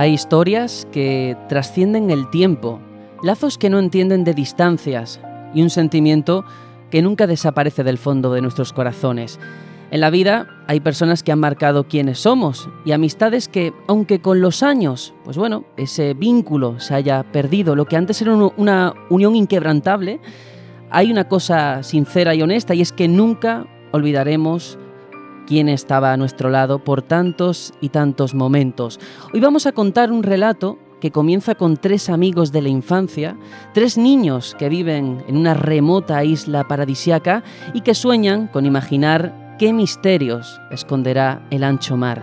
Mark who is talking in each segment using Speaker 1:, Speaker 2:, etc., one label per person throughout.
Speaker 1: Hay historias que trascienden el tiempo, lazos que no entienden de distancias y un sentimiento que nunca desaparece del fondo de nuestros corazones. En la vida hay personas que han marcado quiénes somos y amistades que, aunque con los años, pues bueno, ese vínculo se haya perdido, lo que antes era una unión inquebrantable, hay una cosa sincera y honesta y es que nunca olvidaremos quién estaba a nuestro lado por tantos y tantos momentos. Hoy vamos a contar un relato que comienza con tres amigos de la infancia, tres niños que viven en una remota isla paradisiaca y que sueñan con imaginar qué misterios esconderá el ancho mar.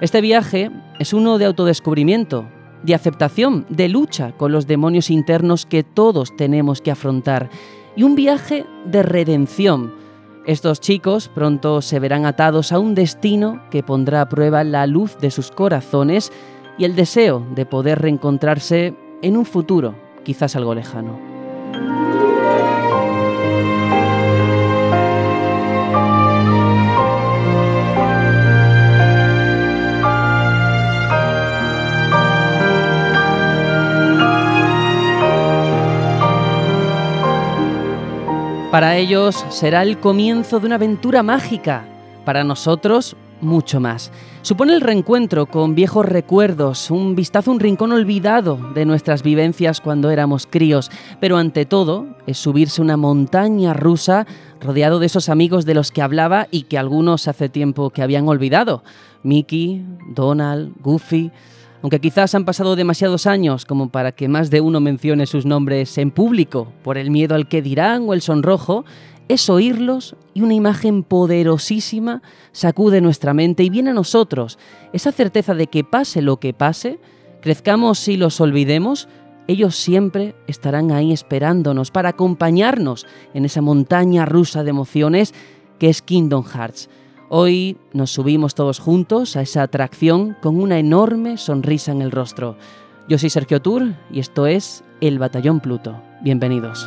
Speaker 1: Este viaje es uno de autodescubrimiento, de aceptación, de lucha con los demonios internos que todos tenemos que afrontar y un viaje de redención. Estos chicos pronto se verán atados a un destino que pondrá a prueba la luz de sus corazones y el deseo de poder reencontrarse en un futuro, quizás algo lejano. Para ellos será el comienzo de una aventura mágica. Para nosotros, mucho más. Supone el reencuentro con viejos recuerdos, un vistazo a un rincón olvidado de nuestras vivencias cuando éramos críos, pero ante todo es subirse una montaña rusa rodeado de esos amigos de los que hablaba y que algunos hace tiempo que habían olvidado. Mickey, Donald, Goofy, aunque quizás han pasado demasiados años como para que más de uno mencione sus nombres en público por el miedo al que dirán o el sonrojo, es oírlos y una imagen poderosísima sacude nuestra mente y viene a nosotros esa certeza de que pase lo que pase, crezcamos y los olvidemos, ellos siempre estarán ahí esperándonos para acompañarnos en esa montaña rusa de emociones que es Kingdom Hearts. Hoy nos subimos todos juntos a esa atracción con una enorme sonrisa en el rostro. Yo soy Sergio Tour y esto es El Batallón Pluto. Bienvenidos.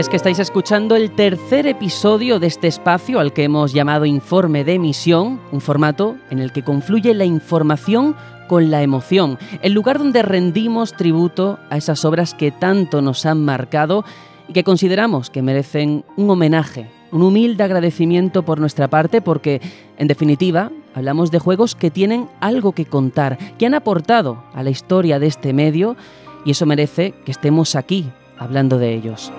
Speaker 1: Es que estáis escuchando el tercer episodio de este espacio al que hemos llamado Informe de Emisión, un formato en el que confluye la información con la emoción, el lugar donde rendimos tributo a esas obras que tanto nos han marcado y que consideramos que merecen un homenaje, un humilde agradecimiento por nuestra parte porque, en definitiva, hablamos de juegos que tienen algo que contar, que han aportado a la historia de este medio y eso merece que estemos aquí hablando de ellos.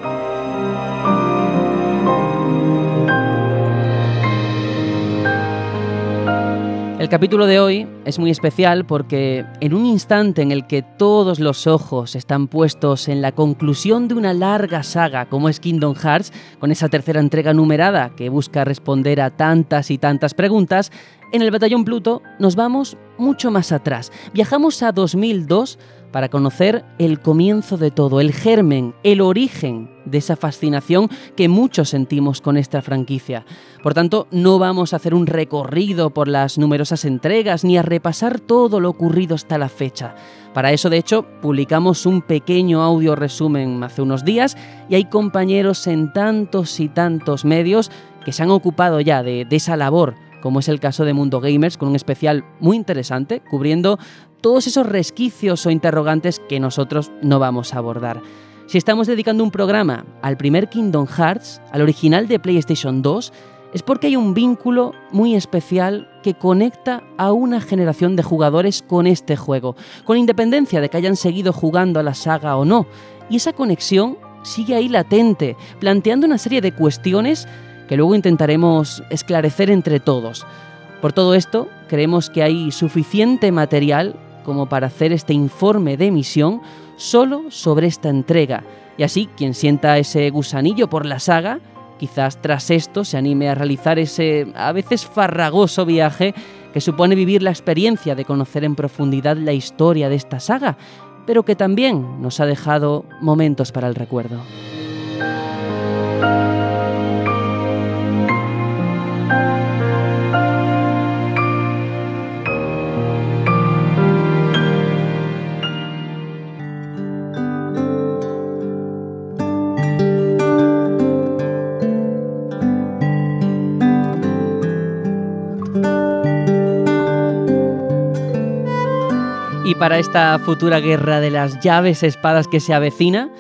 Speaker 1: El capítulo de hoy es muy especial porque en un instante en el que todos los ojos están puestos en la conclusión de una larga saga como es Kingdom Hearts, con esa tercera entrega numerada que busca responder a tantas y tantas preguntas, en el Batallón Pluto nos vamos mucho más atrás. Viajamos a 2002 para conocer el comienzo de todo, el germen, el origen de esa fascinación que muchos sentimos con esta franquicia. Por tanto, no vamos a hacer un recorrido por las numerosas entregas ni a repasar todo lo ocurrido hasta la fecha. Para eso, de hecho, publicamos un pequeño audio resumen hace unos días y hay compañeros en tantos y tantos medios que se han ocupado ya de, de esa labor como es el caso de Mundo Gamers, con un especial muy interesante, cubriendo todos esos resquicios o interrogantes que nosotros no vamos a abordar. Si estamos dedicando un programa al primer Kingdom Hearts, al original de PlayStation 2, es porque hay un vínculo muy especial que conecta a una generación de jugadores con este juego, con independencia de que hayan seguido jugando a la saga o no. Y esa conexión sigue ahí latente, planteando una serie de cuestiones que luego intentaremos esclarecer entre todos. Por todo esto, creemos que hay suficiente material como para hacer este informe de emisión solo sobre esta entrega. Y así, quien sienta ese gusanillo por la saga, quizás tras esto se anime a realizar ese a veces farragoso viaje que supone vivir la experiencia de conocer en profundidad la historia de esta saga, pero que también nos ha dejado momentos para el recuerdo. Para esta futura guerra de las llaves espadas que se avecina,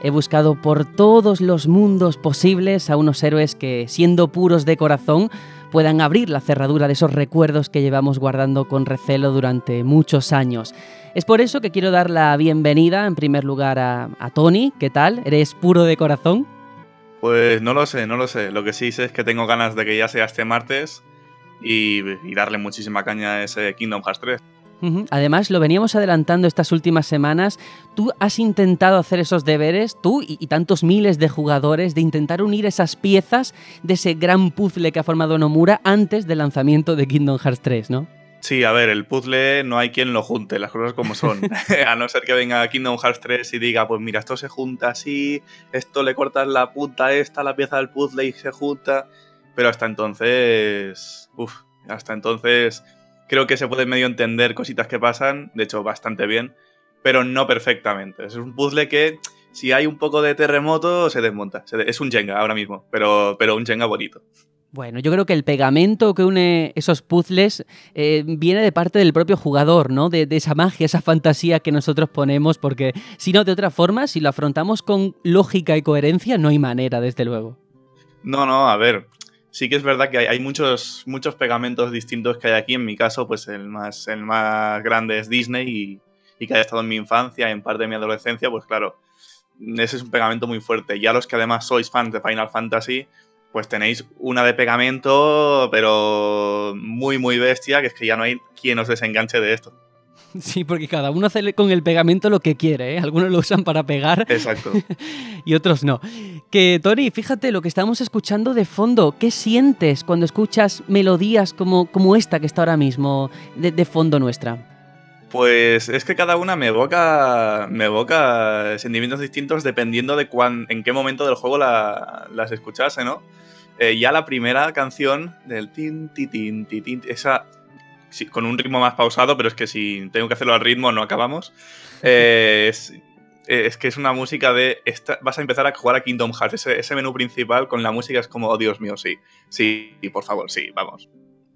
Speaker 1: he buscado por todos los mundos posibles a unos héroes que, siendo puros de corazón, puedan abrir la cerradura de esos recuerdos que llevamos guardando con recelo durante muchos años. Es por eso que quiero dar la bienvenida en primer lugar a, Tony. ¿Qué tal? ¿Eres puro de corazón?
Speaker 2: Pues no lo sé, no lo sé. Lo que sí sé es que tengo ganas de que ya sea este martes y, darle muchísima caña a ese Kingdom Hearts 3.
Speaker 1: Además, lo veníamos adelantando estas últimas semanas. Tú has intentado hacer esos deberes, tú y, tantos miles de jugadores, de intentar unir esas piezas de ese gran puzzle que ha formado Nomura antes del lanzamiento de Kingdom Hearts 3, ¿no?
Speaker 2: Sí, a ver, el puzzle no hay quien lo junte, las cosas como son. a no ser que venga Kingdom Hearts 3 y diga, pues mira, esto se junta así, esto le cortas la punta a esta, la pieza del puzzle y se junta. Pero hasta entonces. Uf, hasta entonces creo que se puede medio entender cositas que pasan, de hecho, bastante bien, pero no perfectamente. Es un puzzle que, si hay un poco de terremoto, se desmonta. Es un Jenga ahora mismo, pero, pero un Jenga bonito.
Speaker 1: Bueno, yo creo que el pegamento que une esos puzzles eh, viene de parte del propio jugador, ¿no? De, esa magia, esa fantasía que nosotros ponemos, porque si no, de otra forma, si lo afrontamos con lógica y coherencia, no hay manera, desde luego.
Speaker 2: No, no, a ver, sí que es verdad que hay, muchos, muchos pegamentos distintos que hay aquí. En mi caso, pues el más, el más grande es Disney y, y que haya estado en mi infancia, en parte de mi adolescencia, pues claro, ese es un pegamento muy fuerte. Ya los que además sois fans de Final Fantasy, pues tenéis una de pegamento, pero muy, muy bestia, que es que ya no hay quien os desenganche de esto.
Speaker 1: Sí, porque cada uno hace con el pegamento lo que quiere, ¿eh? Algunos lo usan para pegar.
Speaker 2: Exacto.
Speaker 1: y otros no. Que, Tori, fíjate lo que estamos escuchando de fondo. ¿Qué sientes cuando escuchas melodías como, como esta que está ahora mismo de, fondo nuestra?
Speaker 2: Pues es que cada una me evoca, me evoca sentimientos distintos dependiendo de cuán, en qué momento del juego las escuchase, ¿no? Eh, ya la primera canción del tin, tin, tin, tin, esa con un ritmo más pausado, pero es que si tengo que hacerlo al ritmo no acabamos. Eh, es, que es una música de. vas a empezar a jugar a Kingdom Hearts. Ese, menú principal con la música es como, oh Dios mío, sí. Sí, por favor, sí, vamos.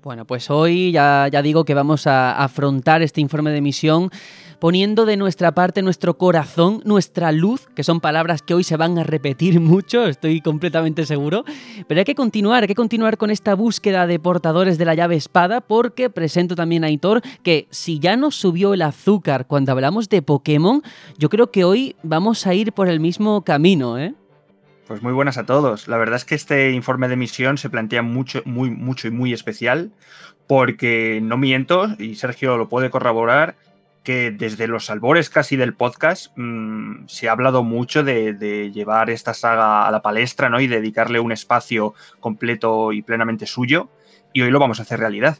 Speaker 1: Bueno, pues hoy ya, ya digo que vamos a afrontar este informe de misión poniendo de nuestra parte nuestro corazón, nuestra luz, que son palabras que hoy se van a repetir mucho, estoy completamente seguro, pero hay que continuar, hay que continuar con esta búsqueda de portadores de la llave espada porque presento también a Hitor que si ya nos subió el azúcar cuando hablamos de Pokémon, yo creo que hoy vamos a ir por el mismo camino, ¿eh?
Speaker 3: Pues muy buenas a todos. La verdad es que este informe de misión se plantea mucho, muy, mucho y muy especial, porque no miento, y Sergio lo puede corroborar, que desde los albores casi del podcast mm, se ha hablado mucho de, llevar esta saga a la palestra ¿no? y dedicarle un espacio completo y plenamente suyo. Y hoy lo vamos a hacer realidad.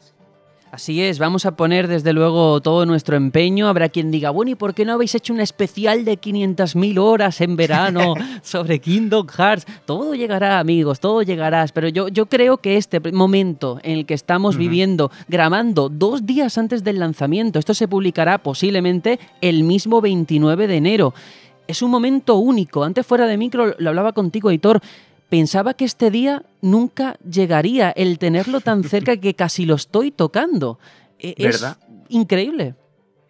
Speaker 1: Así es, vamos a poner desde luego todo nuestro empeño. Habrá quien diga, bueno, ¿y por qué no habéis hecho un especial de 500.000 horas en verano sobre Kingdom Hearts? Todo llegará, amigos, todo llegará. Pero yo, yo creo que este momento en el que estamos viviendo, grabando dos días antes del lanzamiento, esto se publicará posiblemente el mismo 29 de enero. Es un momento único. Antes fuera de micro lo hablaba contigo, Editor pensaba que este día nunca llegaría, el tenerlo tan cerca que casi lo estoy tocando. E, es ¿verdad? increíble.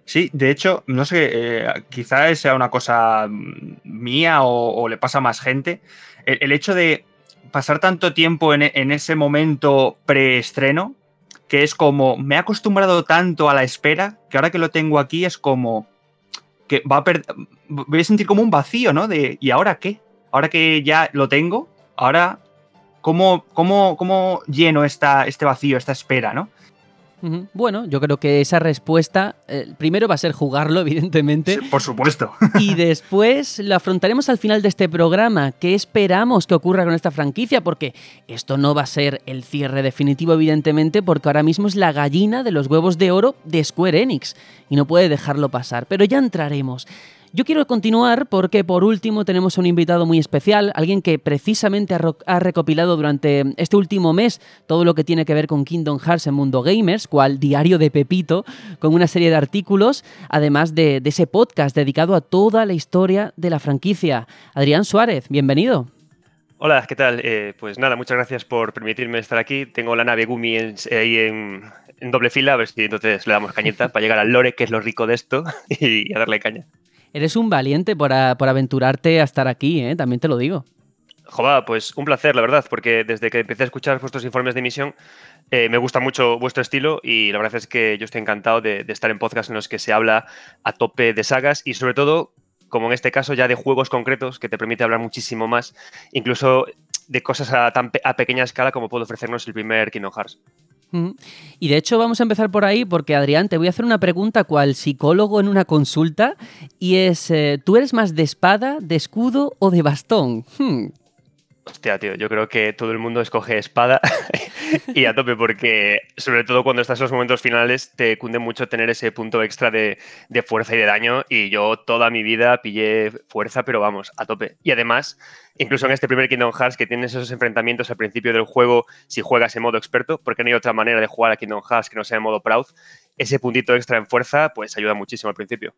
Speaker 3: Sí, de hecho, no sé, eh, quizá sea una cosa mía o, le pasa a más gente. El, hecho de pasar tanto tiempo en, ese momento preestreno, que es como, me he acostumbrado tanto a la espera, que ahora que lo tengo aquí es como, que va a voy a sentir como un vacío, ¿no? De, ¿y ahora qué? Ahora que ya lo tengo, Ahora, ¿cómo, cómo, cómo lleno esta, este vacío, esta espera, no?
Speaker 1: Bueno, yo creo que esa respuesta, eh, primero va a ser jugarlo, evidentemente.
Speaker 3: por supuesto.
Speaker 1: y después lo afrontaremos al final de este programa. ¿Qué esperamos que ocurra con esta franquicia? Porque esto no va a ser el cierre definitivo, evidentemente, porque ahora mismo es la gallina de los huevos de oro de Square Enix. Y no puede dejarlo pasar. Pero ya entraremos. Yo quiero continuar porque por último tenemos un invitado muy especial, alguien que precisamente ha recopilado durante este último mes todo lo que tiene que ver con Kingdom Hearts en Mundo Gamers, cual diario de Pepito, con una serie de artículos, además de, ese podcast dedicado a toda la historia de la franquicia. Adrián Suárez, bienvenido.
Speaker 4: Hola, ¿qué tal? Eh, pues nada, muchas gracias por permitirme estar aquí. Tengo la nave Gumi ahí en, doble fila, a ver si entonces le damos cañeta para llegar al lore, que es lo rico de esto, y a darle caña.
Speaker 1: Eres un valiente por, aventurarte a estar aquí, ¿eh? también te lo digo.
Speaker 4: Joder, pues un placer, la verdad, porque desde que empecé a escuchar vuestros informes de emisión, eh, me gusta mucho vuestro estilo y la verdad es que yo estoy encantado de, estar en podcasts en los que se habla a tope de sagas y sobre todo como en este caso ya de juegos concretos que te permite hablar muchísimo más, incluso de cosas a, tan a pequeña escala como puede ofrecernos el primer Kingdom Hearts.
Speaker 1: Y de hecho vamos a empezar por ahí porque Adrián, te voy a hacer una pregunta cual psicólogo en una consulta y es, eh, ¿tú eres más de espada, de escudo o de bastón? Hmm.
Speaker 4: Hostia, tío, yo creo que todo el mundo escoge espada y a tope, porque sobre todo cuando estás en los momentos finales te cunde mucho tener ese punto extra de, fuerza y de daño. Y yo toda mi vida pillé fuerza, pero vamos, a tope. Y además, incluso en este primer Kingdom Hearts que tienes esos enfrentamientos al principio del juego, si juegas en modo experto, porque no hay otra manera de jugar a Kingdom Hearts que no sea en modo proud, ese puntito extra en fuerza, pues ayuda muchísimo al principio.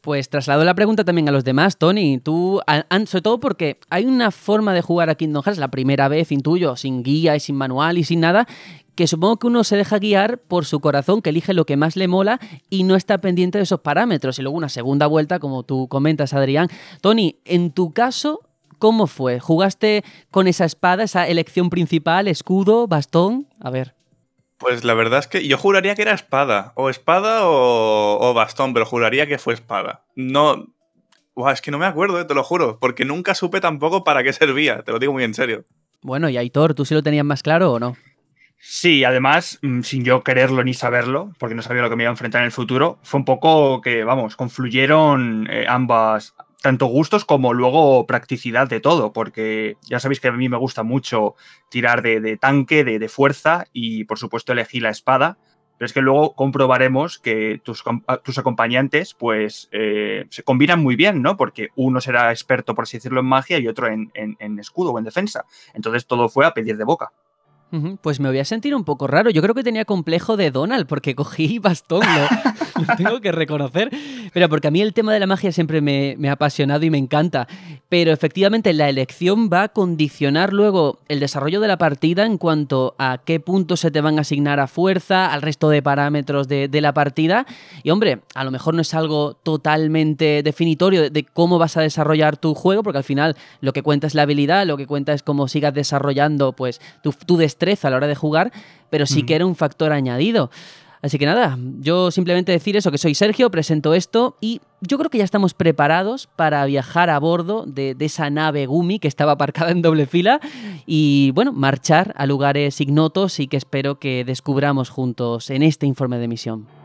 Speaker 1: Pues traslado la pregunta también a los demás, Tony. Tú, sobre todo porque hay una forma de jugar a Kingdom Hearts, la primera vez, intuyo, sin guía y sin manual y sin nada, que supongo que uno se deja guiar por su corazón, que elige lo que más le mola y no está pendiente de esos parámetros. Y luego una segunda vuelta, como tú comentas, Adrián. Tony, en tu caso, ¿cómo fue? ¿Jugaste con esa espada, esa elección principal, escudo, bastón? A ver.
Speaker 2: Pues la verdad es que yo juraría que era espada. O espada o, bastón, pero juraría que fue espada. No. es que no me acuerdo, eh, te lo juro. Porque nunca supe tampoco para qué servía. Te lo digo muy en serio.
Speaker 1: Bueno, y Aitor, ¿tú sí lo tenías más claro o no?
Speaker 3: Sí, además, mm, sin yo quererlo ni saberlo, porque no sabía lo que me iba a enfrentar en el futuro, fue un poco que, vamos, confluyeron eh, ambas, tanto gustos como luego practicidad de todo, porque ya sabéis que a mí me gusta mucho tirar de, tanque, de, fuerza y por supuesto elegí la espada, pero es que luego comprobaremos que tus, tus acompañantes pues eh, se combinan muy bien, ¿no? Porque uno será experto, por así decirlo, en magia y otro en, en escudo o en defensa. Entonces todo fue a pedir de boca.
Speaker 1: Pues me voy a sentir un poco raro. Yo creo que tenía complejo de Donald porque cogí bastón, lo, tengo que reconocer. Pero porque a mí el tema de la magia siempre me, ha apasionado y me encanta. Pero efectivamente la elección va a condicionar luego el desarrollo de la partida en cuanto a qué puntos se te van a asignar a fuerza, al resto de parámetros de, la partida. Y hombre, a lo mejor no es algo totalmente definitorio de, cómo vas a desarrollar tu juego, porque al final lo que cuenta es la habilidad, lo que cuenta es cómo sigas desarrollando pues tu, tu a la hora de jugar, pero sí que era un factor añadido. Así que nada, yo simplemente decir eso, que soy Sergio, presento esto y yo creo que ya estamos preparados para viajar a bordo de, de, esa nave Gumi que estaba aparcada en doble fila y bueno, marchar a lugares ignotos y que espero que descubramos juntos en este informe de misión.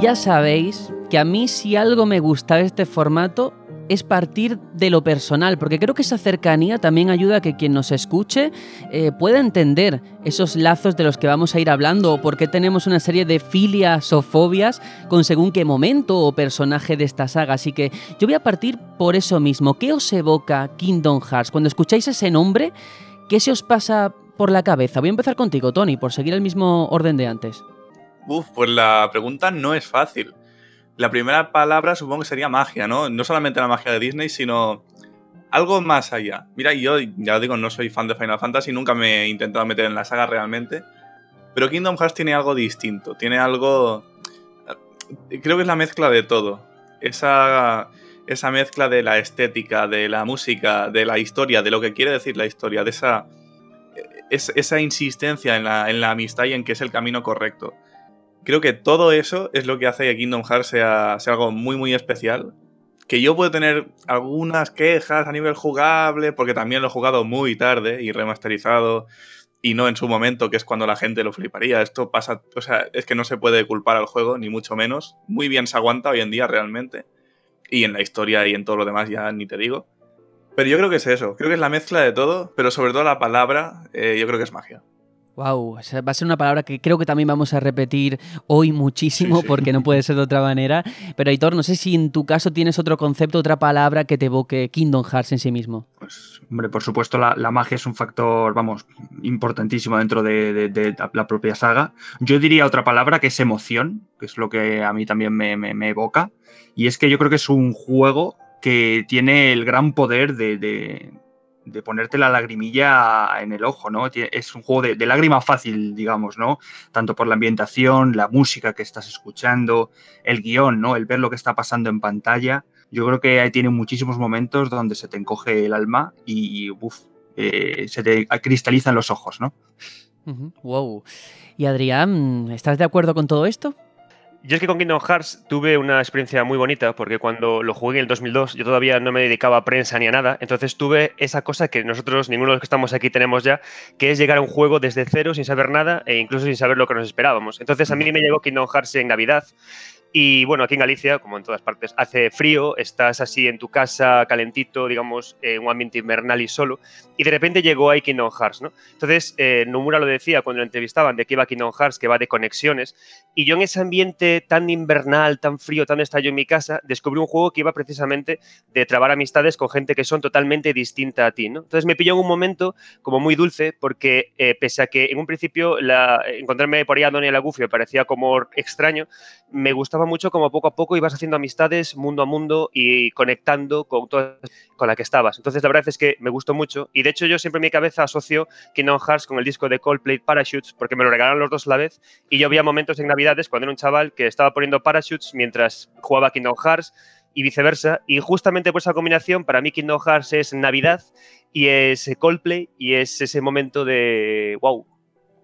Speaker 1: Ya sabéis que a mí si algo me gusta de este formato es partir de lo personal, porque creo que esa cercanía también ayuda a que quien nos escuche eh, pueda entender esos lazos de los que vamos a ir hablando o por qué tenemos una serie de filias o fobias con según qué momento o personaje de esta saga. Así que yo voy a partir por eso mismo. ¿Qué os evoca Kingdom Hearts? Cuando escucháis ese nombre, ¿qué se os pasa por la cabeza? Voy a empezar contigo, Tony, por seguir el mismo orden de antes.
Speaker 2: Uf, pues la pregunta no es fácil. La primera palabra supongo que sería magia, ¿no? No solamente la magia de Disney, sino algo más allá. Mira, yo ya lo digo, no soy fan de Final Fantasy, nunca me he intentado meter en la saga realmente. Pero Kingdom Hearts tiene algo distinto, tiene algo... Creo que es la mezcla de todo. Esa, esa mezcla de la estética, de la música, de la historia, de lo que quiere decir la historia, de esa, esa insistencia en la, en la amistad y en que es el camino correcto creo que todo eso es lo que hace que Kingdom Hearts sea, algo muy, muy especial. Que yo puedo tener algunas quejas a nivel jugable, porque también lo he jugado muy tarde y remasterizado, y no en su momento, que es cuando la gente lo fliparía. Esto pasa, o sea, es que no se puede culpar al juego, ni mucho menos. Muy bien se aguanta hoy en día realmente. Y en la historia y en todo lo demás ya ni te digo. Pero yo creo que es eso, creo que es la mezcla de todo, pero sobre todo la palabra, eh, yo creo que es magia.
Speaker 1: Wow, va a ser una palabra que creo que también vamos a repetir hoy muchísimo porque no puede ser de otra manera. Pero Aitor, no sé si en tu caso tienes otro concepto, otra palabra que te evoque Kingdom Hearts en sí mismo.
Speaker 3: Pues, hombre, por supuesto, la, magia es un factor, vamos, importantísimo dentro de, la propia saga. Yo diría otra palabra que es emoción, que es lo que a mí también me evoca. Y es que yo creo que es un juego que tiene el gran poder de de ponerte la lagrimilla en el ojo, ¿no? Es un juego de, lágrima fácil, digamos, ¿no? Tanto por la ambientación, la música que estás escuchando, el guion, ¿no? El ver lo que está pasando en pantalla. Yo creo que ahí tiene muchísimos momentos donde se te encoge el alma y, eh, se te cristalizan los ojos, ¿no?
Speaker 1: Wow. Y Adrián, ¿estás de acuerdo con todo esto?
Speaker 4: Yo es que con Kingdom Hearts tuve una experiencia muy bonita porque cuando lo jugué en el 2002 yo todavía no me dedicaba a prensa ni a nada, entonces tuve esa cosa que nosotros, ninguno de los que estamos aquí tenemos ya, que es llegar a un juego desde cero sin saber nada e incluso sin saber lo que nos esperábamos. Entonces a mí me llegó Kingdom Hearts en Navidad y bueno, aquí en Galicia, como en todas partes, hace frío, estás así en tu casa calentito, digamos, en un ambiente invernal y solo, y de repente llegó ahí Kingdom Hearts, ¿no? Entonces, eh, Nomura lo decía cuando lo entrevistaban de que iba Kingdom Hearts, que va de conexiones, y yo en ese ambiente tan invernal, tan frío, tan estallo en mi casa, descubrí un juego que iba precisamente de trabar amistades con gente que son totalmente distinta a ti, ¿no? Entonces me pilló en un momento como muy dulce, porque eh, pese a que en un principio la, encontrarme por ahí a Donia Lagufio parecía como extraño, me gustaba mucho como poco a poco ibas haciendo amistades mundo a mundo y conectando con, con la que estabas. Entonces, la verdad es que me gustó mucho. Y de hecho, yo siempre en mi cabeza asocio Kingdom Hearts con el disco de Coldplay Parachutes, porque me lo regalaron los dos a la vez. Y yo había momentos en Navidades cuando era un chaval que estaba poniendo Parachutes mientras jugaba Kingdom Hearts y viceversa. Y justamente por esa combinación, para mí Kingdom Hearts es Navidad y es Coldplay y es ese momento de wow,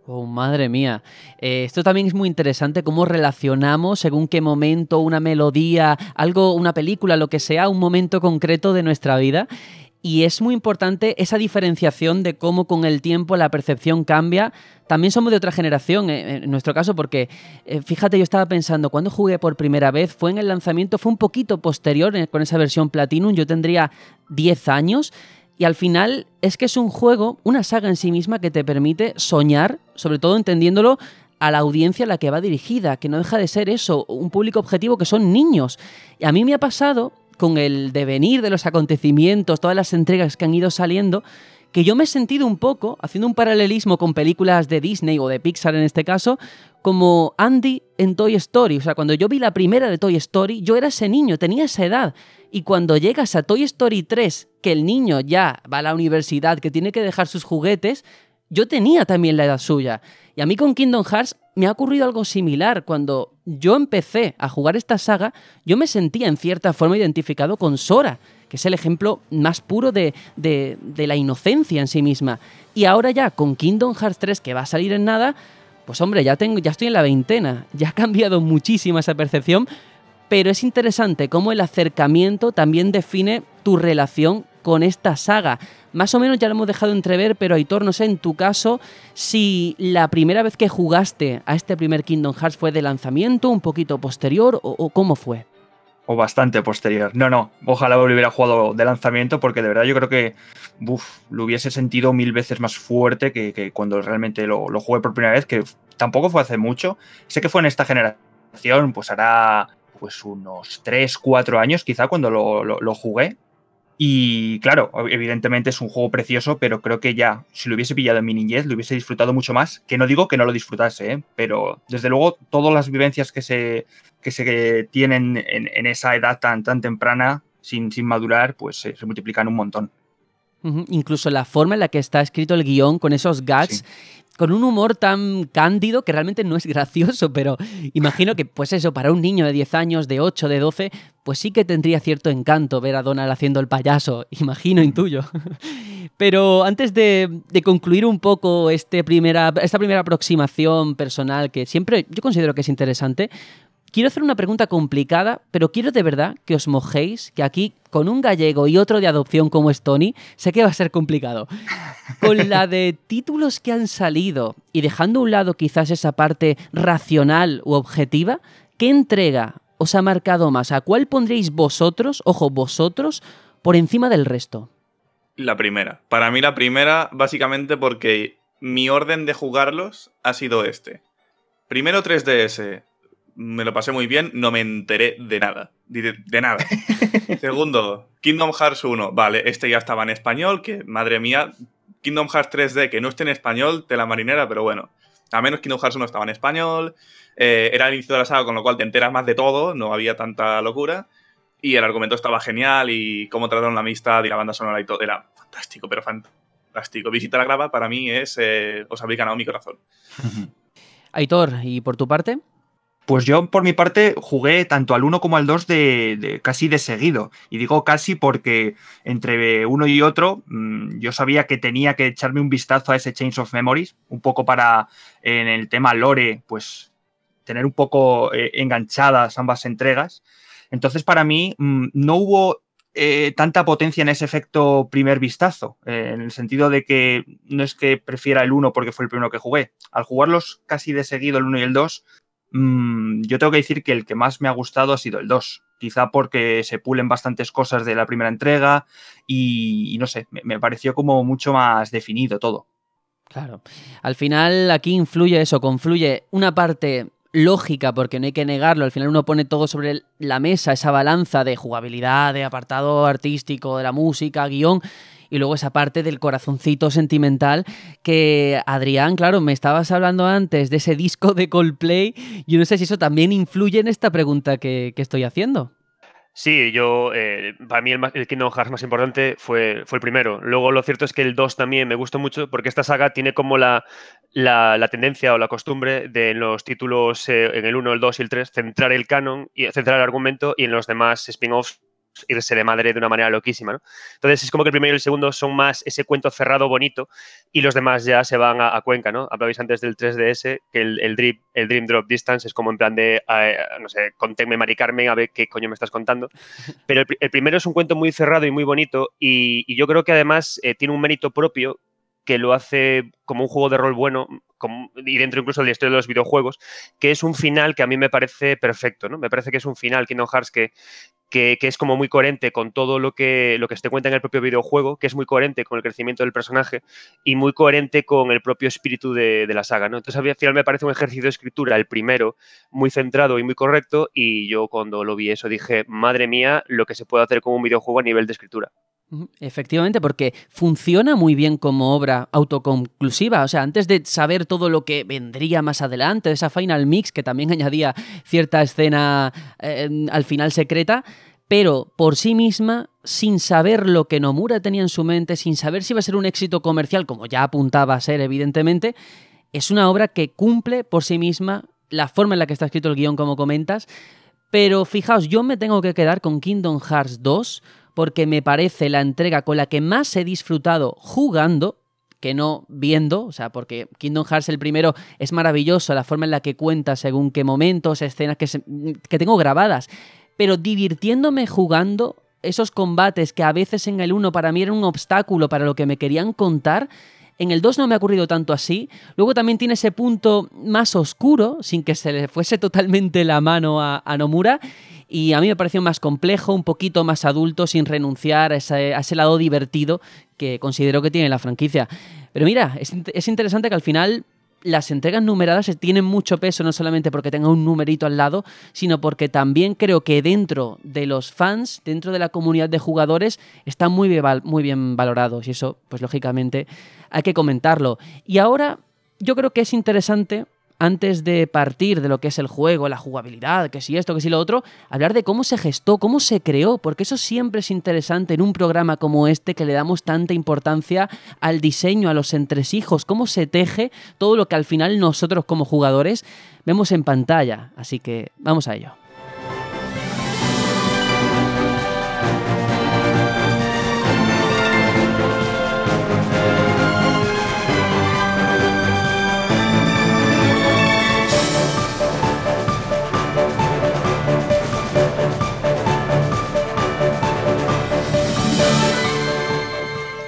Speaker 1: Oh, madre mía. Eh, esto también es muy interesante, cómo relacionamos según qué momento, una melodía, algo, una película, lo que sea, un momento concreto de nuestra vida. Y es muy importante esa diferenciación de cómo con el tiempo la percepción cambia. También somos de otra generación, eh, en nuestro caso, porque eh, fíjate, yo estaba pensando, cuando jugué por primera vez, fue en el lanzamiento, fue un poquito posterior con esa versión Platinum, yo tendría 10 años y al final es que es un juego, una saga en sí misma que te permite soñar, sobre todo entendiéndolo a la audiencia a la que va dirigida, que no deja de ser eso, un público objetivo que son niños. Y a mí me ha pasado con el devenir de los acontecimientos, todas las entregas que han ido saliendo, que yo me he sentido un poco, haciendo un paralelismo con películas de Disney o de Pixar en este caso, como Andy en Toy Story. O sea, cuando yo vi la primera de Toy Story, yo era ese niño, tenía esa edad. Y cuando llegas a Toy Story 3, que el niño ya va a la universidad, que tiene que dejar sus juguetes, yo tenía también la edad suya. Y a mí con Kingdom Hearts me ha ocurrido algo similar. Cuando yo empecé a jugar esta saga, yo me sentía en cierta forma identificado con Sora, que es el ejemplo más puro de, de, de la inocencia en sí misma. Y ahora ya con Kingdom Hearts 3, que va a salir en nada, pues hombre, ya, tengo, ya estoy en la veintena, ya ha cambiado muchísimo esa percepción, pero es interesante cómo el acercamiento también define tu relación con esta saga. Más o menos ya lo hemos dejado entrever, pero Aitor, no sé, en tu caso, si la primera vez que jugaste a este primer Kingdom Hearts fue de lanzamiento, un poquito posterior, o, cómo fue.
Speaker 3: O bastante posterior. No, no, ojalá lo hubiera jugado de lanzamiento, porque de verdad yo creo que lo hubiese sentido mil veces más fuerte que, cuando realmente lo, lo jugué por primera vez, que tampoco fue hace mucho. Sé que fue en esta generación, pues hará pues unos 3, 4 años quizá cuando lo, jugué. Y claro, evidentemente es un juego precioso, pero creo que ya, si lo hubiese pillado en mi niñez, lo hubiese disfrutado mucho más. Que no digo que no lo disfrutase, ¿eh? pero desde luego todas las vivencias que se, que se tienen en, esa edad tan, tan temprana, sin, sin madurar, pues se, multiplican un montón.
Speaker 1: Incluso la forma en la que está escrito el guion, con esos gags, con un humor tan cándido que realmente no es gracioso, pero imagino que, pues eso, para un niño de 10 años, de 8, de 12, pues sí que tendría cierto encanto ver a Donald haciendo el payaso, imagino, intuyo. Pero antes de, concluir un poco este primera, esta primera aproximación personal, que siempre yo considero que es interesante, quiero hacer una pregunta complicada, pero quiero de verdad que os mojéis, que aquí con un gallego y otro de adopción como es Tony, sé que va a ser complicado. Con la de títulos que han salido y dejando a un lado quizás esa parte racional u objetiva, ¿qué entrega os ha marcado más? ¿A cuál pondréis vosotros, ojo, vosotros, por encima del resto?
Speaker 2: La primera. Para mí la primera, básicamente porque mi orden de jugarlos ha sido este. Primero 3DS, me lo pasé muy bien, no me enteré de nada. De, de nada. Segundo, Kingdom Hearts 1. Vale, este ya estaba en español, que madre mía. Kingdom Hearts 3D, que no esté en español, tela marinera, pero bueno. A menos Kingdom Hearts 1 estaba en español. eh, era el inicio de la saga, con lo cual te enteras más de todo, no había tanta locura. Y el argumento estaba genial y cómo trataron la amistad y la banda sonora y todo. Era fantástico, pero fantástico. Visita la grava para mí es. eh, os habéis ganado mi corazón.
Speaker 1: Aitor, ¿y por tu parte?
Speaker 3: Pues yo, por mi parte, jugué tanto al 1 como al 2 de, casi de seguido. Y digo casi porque entre uno y otro, mm, yo sabía que tenía que echarme un vistazo a ese Change of Memories, un poco para, en el tema lore, pues tener un poco eh, enganchadas ambas entregas. Entonces, para mí, mm, no hubo eh, tanta potencia en ese efecto primer vistazo, eh, en el sentido de que no es que prefiera el 1 porque fue el primero que jugué. Al jugarlos casi de seguido, el 1 y el 2, Mm, yo tengo que decir que el que más me ha gustado ha sido el 2. Quizá porque se pulen bastantes cosas de la primera entrega y, no sé, me, me pareció como mucho más definido todo.
Speaker 1: Claro. Al final aquí influye eso, confluye una parte lógica, porque no hay que negarlo, al final uno pone todo sobre la mesa, esa balanza de jugabilidad, de apartado artístico, de la música, guion, y luego esa parte del corazoncito sentimental que Adrián, claro, me estabas hablando antes de ese disco de Coldplay, yo no sé si eso también influye en esta pregunta que, que estoy haciendo.
Speaker 4: Sí, yo, eh, para mí el, más- el Kingdom Hearts más importante fue, fue el primero. Luego lo cierto es que el 2 también me gustó mucho porque esta saga tiene como la, la, tendencia o la costumbre de en los títulos, eh, en el 1, el 2 y el 3, centrar el canon y centrar el argumento y en los demás spin-offs irse de madre de una manera loquísima, ¿no? Entonces es como que el primero y el segundo son más ese cuento cerrado bonito y los demás ya se van a, a Cuenca, ¿no? Hablabais antes del 3DS, que el, el, Dream, el Dream Drop Distance es como en plan de, eh, no sé, conténme Mari Carmen, a ver qué coño me estás contando. Pero el, pri- el primero es un cuento muy cerrado y muy bonito y, y yo creo que además eh, tiene un mérito propio que lo hace como un juego de rol bueno como- y dentro incluso de la historia de los videojuegos, que es un final que a mí me parece perfecto, ¿no? Me parece que es un final, Kingdom Hearts, que, que, es como muy coherente con todo lo que, lo que se cuenta en el propio videojuego, que es muy coherente con el crecimiento del personaje y muy coherente con el propio espíritu de, de la saga, ¿no? Entonces al final me parece un ejercicio de escritura, el primero, muy centrado y muy correcto y yo cuando lo vi eso dije, madre mía, lo que se puede hacer con un videojuego a nivel de escritura.
Speaker 1: Efectivamente, porque funciona muy bien como obra autoconclusiva. O sea, antes de saber todo lo que vendría más adelante, esa Final Mix, que también añadía cierta escena eh, al final secreta, pero por sí misma, sin saber lo que Nomura tenía en su mente, sin saber si iba a ser un éxito comercial, como ya apuntaba a ser, evidentemente, es una obra que cumple por sí misma la forma en la que está escrito el guion, como comentas. Pero fijaos, yo me tengo que quedar con Kingdom Hearts 2 porque me parece la entrega con la que más he disfrutado jugando que no viendo, o sea, porque Kingdom Hearts el primero es maravilloso, la forma en la que cuenta según qué momentos, escenas que, se- que tengo grabadas, pero divirtiéndome jugando esos combates que a veces en el 1 para mí eran un obstáculo para lo que me querían contar, en el 2 no me ha ocurrido tanto así. Luego también tiene ese punto más oscuro, sin que se le fuese totalmente la mano a, a Nomura. Y a mí me pareció más complejo, un poquito más adulto, sin renunciar a ese, lado divertido que considero que tiene la franquicia. Pero mira, es, es interesante que al final las entregas numeradas tienen mucho peso, no solamente porque tenga un numerito al lado, sino porque también creo que dentro de los fans, dentro de la comunidad de jugadores, están muy bien, muy bien valorados. Y eso, pues lógicamente, hay que comentarlo. Y ahora, yo creo que es interesante antes de partir de lo que es el juego, la jugabilidad, que si esto, que si lo otro, hablar de cómo se gestó, cómo se creó, porque eso siempre es interesante en un programa como este que le damos tanta importancia al diseño, a los entresijos, cómo se teje todo lo que al final nosotros como jugadores vemos en pantalla. Así que vamos a ello.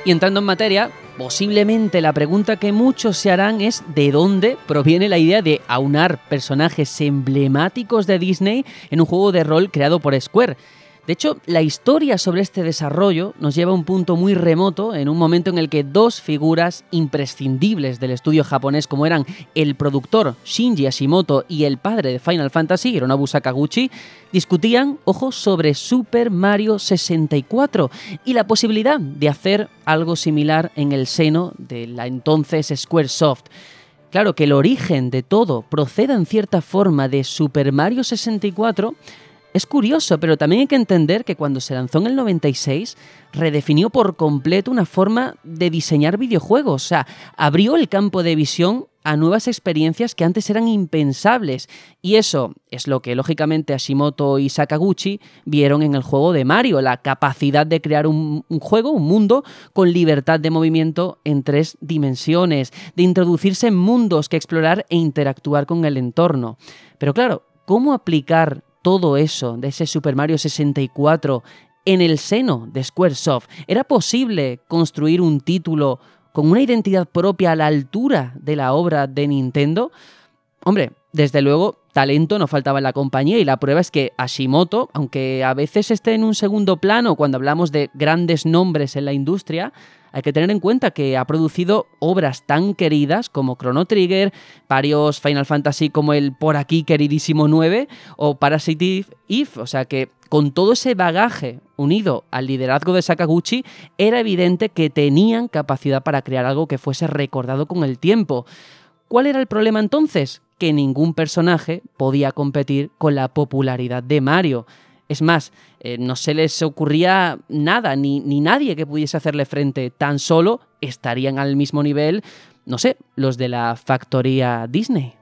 Speaker 1: Y entrando en materia, posiblemente la pregunta que muchos se harán es de dónde proviene la idea de aunar personajes emblemáticos de Disney en un juego de rol creado por Square. De hecho, la historia sobre este desarrollo nos lleva a un punto muy remoto, en un momento en el que dos figuras imprescindibles del estudio japonés, como eran el productor Shinji Hashimoto y el padre de Final Fantasy, Hironobu Sakaguchi, discutían, ojo, sobre Super Mario 64 y la posibilidad de hacer algo similar en el seno de la entonces Squaresoft. Claro que el origen de todo proceda en cierta forma de Super Mario 64 es curioso, pero también hay que entender que cuando se lanzó en el 96, redefinió por completo una forma de diseñar videojuegos. O sea, abrió el campo de visión a nuevas experiencias que antes eran impensables. Y eso es lo que lógicamente Hashimoto y Sakaguchi vieron en el juego de Mario, la capacidad de crear un, un, juego, un mundo con libertad de movimiento en tres dimensiones, de introducirse en mundos que explorar e interactuar con el entorno. Pero claro, ¿cómo aplicar todo eso de ese Super Mario 64 en el seno de Squaresoft? ¿Era posible construir un título con una identidad propia a la altura de la obra de Nintendo? Hombre, desde luego, talento no faltaba en la compañía y la prueba es que Hashimoto, aunque a veces esté en un segundo plano cuando hablamos de grandes nombres en la industria, hay que tener en cuenta que ha producido obras tan queridas como Chrono Trigger, varios Final Fantasy como el por aquí queridísimo 9 o Parasite Eve, o sea que con todo ese bagaje unido al liderazgo de Sakaguchi, era evidente que tenían capacidad para crear algo que fuese recordado con el tiempo. ¿Cuál era el problema entonces? Que ningún personaje podía competir con la popularidad de Mario. Es más, eh, no se les ocurría nada, ni, ni nadie que pudiese hacerle frente. Tan solo estarían al mismo nivel, no sé, los de la factoría Disney.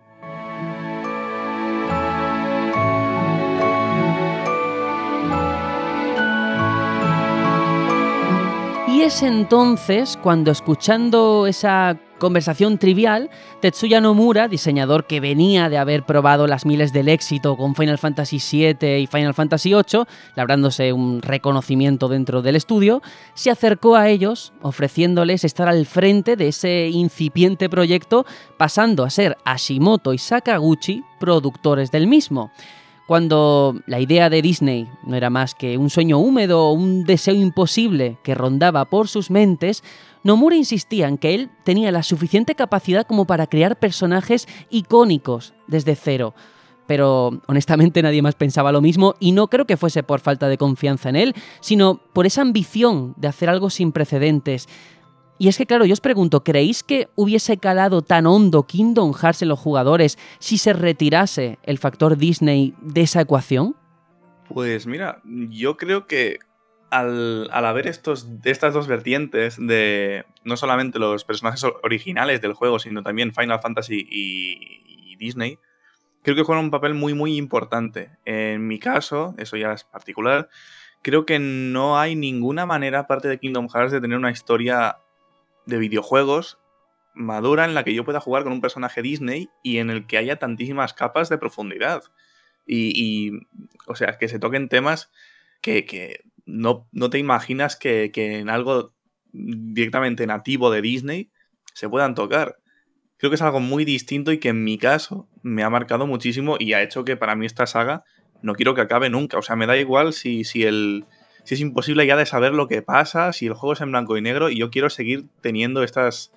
Speaker 1: Es entonces cuando escuchando esa conversación trivial, Tetsuya Nomura, diseñador que venía de haber probado las miles del éxito con Final Fantasy VII y Final Fantasy VIII, labrándose un reconocimiento dentro del estudio, se acercó a ellos ofreciéndoles estar al frente de ese incipiente proyecto, pasando a ser Hashimoto y Sakaguchi productores del mismo cuando la idea de Disney no era más que un sueño húmedo o un deseo imposible que rondaba por sus mentes, Nomura insistía en que él tenía la suficiente capacidad como para crear personajes icónicos desde cero. Pero honestamente nadie más pensaba lo mismo y no creo que fuese por falta de confianza en él, sino por esa ambición de hacer algo sin precedentes. Y es que, claro, yo os pregunto, ¿creéis que hubiese calado tan hondo Kingdom Hearts en los jugadores si se retirase el factor Disney de esa ecuación?
Speaker 2: Pues mira, yo creo que al, haber estos, estas dos vertientes de no solamente los personajes originales del juego, sino también Final Fantasy y, y Disney, creo que juegan un papel muy, muy importante. En mi caso, eso ya es particular, creo que no hay ninguna manera, aparte de Kingdom Hearts, de tener una historia de videojuegos madura en la que yo pueda jugar con un personaje Disney y en el que haya tantísimas capas de profundidad. Y, o sea, que se toquen temas que, no, no, te imaginas que, que, en algo directamente nativo de Disney se puedan tocar. Creo que es algo muy distinto y que en mi caso me ha marcado muchísimo y ha hecho que para mí esta saga no quiero que acabe nunca. O sea, me da igual si, si el, si es imposible ya de saber lo que pasa, si el juego es en blanco y negro, y yo quiero seguir teniendo estas,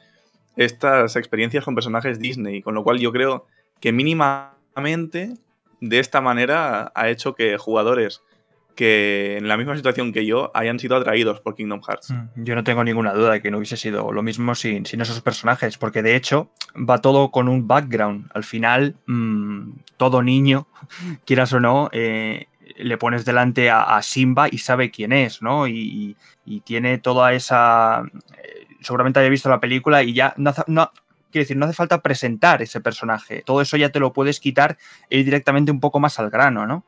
Speaker 2: estas experiencias con personajes Disney, con lo cual yo creo que mínimamente de esta manera ha hecho que jugadores que en la misma situación que yo hayan sido atraídos por Kingdom Hearts.
Speaker 3: Mm, yo no tengo ninguna duda de que no hubiese sido lo mismo sin, sin esos personajes, porque de hecho va todo con un background. Al final, mmm, todo niño, quieras o no, eh, le pones delante a, Simba y sabe quién es, ¿no? Y, tiene toda esa... Eh, seguramente haya visto la película y ya no, quiero decir, no hace falta presentar ese personaje. Todo eso ya te lo puedes quitar e ir directamente un poco más al grano, ¿no?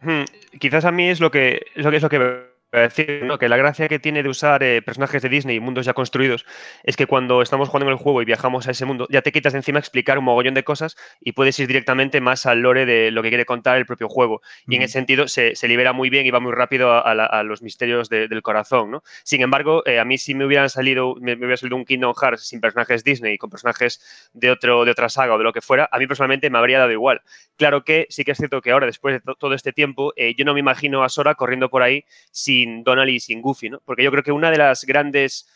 Speaker 4: Hmm, quizás a mí es lo que es lo que es lo que decir, ¿no? que la gracia que tiene de usar eh, personajes de Disney y mundos ya construidos es que cuando estamos jugando en el juego y viajamos a ese mundo, ya te quitas de encima explicar un mogollón de cosas y puedes ir directamente más al lore de lo que quiere contar el propio juego. Y en ese sentido se, libera muy bien y va muy rápido a, los misterios del corazón. ¿no? Sin embargo, eh, a mí si me hubieran salido, me, hubiera salido un Kingdom Hearts sin personajes Disney y con personajes de, otro, de otra saga o de lo que fuera, a mí personalmente me habría dado igual. Claro que sí que es cierto que ahora, después de todo este tiempo, eh, yo no me imagino a Sora corriendo por ahí sin Donald y sin Goofy, ¿no? Porque yo creo que una de las grandes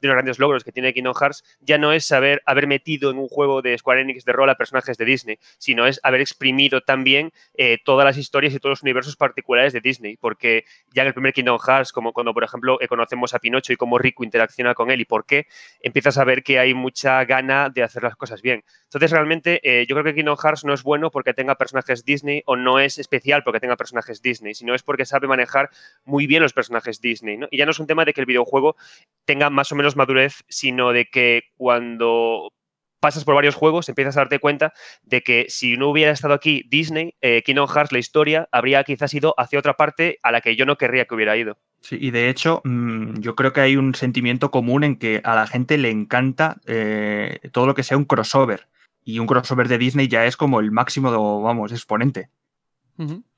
Speaker 4: de los grandes logros que tiene Kingdom Hearts ya no es saber haber metido en un juego de Square Enix de rol a personajes de Disney, sino es haber exprimido también eh, todas las historias y todos los universos particulares de Disney, porque ya en el primer Kingdom Hearts, como cuando por ejemplo eh, conocemos a Pinocho y cómo Rico interacciona con él y por qué, empiezas a ver que hay mucha gana de hacer las cosas bien. Entonces realmente eh, yo creo que Kingdom Hearts no es bueno porque tenga personajes Disney o no es especial porque tenga personajes Disney, sino es porque sabe manejar muy bien los personajes Disney. Y ya no es un tema de que el videojuego tenga más o menos madurez, sino de que cuando pasas por varios juegos, empiezas a darte cuenta de que si no hubiera estado aquí Disney, eh, Kingdom Hearts, la historia, habría quizás ido hacia otra parte a la que yo no querría que hubiera ido.
Speaker 3: Sí, y de hecho, mm, yo creo que hay un sentimiento común en que a la gente le encanta eh, todo lo que sea un crossover. Y un crossover de Disney ya es como el máximo, vamos, exponente.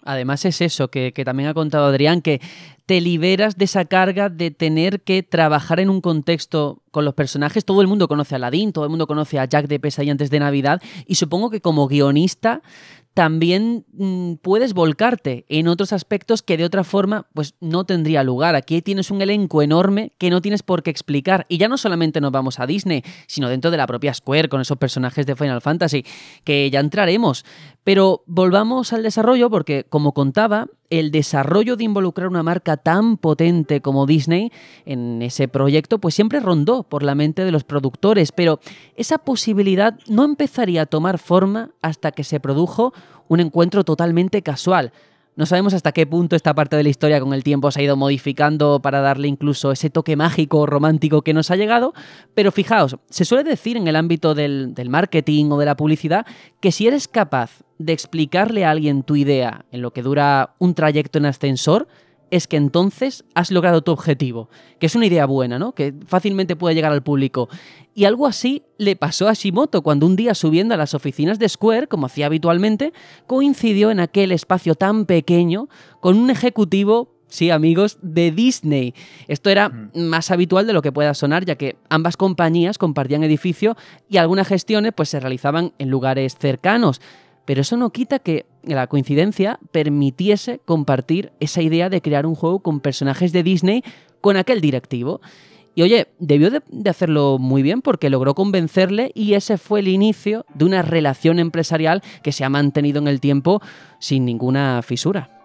Speaker 1: Además es eso que, también ha contado Adrián, que te liberas de esa carga de tener que trabajar en un contexto con los personajes. Todo el mundo conoce a Aladdin, todo el mundo conoce a Jack de Pesadilla antes de Navidad y supongo que como guionista también mm, puedes volcarte en otros aspectos que de otra forma pues no tendría lugar. Aquí tienes un elenco enorme que no tienes por qué explicar. Y ya no solamente nos vamos a Disney, sino dentro de la propia Square con esos personajes de Final Fantasy, que ya entraremos. Pero volvamos al desarrollo porque, como contaba, el desarrollo de involucrar una marca tan potente como Disney en ese proyecto, pues siempre rondó por la mente de los productores, pero esa posibilidad no empezaría a tomar forma hasta que se produjo un encuentro totalmente casual. No sabemos hasta qué punto esta parte de la historia con el tiempo se ha ido modificando para darle incluso ese toque mágico o romántico que nos ha llegado, pero fijaos, se suele decir en el ámbito del, del, marketing o de la publicidad que si eres capaz de explicarle a alguien tu idea en lo que dura un trayecto en ascensor, es que entonces has logrado tu objetivo, que es una idea buena, ¿no? Que fácilmente puede llegar al público. Y algo así le pasó a Shimoto cuando un día subiendo a las oficinas de Square, como hacía habitualmente, coincidió en aquel espacio tan pequeño con un ejecutivo Sí, amigos, de Disney. Esto era más habitual de lo que pueda sonar, ya que ambas compañías compartían edificio y algunas gestiones pues, se realizaban en lugares cercanos pero eso no quita que la coincidencia permitiese compartir esa idea de crear un juego con personajes de Disney con aquel directivo. Y oye, debió de, hacerlo muy bien porque logró convencerle y ese fue el inicio de una relación empresarial que se ha mantenido en el tiempo sin ninguna fisura.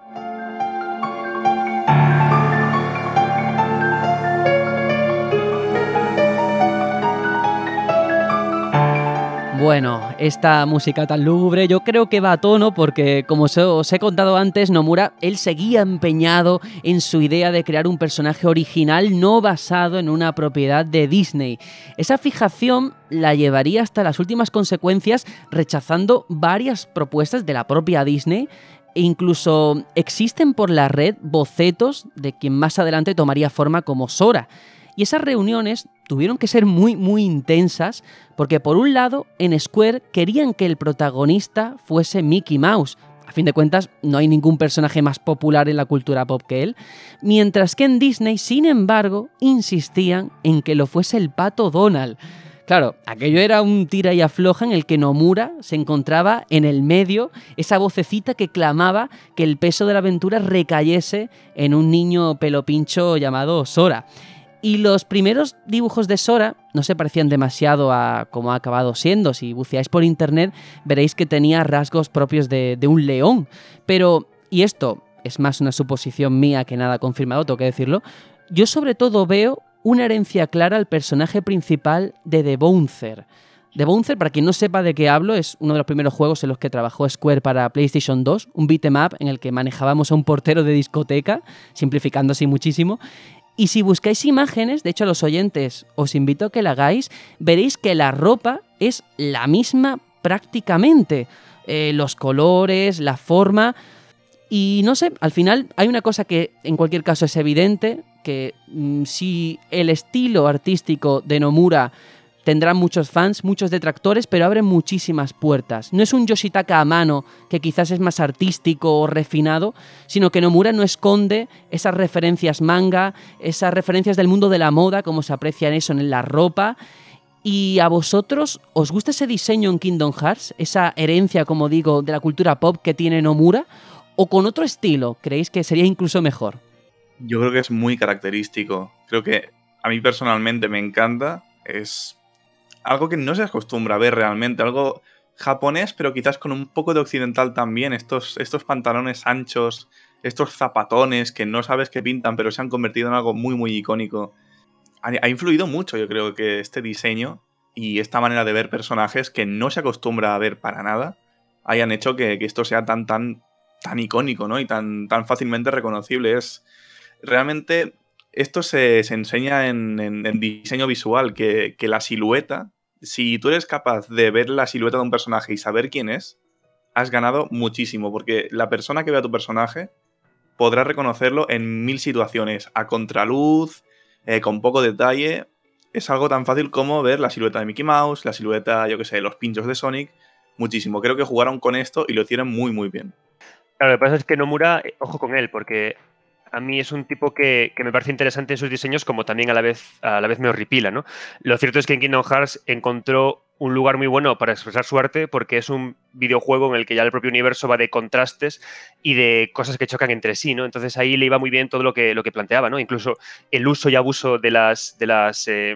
Speaker 1: Bueno, esta música tan lúgubre yo creo que va a tono porque, como os he contado antes, Nomura, él seguía empeñado en su idea de crear un personaje original no basado en una propiedad de Disney. Esa fijación la llevaría hasta las últimas consecuencias rechazando varias propuestas de la propia Disney e incluso existen por la red bocetos de quien más adelante tomaría forma como Sora. Y esas reuniones tuvieron que ser muy, muy intensas, porque por un lado, en Square querían que el protagonista fuese Mickey Mouse. A fin de cuentas, no hay ningún personaje más popular en la cultura pop que él. Mientras que en Disney, sin embargo, insistían en que lo fuese el pato Donald. Claro, aquello era un tira y afloja en el que Nomura se encontraba en el medio, esa vocecita que clamaba que el peso de la aventura recayese en un niño pelo pincho llamado Sora. Y los primeros dibujos de Sora no se parecían demasiado a como ha acabado siendo. Si buceáis por internet veréis que tenía rasgos propios de, un león. Pero, y esto es más una suposición mía que nada confirmado, tengo que decirlo, yo sobre todo veo una herencia clara al personaje principal de The Bouncer. The Bouncer, para quien no sepa de qué hablo, es uno de los primeros juegos en los que trabajó Square para PlayStation 2, un beat'em up en el que manejábamos a un portero de discoteca, simplificando así muchísimo, y si buscáis imágenes, de hecho los oyentes os invito a que la hagáis, veréis que la ropa es la misma prácticamente. Eh, los colores, la forma. Y no sé, al final hay una cosa que en cualquier caso es evidente, que mm, si el estilo artístico de Nomura tendrá muchos fans, muchos detractores, pero abre muchísimas puertas. No es un Yoshitaka a mano, que quizás es más artístico o refinado, sino que Nomura no esconde esas referencias manga, esas referencias del mundo de la moda, como se aprecia en eso, en la ropa. ¿Y a vosotros os gusta ese diseño en Kingdom Hearts? Esa herencia, como digo, de la cultura pop que tiene Nomura? ¿O con otro estilo creéis que sería incluso mejor?
Speaker 2: Yo creo que es muy característico. Creo que a mí personalmente me encanta. Es algo que no se acostumbra a ver realmente. Algo japonés, pero quizás con un poco de occidental también. Estos, estos pantalones anchos, estos zapatones que no sabes qué pintan, pero se han convertido en algo muy, muy icónico. Ha, ha influido mucho, yo creo, que este diseño y esta manera de ver personajes que no se acostumbra a ver para nada hayan hecho que, que esto sea tan, tan tan icónico, ¿no? Y tan, tan fácilmente reconocible. Es realmente esto se, enseña en, diseño visual, que, la silueta, si tú eres capaz de ver la silueta de un personaje y saber quién es, has ganado muchísimo, porque la persona que vea tu personaje podrá reconocerlo en mil situaciones, a contraluz, eh, con poco detalle. Es algo tan fácil como ver la silueta de Mickey Mouse, la silueta, yo que sé, los pinchos de Sonic, muchísimo. Creo que jugaron con esto y lo hicieron muy, muy bien.
Speaker 4: Claro, lo que pasa es que Nomura, eh, ojo con él, porque a mí es un tipo que, me parece interesante en sus diseños, como también a la vez, a la vez me horripila, ¿no? Lo cierto es que en Kingdom Hearts encontró un lugar muy bueno para expresar su arte porque es un videojuego en el que ya el propio universo va de contrastes y de cosas que chocan entre sí, ¿no? Entonces ahí le iba muy bien todo lo que, lo que planteaba, ¿no? Incluso el uso y abuso de las, de las eh,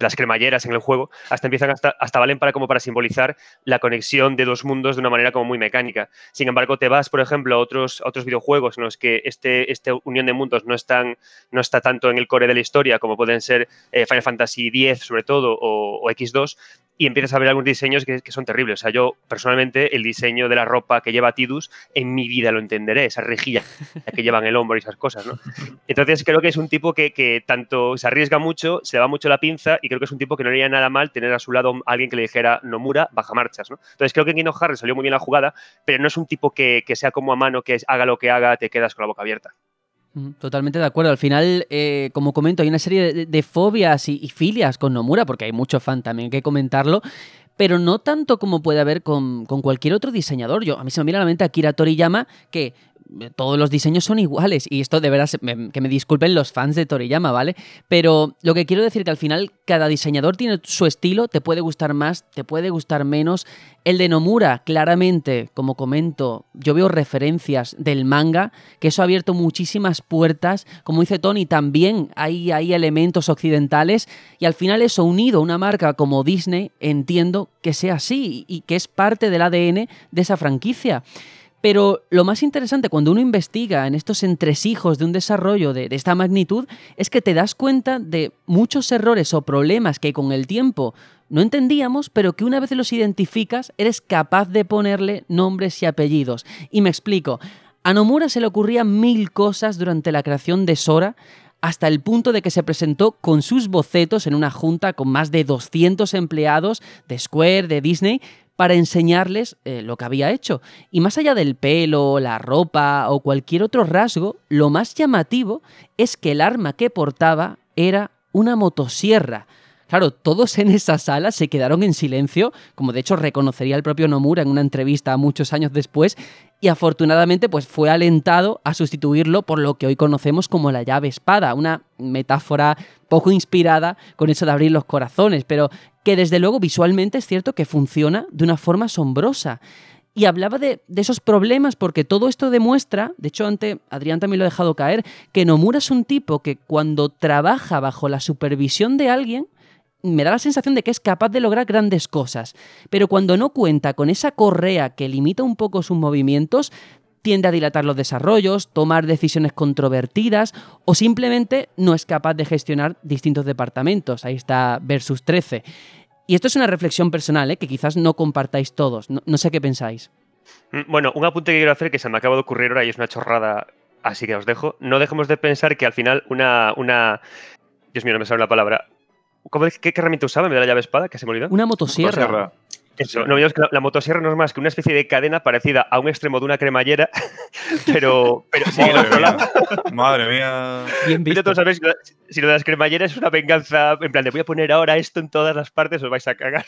Speaker 4: las cremalleras en el juego, hasta empiezan hasta, hasta valen para como para simbolizar la conexión de dos mundos de una manera como muy mecánica. Sin embargo, te vas, por ejemplo, a otros, otros videojuegos en los que este, este unión de mundos no, no está tanto en el core de la historia, como pueden ser eh, Final Fantasy X sobre todo o, o X2, y empiezas a ver algunos diseños que, son terribles. O sea, yo personalmente el diseño de la ropa que lleva Tidus en mi vida lo entenderé, esa rejilla que llevan el hombro y esas cosas, ¿no? Entonces creo que es un tipo que, tanto se arriesga mucho, se le va mucho la pinza y creo que es un tipo que no haría nada mal tener a su lado a alguien que le dijera Nomura, baja marchas, ¿no? Entonces creo que en Kingdom Hearts salió muy bien la jugada, pero no es un tipo que, que sea como a mano, que haga lo que haga, te quedas con la boca abierta.
Speaker 1: Totalmente de acuerdo. Al final, eh, como comento, hay una serie de, fobias y, filias con Nomura, porque hay mucho fan también, que comentarlo, pero no tanto como puede haber con, con, cualquier otro diseñador. Yo, a mí se me viene a la mente Akira Toriyama, que todos los diseños son iguales. Y esto de veras, que me disculpen los fans de Toriyama, ¿vale? Pero lo que quiero decir que al final cada diseñador tiene su estilo, te puede gustar más, te puede gustar menos. El de Nomura, claramente, como comento, yo veo referencias del manga, que eso ha abierto muchísimas puertas. Como dice Tony, también hay, hay elementos occidentales. Y al final eso unido a una marca como Disney, entiendo que sea así y que es parte del ADN de esa franquicia. Pero lo más interesante cuando uno investiga en estos entresijos de un desarrollo de, esta magnitud es que te das cuenta de muchos errores o problemas que con el tiempo no entendíamos, pero que una vez los identificas eres capaz de ponerle nombres y apellidos. Y me explico. A Nomura se le ocurrían mil cosas durante la creación de Sora, hasta el punto de que se presentó con sus bocetos en una junta con más de 200 empleados de Square, de Disney, para enseñarles eh, lo que había hecho. Y más allá del pelo, la ropa o cualquier otro rasgo, lo más llamativo es que el arma que portaba era una motosierra. Claro, todos en esa sala se quedaron en silencio, como de hecho reconocería el propio Nomura en una entrevista muchos años después, y afortunadamente pues fue alentado a sustituirlo por lo que hoy conocemos como la llave espada, una metáfora poco inspirada con eso de abrir los corazones, pero que desde luego visualmente es cierto que funciona de una forma asombrosa. Y hablaba de, esos problemas porque todo esto demuestra, de hecho antes Adrián también lo ha dejado caer, que Nomura es un tipo que cuando trabaja bajo la supervisión de alguien, me da la sensación de que es capaz de lograr grandes cosas, pero cuando no cuenta con esa correa que limita un poco sus movimientos, tiende a dilatar los desarrollos, tomar decisiones controvertidas o simplemente no es capaz de gestionar distintos departamentos. Ahí está Versus 13. Y esto es una reflexión personal, ¿eh? que quizás no compartáis todos. No, sé qué pensáis.
Speaker 4: Mm, bueno, un apunte que quiero hacer que se me acaba de ocurrir ahora y es una chorrada, así que os dejo. No dejemos de pensar que al final una... una... Dios mío, no me sale la palabra. ¿Cómo, qué, qué, herramienta usaba en vez de la llave espada? Que se me olvidó.
Speaker 1: Una motosierra.
Speaker 4: Eso, no que la, motosierra no es más que una especie de cadena parecida a un extremo de una cremallera, pero, pero
Speaker 2: Madre, mía. Madre mía.
Speaker 1: Bien visto.
Speaker 4: sabéis, si lo de las cremalleras es una venganza, en plan, de voy a poner ahora esto en todas las partes, os vais a cagar.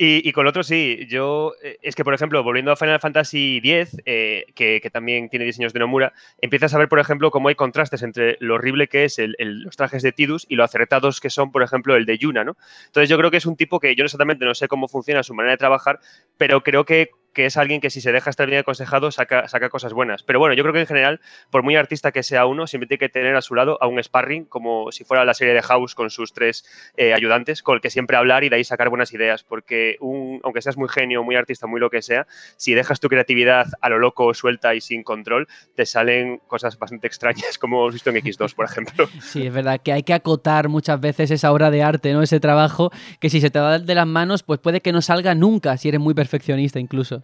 Speaker 4: Y, con otro sí, yo, eh, es que por ejemplo, volviendo a Final Fantasy X, eh, que, también tiene diseños de Nomura, empiezas a ver, por ejemplo, cómo hay contrastes entre lo horrible que es los trajes de Tidus y lo acertados que son, por ejemplo, el de Yuna, ¿no? Entonces yo creo que es un tipo que yo exactamente no sé cómo funciona su manera de trabajar, pero creo que que es alguien que si se deja estar bien aconsejado saca, saca cosas buenas. Pero bueno, yo creo que en general, por muy artista que sea uno, siempre tiene que tener a su lado a un sparring, como si fuera la serie de House con sus tres eh, ayudantes, con el que siempre hablar y de ahí sacar buenas ideas. Porque un, aunque seas muy genio, muy artista, muy lo que sea, si dejas tu creatividad a lo loco, suelta y sin control, te salen cosas bastante extrañas, como hemos visto en X2, por ejemplo.
Speaker 1: Sí, es verdad que hay que acotar muchas veces esa obra de arte, ¿no? Ese trabajo que si se te va de las manos, pues puede que no salga nunca si eres muy perfeccionista incluso.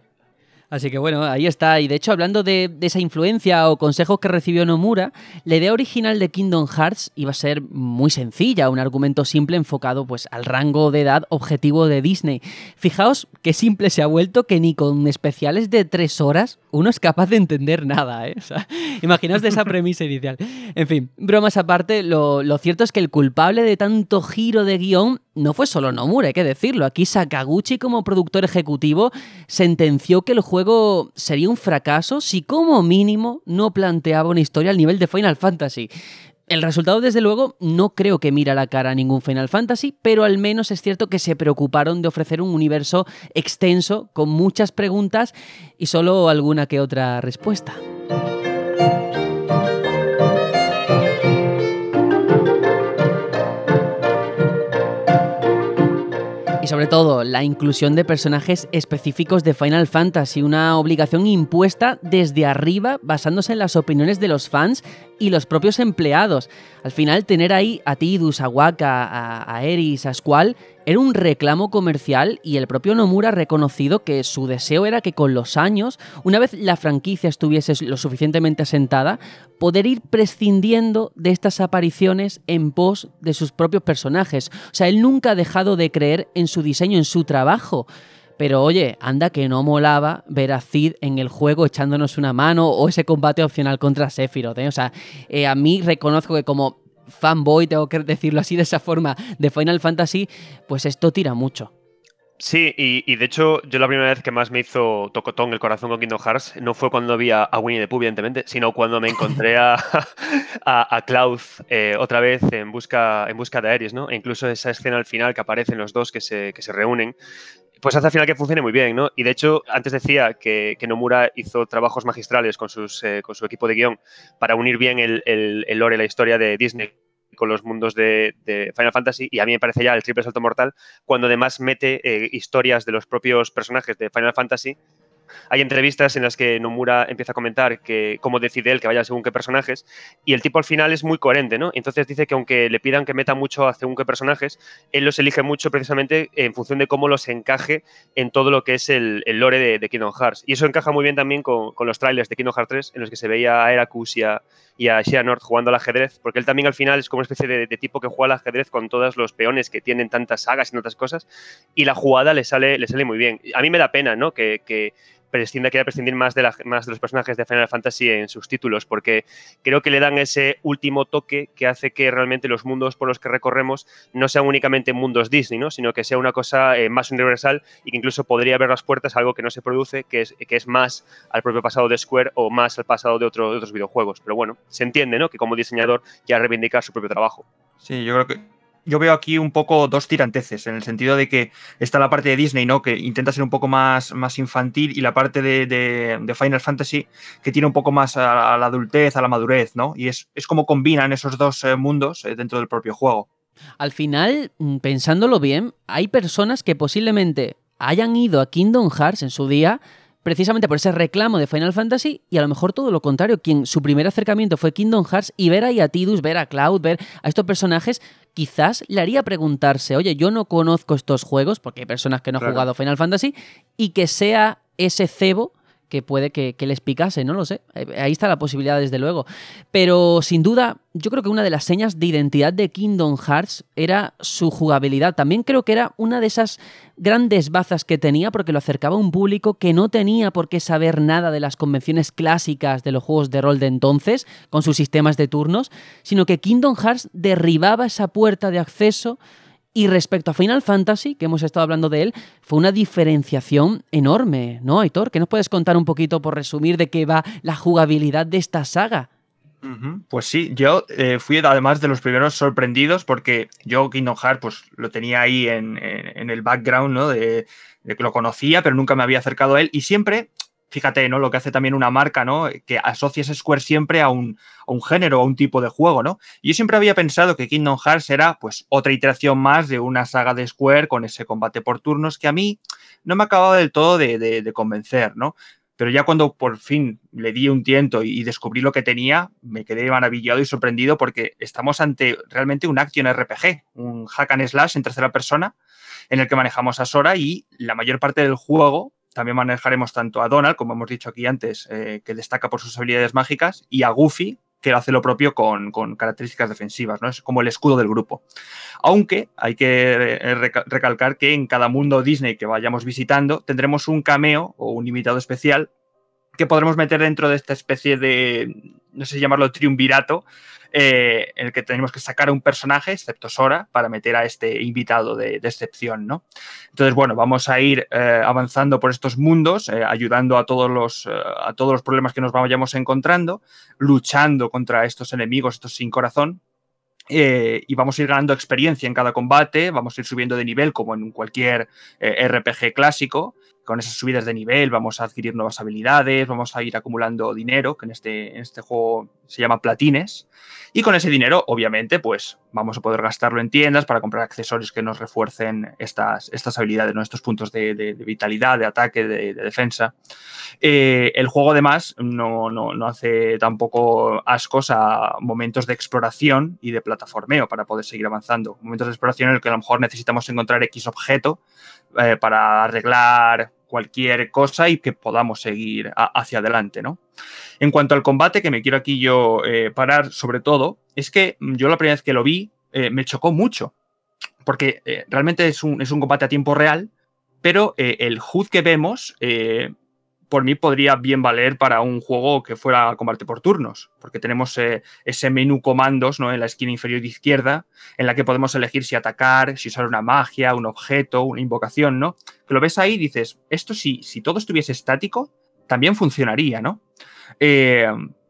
Speaker 1: Así que bueno, ahí está. Y de hecho, hablando de, esa influencia o consejos que recibió Nomura, la idea original de Kingdom Hearts iba a ser muy sencilla, un argumento simple enfocado pues, al rango de edad objetivo de Disney. Fijaos qué simple se ha vuelto que ni con especiales de tres horas uno es capaz de entender nada. ¿eh? imaginaos de esa premisa inicial. En fin, bromas aparte, lo, lo cierto es que el culpable de tanto giro de guion no fue solo Nomura, hay que decirlo. Aquí Sakaguchi, como productor ejecutivo, sentenció que el juego sería un fracaso si, como mínimo, no planteaba una historia al nivel de Final Fantasy. El resultado, desde luego, no creo que mira la cara a ningún Final Fantasy, pero al menos es cierto que se preocuparon de ofrecer un universo extenso, con muchas preguntas y solo alguna que otra respuesta. Y sobre todo, la inclusión de personajes específicos de Final Fantasy, una obligación impuesta desde arriba basándose en las opiniones de los fans y los propios empleados. Al final, tener ahí a Tidus, a Waka, a, Eris, a Squall, era un reclamo comercial y el propio Nomura ha reconocido que su deseo era que con los años, una vez la franquicia estuviese lo suficientemente asentada, poder ir prescindiendo de estas apariciones en pos de sus propios personajes. O sea, él nunca ha dejado de creer en su diseño, en su trabajo. Pero oye, anda que no molaba ver a Cid en el juego echándonos una mano o ese combate opcional contra Sephiroth. ¿eh? O sea, eh, a mí reconozco que como fanboy, tengo que decirlo así de esa forma, de Final Fantasy, pues esto tira mucho.
Speaker 4: Sí, y, de hecho, yo la primera vez que más me hizo tocotón el corazón con Kingdom Hearts no fue cuando vi a, Winnie the Pooh, evidentemente, sino cuando me encontré a, a, Cloud eh, otra vez en busca, en busca de Ares, ¿no? E incluso esa escena al final que aparecen los dos que se, que se reúnen, pues hace al final que funcione muy bien, ¿no? Y de hecho, antes decía que, Nomura hizo trabajos magistrales con, sus, eh, con su equipo de guion para unir bien el, el, el lore, la historia de Disney con los mundos de, Final Fantasy y a mí me parece ya el triple salto mortal cuando además mete eh, historias de los propios personajes de Final Fantasy hay entrevistas en las que Nomura empieza a comentar que cómo decide él que vaya según qué personajes y el tipo al final es muy coherente, ¿no? Entonces dice que aunque le pidan que meta mucho a según qué personajes, él los elige mucho precisamente en función de cómo los encaje en todo lo que es el, lore de, Kingdom Hearts. Y eso encaja muy bien también con, los trailers de Kingdom Hearts 3 en los que se veía a Heracus y a, y a Xehanort jugando al ajedrez, porque él también al final es como una especie de, tipo que juega al ajedrez con todos los peones que tienen tantas sagas y tantas cosas, y la jugada le sale, le sale muy bien. A mí me da pena, ¿no? Que prescinda, quiera prescindir más de, más de los personajes de Final Fantasy en sus títulos, porque creo que le dan ese último toque que hace que realmente los mundos por los que recorremos no sean únicamente mundos Disney, ¿no? sino que sea una cosa eh, más universal y que incluso podría abrir las puertas a algo que no se produce, que es, que es más al propio pasado de Square o más al pasado de, otros videojuegos. Pero bueno, se entiende ¿no? que como diseñador ya reivindica su propio trabajo.
Speaker 3: Sí, yo creo que yo veo aquí un poco dos tiranteces, en el sentido de que está la parte de Disney, ¿no? Que intenta ser un poco más, más infantil, y la parte de, Final Fantasy, que tiene un poco más a, la adultez, a la madurez, ¿no? Y es, como combinan esos dos eh, mundos eh, dentro del propio juego.
Speaker 1: Al final, mm, pensándolo bien, hay personas que posiblemente hayan ido a Kingdom Hearts en su día precisamente por ese reclamo de Final Fantasy y a lo mejor todo lo contrario, quien su primer acercamiento fue Kingdom Hearts y ver ahí a Tidus, ver a Cloud, ver a estos personajes, quizás le haría preguntarse, oye, yo no conozco estos juegos, porque hay personas que no han jugado Final Fantasy, y que sea ese cebo que puede que, les picase, no lo sé. Eh, ahí está la posibilidad, desde luego. Pero sin duda, yo creo que una de las señas de identidad de Kingdom Hearts era su jugabilidad. También creo que era una de esas grandes bazas que tenía porque lo acercaba a un público que no tenía por qué saber nada de las convenciones clásicas de los juegos de rol de entonces, con sus sistemas de turnos, sino que Kingdom Hearts derribaba esa puerta de acceso y respecto a Final Fantasy, que hemos estado hablando de él, fue una diferenciación enorme, ¿no, Aitor? ¿Qué nos puedes contar un poquito, por resumir, de qué va la jugabilidad de esta saga?
Speaker 3: Pues sí, yo eh, fui además de los primeros sorprendidos porque yo Kingdom Hearts pues lo tenía ahí en, el background, ¿no? De, de, que lo conocía, pero nunca me había acercado a él y siempre fíjate, ¿no? Lo que hace también una marca, ¿no? Que asocias Square siempre a un, a un género, a un tipo de juego, ¿no? Y yo siempre había pensado que Kingdom Hearts era, pues, otra iteración más de una saga de Square con ese combate por turnos que a mí no me acababa del todo de, convencer, ¿no? Pero ya cuando por fin le di un tiento y descubrí lo que tenía, me quedé maravillado y sorprendido porque estamos ante realmente un action RPG, un hack and slash en tercera persona, en el que manejamos a Sora y la mayor parte del juego también manejaremos tanto a Donald, como hemos dicho aquí antes, eh, que destaca por sus habilidades mágicas, y a Goofy, que hace lo propio con, características defensivas, ¿no? Es como el escudo del grupo. Aunque hay que eh, recalcar que en cada mundo Disney que vayamos visitando tendremos un cameo o un invitado especial que podremos meter dentro de esta especie de, no sé si llamarlo triunvirato, eh, en el que tenemos que sacar a un personaje, excepto Sora, para meter a este invitado de, excepción, ¿no? Entonces, bueno, vamos a ir eh, avanzando por estos mundos, eh, ayudando a todos, los, a todos los problemas que nos vayamos encontrando, luchando contra estos enemigos, estos sin corazón, y vamos a ir ganando experiencia en cada combate, vamos a ir subiendo de nivel como en cualquier RPG clásico con esas subidas de nivel vamos a adquirir nuevas habilidades, vamos a ir acumulando dinero, que en este, en este juego se llama platines. Y con ese dinero, obviamente, pues vamos a poder gastarlo en tiendas para comprar accesorios que nos refuercen estas, estas habilidades, estos puntos de, vitalidad, de ataque, de, defensa. Eh, el juego, además, no, no, no, hace tampoco ascos a momentos de exploración y de plataformeo para poder seguir avanzando. Momentos de exploración en el que a lo mejor necesitamos encontrar X objeto eh, para arreglar cualquier cosa y que podamos seguir hacia adelante, ¿no? En cuanto al combate, que me quiero aquí yo eh, parar sobre todo, es que yo la primera vez que lo vi eh, me chocó mucho, porque realmente es un, es un, combate a tiempo real, pero el HUD que vemos por mí podría bien valer para un juego que fuera combate por turnos, porque tenemos eh, ese menú comandos ¿no? en la esquina inferior izquierda, en la que podemos elegir si atacar, si usar una magia, un objeto, una invocación, ¿no? Que lo ves ahí y dices, esto si, si todo estuviese estático, también funcionaría, ¿no? Eh,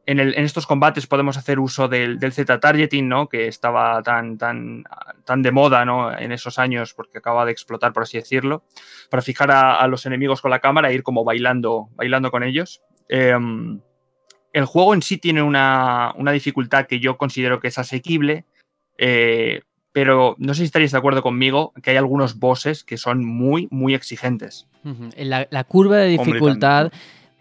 Speaker 3: en, estos combates podemos hacer uso del, Z-targeting, ¿no? Que estaba tan, tan, tan de moda, ¿no? En esos años, porque acaba de explotar, por así decirlo, para fijar a, los enemigos con la cámara e ir como bailando, bailando con ellos. Em, el juego en sí tiene una, dificultad que yo considero que es asequible, eh, pero no sé si estaréis de acuerdo conmigo que hay algunos bosses que son muy, muy exigentes.
Speaker 1: la, la, curva de dificultad...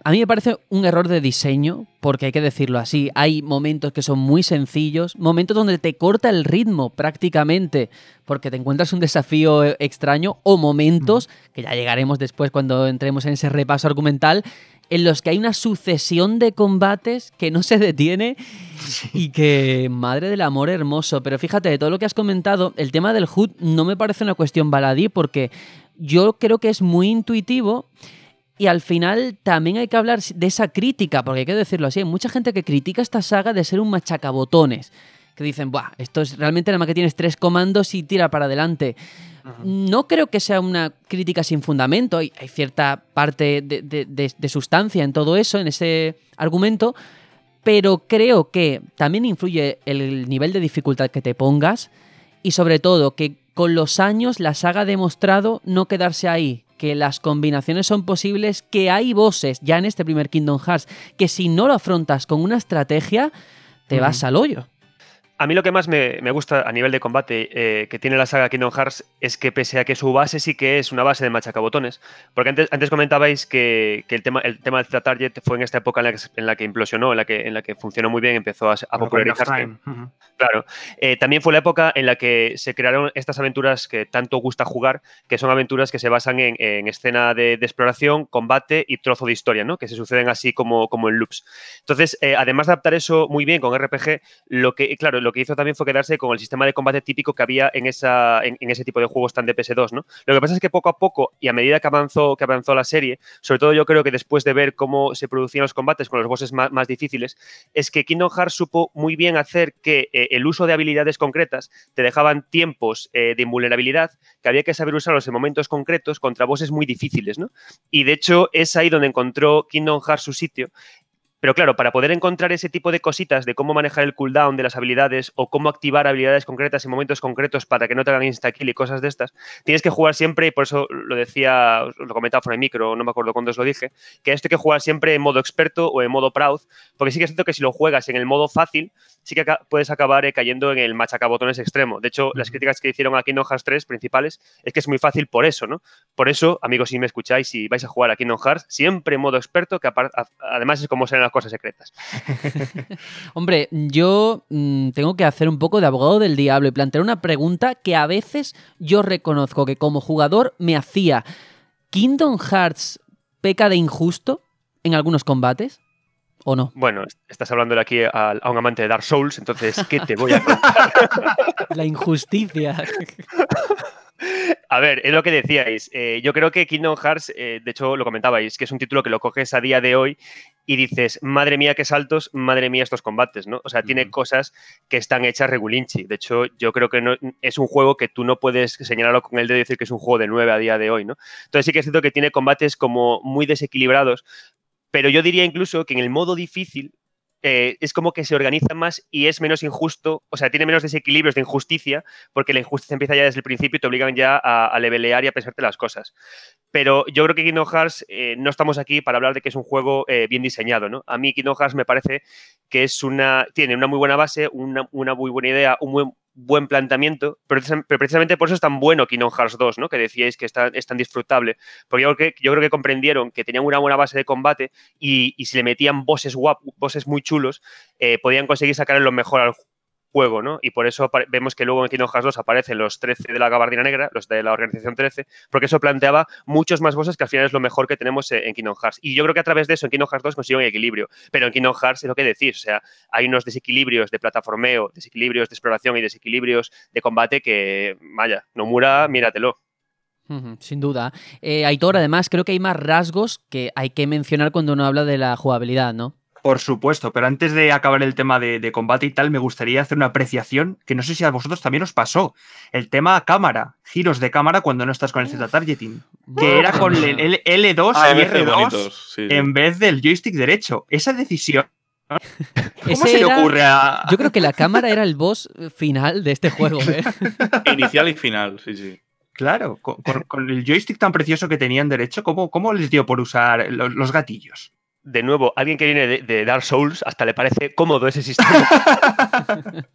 Speaker 1: A mí me parece un error de diseño, porque hay que decirlo así. Hay momentos que son muy sencillos, momentos donde te corta el ritmo prácticamente, porque te encuentras un desafío extraño, o momentos, que ya llegaremos después cuando entremos en ese repaso argumental, en los que hay una sucesión de combates que no se detiene y que, madre del amor hermoso. Pero fíjate, de todo lo que has comentado, el tema del HUD no me parece una cuestión baladí, porque yo creo que es muy intuitivo y al final también hay que hablar de esa crítica, porque hay que decirlo así, hay mucha gente que critica esta saga de ser un machacabotones, que dicen, Buah, esto es realmente nada más que tienes tres comandos y tira para adelante. No creo que sea una crítica sin fundamento, hay, cierta parte de, sustancia en todo eso, en ese argumento, pero creo que también influye el nivel de dificultad que te pongas y sobre todo que con los años la saga ha demostrado no quedarse ahí, que las combinaciones son posibles, que hay bosses ya en este primer Kingdom Hearts, que si no lo afrontas con una estrategia, te vas al hoyo.
Speaker 4: A mí lo que más me, gusta a nivel de combate eh, que tiene la saga Kingdom Hearts es que pese a que su base sí que es una base de machacabotones, porque antes, antes comentabais que, el, tema, el tema del Z-Target fue en esta época en la, que, implosionó, en la que, en la que funcionó muy bien, empezó a, popularizarse. Claro. Eh, también fue la época en la que se crearon estas aventuras que tanto gusta jugar, que son aventuras que se basan en, escena de, exploración, combate y trozo de historia, ¿no? que se suceden así como, como en loops. Entonces, eh, además de adaptar eso muy bien con RPG, lo que, claro, lo que hizo también fue quedarse con el sistema de combate típico que había en, esa, en, ese tipo de juegos tan de PS2, ¿no? Lo que pasa es que poco a poco y a medida que avanzó, que avanzó la serie, sobre todo yo creo que después de ver cómo se producían los combates con los bosses más, difíciles, es que Kingdom Hearts supo muy bien hacer que eh, el uso de habilidades concretas te dejaban tiempos eh, de invulnerabilidad que había que saber usarlos en momentos concretos contra bosses muy difíciles. Y de hecho es ahí donde encontró Kingdom Hearts su sitio pero claro, para poder encontrar ese tipo de cositas de cómo manejar el cooldown de las habilidades o cómo activar habilidades concretas en momentos concretos para que no te hagan insta-kill y cosas de estas, tienes que jugar siempre, y por eso lo decía, lo comentaba fuera de micro, no me acuerdo cuándo os lo dije, que esto hay que jugar siempre en modo experto o en modo proud, porque sí que es cierto que si lo juegas en el modo fácil, sí que puedes acabar eh, cayendo en el machacabotones extremo. De hecho, las críticas que hicieron a Kingdom Hearts 3 principales es que es muy fácil por eso, ¿no? Por eso, amigos, si me escucháis, si vais a jugar a Kingdom Hearts, siempre en modo experto, que además es como serán las cosas secretas.
Speaker 1: Hombre, yo mm, tengo que hacer un poco de abogado del diablo y plantear una pregunta que a veces yo reconozco que como jugador me hacía. ¿Kingdom Hearts peca de injusto en algunos combates? ¿O no?
Speaker 4: Bueno, estás hablando aquí a, un amante de Dark Souls, entonces, ¿qué te voy a contar?
Speaker 1: La injusticia.
Speaker 4: A ver, es lo que decíais. Eh, yo creo que Kingdom Hearts, eh, de hecho lo comentabais, que es un título que lo coges a día de hoy y dices, madre mía, qué saltos, madre mía, estos combates, ¿no? O sea, tiene cosas que están hechas regulinchi. De hecho, yo creo que no, es un juego que tú no puedes señalarlo con el dedo y decir que es un juego de 9 a día de hoy, ¿no? Entonces sí que es cierto que tiene combates como muy desequilibrados, pero yo diría incluso que en el modo difícil eh, es como que se organiza más y es menos injusto, o sea, tiene menos desequilibrios de injusticia, porque la injusticia empieza ya desde el principio y te obligan ya a, levelear y a pensarte las cosas. Pero yo creo que Kingdom Hearts eh, no estamos aquí para hablar de que es un juego eh, bien diseñado, ¿no? A mí Kingdom Hearts me parece que es una, tiene una muy buena base, una, una muy buena idea, un buen, buen planteamiento, pero, precisamente por eso es tan bueno Kingdom Hearts 2, ¿no? Que decíais que está, es tan disfrutable. Porque yo creo, que, comprendieron que tenían una buena base de combate y, si le metían bosses muy chulos, eh, podían conseguir sacar lo mejor al, juego, ¿no? Y por eso vemos que luego en Kingdom Hearts 2 aparecen los 13 de la gabardina negra, los de la organización 13, porque eso planteaba muchos más bosses que al final es lo mejor que tenemos en Kingdom Hearts. Y yo creo que a través de eso en Kingdom Hearts 2 consiguen equilibrio, pero en Kingdom Hearts es lo que decís, o sea, hay unos desequilibrios de plataformeo, desequilibrios de exploración y desequilibrios de combate que, vaya, Nomura, míratelo.
Speaker 1: Sin duda. Eh, Aitor, además, creo que hay más rasgos que hay que mencionar cuando uno habla de la jugabilidad, ¿no?
Speaker 3: Por supuesto, pero antes de acabar el tema de, combate y tal, me gustaría hacer una apreciación que no sé si a vosotros también os pasó. El tema cámara, giros de cámara cuando no estás con el Z-Targeting. Que era con el L2 ah, y R2 en vez del joystick derecho. Esa decisión
Speaker 1: ¿Cómo se le ocurre a.? Yo creo que la cámara era el boss final de este juego, ¿eh?
Speaker 2: Inicial y final, sí, sí.
Speaker 3: Claro, con, el joystick tan precioso que tenían derecho, ¿cómo, cómo les dio por usar los gatillos?
Speaker 4: De nuevo, alguien que viene de, Dark Souls hasta le parece cómodo ese sistema.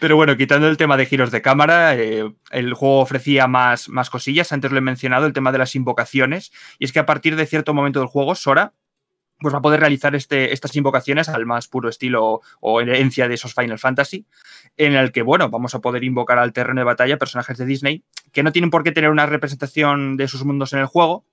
Speaker 3: Pero bueno, quitando el tema de giros de cámara, eh, el juego ofrecía más, más cosillas. Antes lo he mencionado, el tema de las invocaciones. Y es que a partir de cierto momento del juego, Sora pues va a poder realizar este, estas invocaciones al más puro estilo o herencia de esos Final Fantasy, en el que, bueno, vamos a poder invocar al terreno de batalla personajes de Disney que no tienen por qué tener una representación de sus mundos en el juego,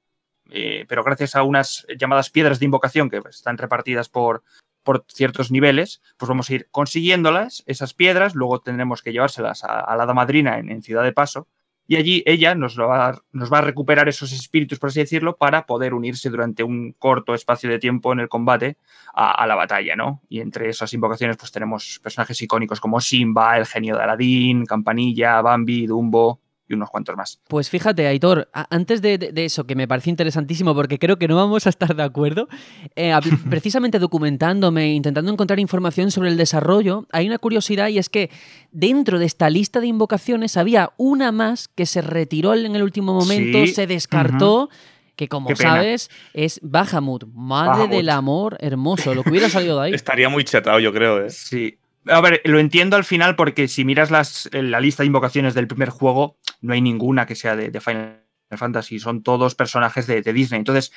Speaker 3: eh, pero gracias a unas llamadas piedras de invocación que están repartidas por, por ciertos niveles, pues vamos a ir consiguiéndolas, esas piedras, luego tendremos que llevárselas a, la damadrina en, en, Ciudad de Paso, y allí ella nos, va, nos va a recuperar esos espíritus, por así decirlo, para poder unirse durante un corto espacio de tiempo en el combate a, a, la batalla, ¿no? Y entre esas invocaciones, pues tenemos personajes icónicos como Simba, el genio de Aladín, Campanilla, Bambi, Dumbo, y unos cuantos más.
Speaker 1: Pues fíjate, Aitor, antes de, eso, que me parece interesantísimo, porque creo que no vamos a estar de acuerdo, eh, precisamente documentándome, intentando encontrar información sobre el desarrollo, hay una curiosidad y es que dentro de esta lista de invocaciones había una más que se retiró en el último momento, se descartó. que como sabes es Bahamut, madre del amor hermoso, lo que hubiera salido de ahí.
Speaker 2: Estaría muy chetado, yo creo. ¿eh?
Speaker 3: Sí, A ver, lo entiendo al final porque si miras las, la lista de invocaciones del primer juego, no hay ninguna que sea de, de Final Fantasy, son todos personajes de, de Disney. Entonces,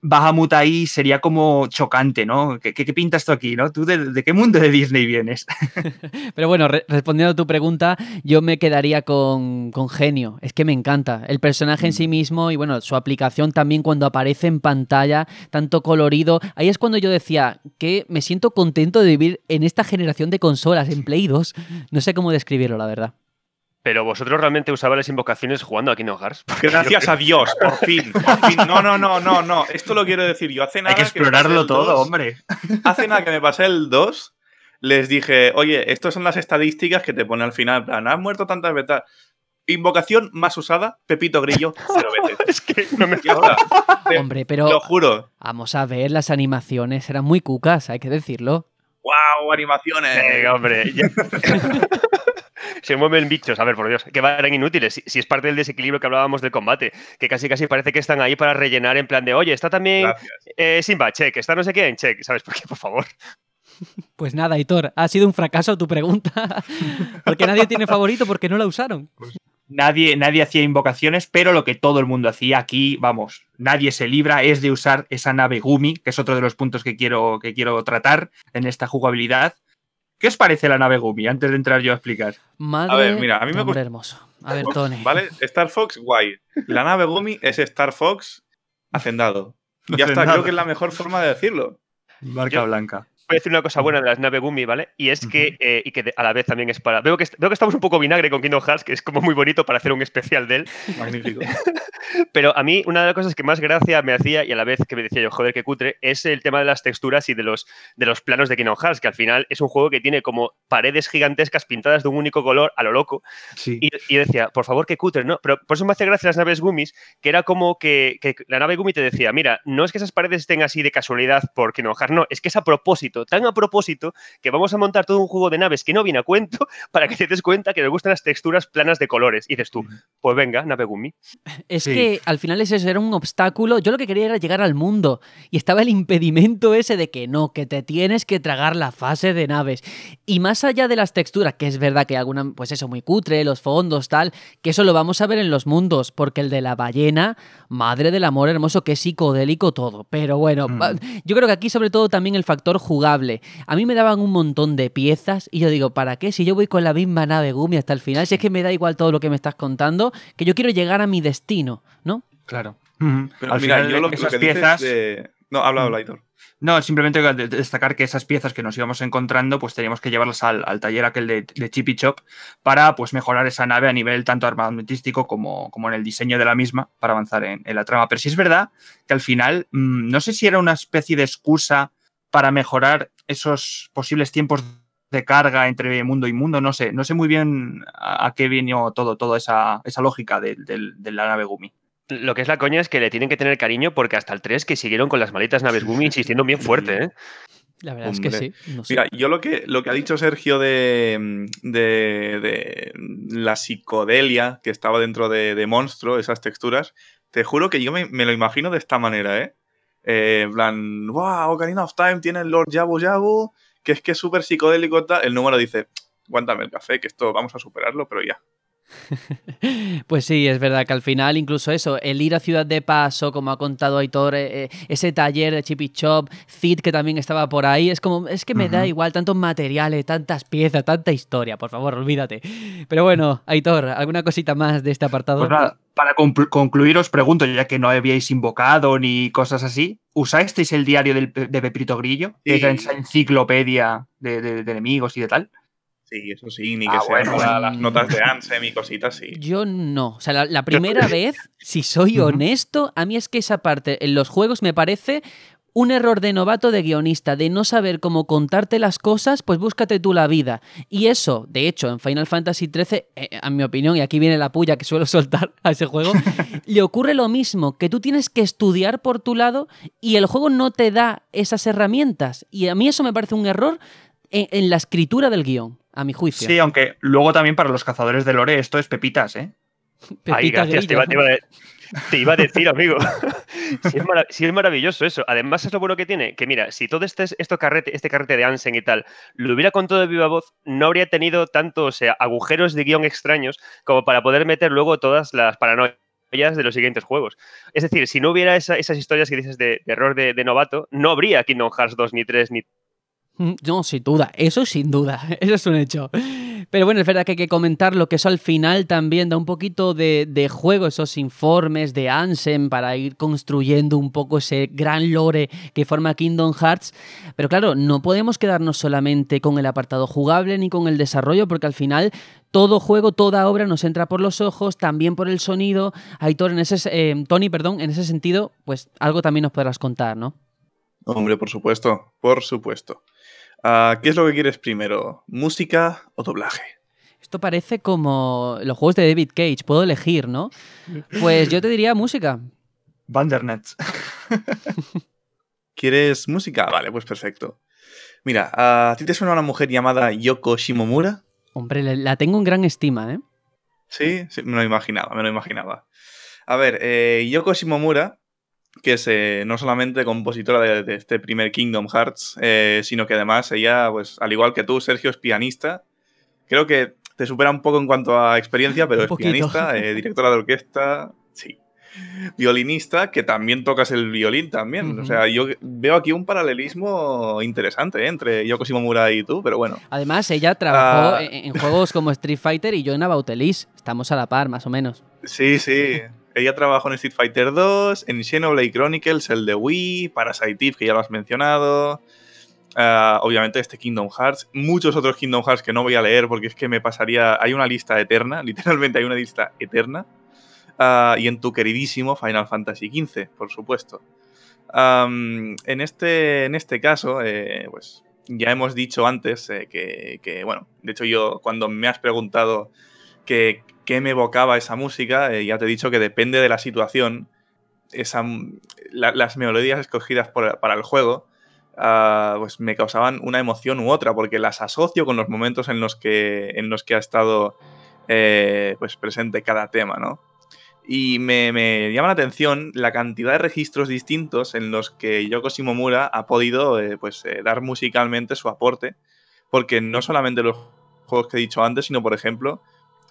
Speaker 3: Bahamut ahí sería como chocante, ¿no? ¿Qué, qué, pinta esto aquí, no? ¿Tú de, de, qué mundo de Disney vienes?
Speaker 1: Pero bueno, re respondiendo a tu pregunta, yo me quedaría con, con, Genio. Es que me encanta. El personaje en sí
Speaker 3: Mm.
Speaker 1: mismo y bueno, su aplicación también cuando aparece en pantalla, tanto colorido. Ahí es cuando yo decía que me siento contento de vivir en esta generación de consolas, en Play 2. No sé cómo describirlo, la verdad.
Speaker 4: Pero vosotros realmente usabais las invocaciones jugando a Kingdom Hearts.
Speaker 2: Gracias a Dios, por fin, por fin. No, no, no, no, no. Esto lo quiero decir yo. Hace nada
Speaker 3: Hay que explorarlo que todo, 2, hombre.
Speaker 2: Hace nada que me pasé el 2, les dije, oye, estas son las estadísticas que te pone al final. plan, has muerto tantas veces. Invocación más usada, Pepito Grillo, cero veces.
Speaker 4: es que no me
Speaker 1: Hombre, pero.
Speaker 2: Lo juro.
Speaker 1: Vamos a ver, las animaciones eran muy cucas, hay que decirlo.
Speaker 2: ¡Wow! Animaciones.
Speaker 4: Venga, hombre. Se mueven bichos, a ver, por Dios, que eran inútiles. Si, si, es parte del desequilibrio que hablábamos del combate, que casi casi parece que están ahí para rellenar en plan de, oye, está también eh, Simba, check, está no sé qué en check, ¿sabes por qué? Por favor.
Speaker 1: Pues nada, Hitor, ha sido un fracaso tu pregunta. porque nadie tiene favorito porque no la usaron.
Speaker 3: Nadie, nadie hacía invocaciones, pero lo que todo el mundo hacía aquí, vamos, nadie se libra, es de usar esa nave Gumi, que es otro de los puntos que quiero, que quiero tratar en esta jugabilidad. ¿Qué os parece la nave Gumi? Antes de entrar yo a explicar.
Speaker 1: Madre
Speaker 2: a ver, mira, a mí me
Speaker 1: gusta. hermoso. A ver, Tony.
Speaker 2: Vale, Star Fox, guay. La nave Gumi es Star Fox hacendado. Ya está, creo que es la mejor forma de decirlo.
Speaker 3: Marca yo, blanca.
Speaker 4: Voy a decir una cosa buena de las naves Gumi, ¿vale? Y es que, eh, y que a la vez también es para. Veo que, veo que estamos un poco vinagre con Kingdom Hearts, que es como muy bonito para hacer un especial de él.
Speaker 2: Magnífico.
Speaker 4: Pero a mí, una de las cosas que más gracia me hacía y a la vez que me decía yo, joder, qué cutre, es el tema de las texturas y de los, de los planos de Kingdom Hearts, que al final es un juego que tiene como paredes gigantescas pintadas de un único color a lo loco.
Speaker 3: Sí.
Speaker 4: Y, y decía, por favor, qué cutre, ¿no? Pero por eso me hace gracia las naves Gumis, que era como que, que, la nave Gumi te decía, mira, no es que esas paredes estén así de casualidad por Kingdom Hearts, no, es que es a propósito, tan a propósito que vamos a montar todo un juego de naves que no viene a cuento para que te des cuenta que me gustan las texturas planas de colores. Y dices tú, pues venga, nave Gumi.
Speaker 1: Es sí. que al final ese era un obstáculo. Yo lo que quería era llegar al mundo y estaba el impedimento ese de que no, que te tienes que tragar la fase de naves. Y más allá de las texturas, que es verdad que alguna, pues eso, muy cutre, los fondos, tal, que eso lo vamos a ver en los mundos, porque el de la ballena, madre del amor hermoso, que es psicodélico todo. Pero bueno, mm. yo creo que aquí sobre todo también el factor jugable. A mí me daban un montón de piezas y yo digo, ¿para qué? Si yo voy con la misma nave Gumi hasta el final, si es que me da igual todo lo que me estás contando, que yo quiero llegar a mi destino, ¿no?
Speaker 3: Claro.
Speaker 2: Pero Al mira, final, yo lo, esas lo que piezas... De... No, habla, habla, Aitor.
Speaker 3: No, simplemente destacar que esas piezas que nos íbamos encontrando, pues teníamos que llevarlas al, al taller aquel de, de Chippy Chop para pues mejorar esa nave a nivel tanto armamentístico como, como en el diseño de la misma para avanzar en, en la trama. Pero sí es verdad que al final, mmm, no sé si era una especie de excusa para mejorar esos posibles tiempos de carga entre mundo y mundo, no sé, no sé muy bien a, a qué vino todo, toda esa, esa lógica de, de, de, la nave Gumi.
Speaker 4: Lo que es la coña es que le tienen que tener cariño porque hasta el 3 que siguieron con las maletas naves Gumi insistiendo bien fuerte, ¿eh?
Speaker 1: La verdad Hombre. es que sí.
Speaker 2: No sé. Mira, yo lo que, lo que ha dicho Sergio de, de, de la psicodelia que estaba dentro de, de, Monstruo, esas texturas, te juro que yo me, me lo imagino de esta manera, ¿eh? Eh, en plan, wow, Ocarina of Time tiene el Lord Yabu Yabu, que es que es súper psicodélico. El número dice, aguántame el café, que esto vamos a superarlo, pero ya.
Speaker 1: Pues sí, es verdad que al final incluso eso, el ir a Ciudad de Paso, como ha contado Aitor, eh, ese taller de Chippy Chop, Cid que también estaba por ahí, es como, es que me uh -huh. da igual tantos materiales, tantas piezas, tanta historia, por favor, olvídate. Pero bueno, Aitor, ¿alguna cosita más de este apartado?
Speaker 3: Pues nada, para concluir os pregunto, ya que no habíais invocado ni cosas así, ¿usasteis el diario del, de Pepito Grillo? Sí. Esa enciclopedia de, de, de enemigos y de tal.
Speaker 2: Sí, eso sí, ni que ah, sean bueno. las notas de Ansem y cositas, sí.
Speaker 1: Yo no. O sea, la, la primera vez, si soy honesto, a mí es que esa parte en los juegos me parece un error de novato de guionista, de no saber cómo contarte las cosas, pues búscate tú la vida. Y eso, de hecho, en Final Fantasy XIII, eh, en mi opinión, y aquí viene la puya que suelo soltar a ese juego, le ocurre lo mismo, que tú tienes que estudiar por tu lado y el juego no te da esas herramientas. Y a mí eso me parece un error en, en la escritura del guion a mi juicio.
Speaker 3: Sí, aunque luego también para los cazadores de lore esto es pepitas, ¿eh?
Speaker 4: Ay,
Speaker 1: Pepita
Speaker 4: gracias, te iba, te iba a- te iba a decir, amigo. si, es mara- si es maravilloso eso. Además, es lo bueno que tiene, que mira, si todo este, esto carrete, este carrete de Ansen y tal lo hubiera contado de viva voz, no habría tenido tantos o sea, agujeros de guion extraños como para poder meter luego todas las paranoias de los siguientes juegos. Es decir, si no hubiera esa- esas historias que dices de, de error de, de novato, no habría Kingdom Hearts 2, ni 3, ni
Speaker 1: No, sin duda, eso sin duda, eso es un hecho. Pero bueno, es verdad que hay que comentarlo, que eso al final también da un poquito de, de juego, esos informes de Ansem para ir construyendo un poco ese gran lore que forma Kingdom Hearts. Pero claro, no podemos quedarnos solamente con el apartado jugable ni con el desarrollo, porque al final todo juego, toda obra nos entra por los ojos, también por el sonido. Aitor, en ese, eh, Tony, perdón, en ese sentido, pues algo también nos podrás contar, ¿no?
Speaker 2: Hombre, por supuesto, por supuesto. Ah, ¿Qué es lo que quieres primero? ¿Música o doblaje?
Speaker 1: Esto parece como los juegos de David Cage, puedo elegir, ¿no? Pues yo te diría música.
Speaker 3: Bandernets.
Speaker 2: ¿Quieres música? Vale, pues perfecto. Mira, ¿a ti te suena una mujer llamada Yoko Shimomura?
Speaker 1: Hombre, la tengo en gran estima, ¿eh?
Speaker 2: Sí, sí, me lo imaginaba, me lo imaginaba. A ver, eh, Yoko Shimomura, que es eh, no solamente compositora de, de este primer Kingdom Hearts, eh, sino que además ella, pues al igual que tú, Sergio, es pianista. Creo que te supera un poco en cuanto a experiencia, pero
Speaker 1: Un
Speaker 2: es
Speaker 1: poquito.
Speaker 2: pianista, eh, directora de orquesta, sí. Violinista, que también tocas el violín también. O sea, yo veo aquí un paralelismo interesante eh, entre Yoko Shimomura y tú, pero bueno.
Speaker 1: Además, ella trabajó
Speaker 2: Ah.
Speaker 1: en, en juegos como Street Fighter y yo en About Elise. Estamos a la par, más o menos.
Speaker 2: Sí, sí. Ella trabajó en Street Fighter 2, en Xenoblade Chronicles, el de Wii, Parasite Eve, que ya lo has mencionado. Ah, obviamente este Kingdom Hearts. Muchos otros Kingdom Hearts que no voy a leer porque es que me pasaría... Hay una lista eterna, literalmente hay una lista eterna. Ah, y en tu queridísimo Final Fantasy XV, por supuesto. En, este, en este caso, eh, pues ya hemos dicho antes eh, que, que, bueno, de hecho yo cuando me has preguntado que, qué me evocaba esa música, eh, ya te he dicho que depende de la situación, esa, la- las melodías escogidas para el juego, ah, pues me causaban una emoción u otra, porque las asocio con los momentos en los que, en los que ha estado eh, pues presente cada tema, ¿no? Y me, me llama la atención la cantidad de registros distintos en los que Yoko Shimomura ha podido eh, pues, dar musicalmente su aporte, porque no solamente los juegos que he dicho antes, sino por ejemplo,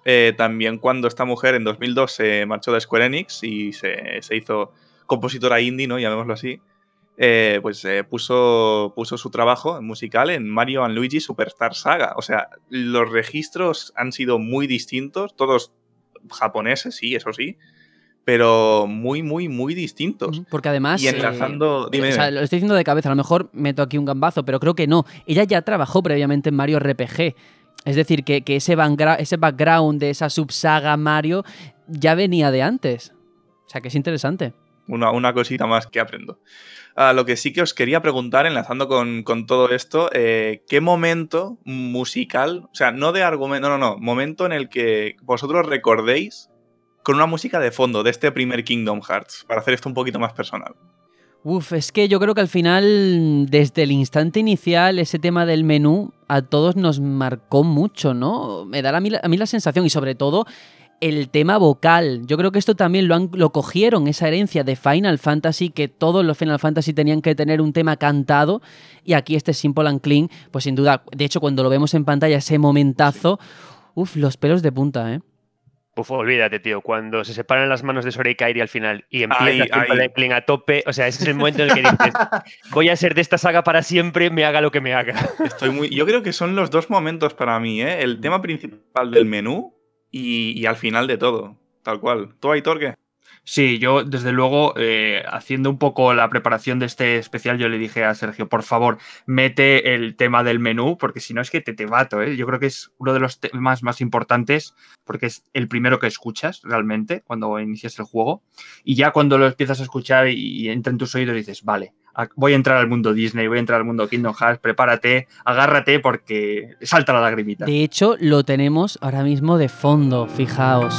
Speaker 2: eh, también cuando esta mujer en 2002 se marchó de Square Enix y se, se hizo compositora indie, ¿no? Llamémoslo así, eh, pues eh, puso, puso su trabajo musical en Mario and Luigi Superstar Saga. O sea, los registros han sido muy distintos, todos japoneses, sí, eso sí, pero muy, muy, muy distintos.
Speaker 1: Porque además...
Speaker 2: Y
Speaker 1: eh,
Speaker 2: enlazando... dime,
Speaker 1: o sea, lo estoy diciendo de cabeza, a lo mejor meto aquí un gambazo, pero creo que no. Ella ya trabajó previamente en Mario RPG. Es decir, que, que ese, ese background de esa subsaga Mario ya venía de antes. O sea, que es interesante.
Speaker 2: una, una cosita más que aprendo. Ah, lo que sí que os quería preguntar, enlazando con, con todo esto, eh, ¿qué momento musical, o sea, no de argumento, no, no, no, momento en el que vosotros recordéis con una música de fondo de este primer Kingdom Hearts, para hacer esto un poquito más personal?
Speaker 1: Uf, es que yo creo que al final, desde el instante inicial, ese tema del menú a todos nos marcó mucho, ¿no? Me da a mí, la- a mí la sensación y sobre todo el tema vocal. Yo creo que esto también lo, han, lo cogieron, esa herencia de Final Fantasy, que todos los Final Fantasy tenían que tener un tema cantado y aquí este Simple and Clean, pues sin duda, de hecho cuando lo vemos en pantalla, ese momentazo, uf, los pelos de punta, ¿eh?
Speaker 4: Uf, olvídate, tío. Cuando se separan las manos de Sora y Kairi al final y empieza el a tope, o sea, ese es el momento en el que dices, voy a ser de esta saga para siempre, me haga lo que me haga.
Speaker 2: Estoy muy, yo creo que son los dos momentos para mí, ¿eh? El tema principal del menú y, y al final de todo, tal cual. ¿Tú, Aitor, qué?
Speaker 3: Sí, yo desde luego, eh, haciendo un poco la preparación de este especial, yo le dije a Sergio, por favor, mete el tema del menú, porque si no es que te, te bato, ¿eh? Yo creo que es uno de los temas más importantes, porque es el primero que escuchas realmente cuando inicias el juego. Y ya cuando lo empiezas a escuchar y, y entra en tus oídos dices, vale, voy a entrar al mundo Disney, voy a entrar al mundo Kingdom Hearts, prepárate, agárrate porque salta la lagrimita.
Speaker 1: De hecho, lo tenemos ahora mismo de fondo, fijaos.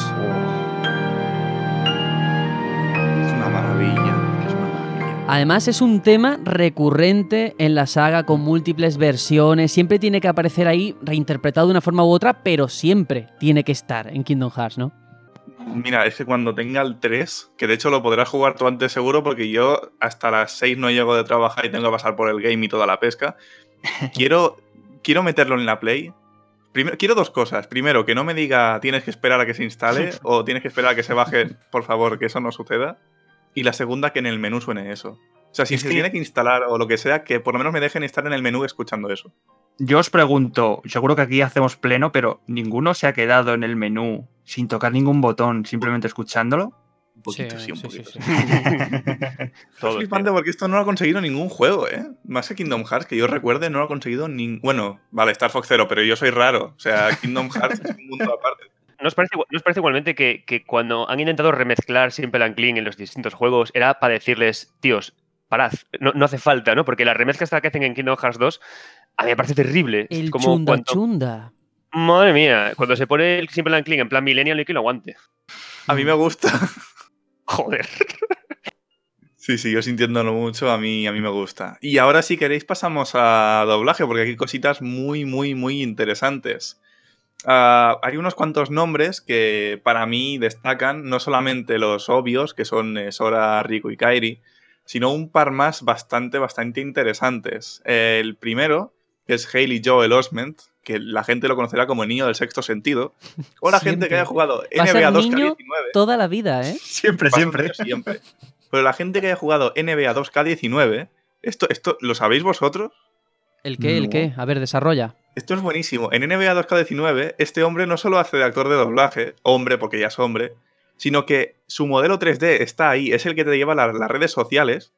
Speaker 1: Además es un tema recurrente en la saga con múltiples versiones, siempre tiene que aparecer ahí reinterpretado de una forma u otra, pero siempre tiene que estar en Kingdom Hearts, ¿no?
Speaker 2: Mira, es que cuando tenga el 3, que de hecho lo podrás jugar tú antes seguro, porque yo hasta las 6 no llego de trabajar y tengo que pasar por el game y toda la pesca. Quiero, quiero meterlo en la Play. Primero, quiero dos cosas. Primero, que no me diga tienes que esperar a que se instale o tienes que esperar a que se baje, por favor, que eso no suceda. Y la segunda, que en el menú suene eso. O sea, si
Speaker 3: Es
Speaker 2: se
Speaker 3: que-
Speaker 2: tiene que instalar o lo que sea, que por lo menos me dejen estar en el menú escuchando eso.
Speaker 3: Yo os pregunto, seguro que aquí hacemos pleno, pero ninguno se ha quedado en el menú sin tocar ningún botón, simplemente escuchándolo.
Speaker 2: Un poquito, sí, un
Speaker 1: sí,
Speaker 2: poquito.
Speaker 1: sí,
Speaker 2: Es flipante porque esto no lo ha conseguido ningún juego, ¿eh? Más que Kingdom Hearts, que yo recuerde, no lo ha conseguido ningún. Bueno, vale, Star Fox Zero, pero yo soy raro. O sea, Kingdom Hearts es un mundo aparte.
Speaker 4: ¿No os parece, igual- ¿no os parece igualmente que, que cuando han intentado remezclar Simple and Clean en los distintos juegos era para decirles, tíos, parad, no, no hace falta, ¿no? Porque la remezcla esta que hacen en Kingdom Hearts 2 a mí me parece terrible. Es
Speaker 1: El
Speaker 4: como
Speaker 1: chunda
Speaker 4: cuando-
Speaker 1: chunda.
Speaker 4: Madre mía, cuando se pone el Simple and Clean en plan Millennial y que lo aguante.
Speaker 2: A mí me gusta.
Speaker 4: Joder.
Speaker 2: Sí, sí, yo sintiéndolo mucho, a mí, a mí me gusta. Y ahora, si queréis, pasamos a doblaje, porque aquí hay cositas muy, muy, muy interesantes. Ah, hay unos cuantos nombres que para mí destacan, no solamente los obvios, que son eh, Sora, Riku y Kairi, sino un par más bastante, bastante interesantes. el primero, que es Hayley Joel Osment, que la gente lo conocerá como el niño del sexto sentido. O la gente que haya jugado NBA
Speaker 1: niño
Speaker 2: 2K19.
Speaker 1: Toda la vida, ¿eh?
Speaker 3: Siempre, siempre.
Speaker 2: siempre. Pero la gente que haya jugado NBA 2K19, esto, esto ¿lo sabéis vosotros?
Speaker 1: ¿El qué? ¿El qué? A ver, desarrolla.
Speaker 2: Esto es buenísimo. En NBA 2K19, este hombre no solo hace de actor de doblaje, hombre, porque ya es hombre, sino que su modelo 3D está ahí, es el que te lleva a las redes sociales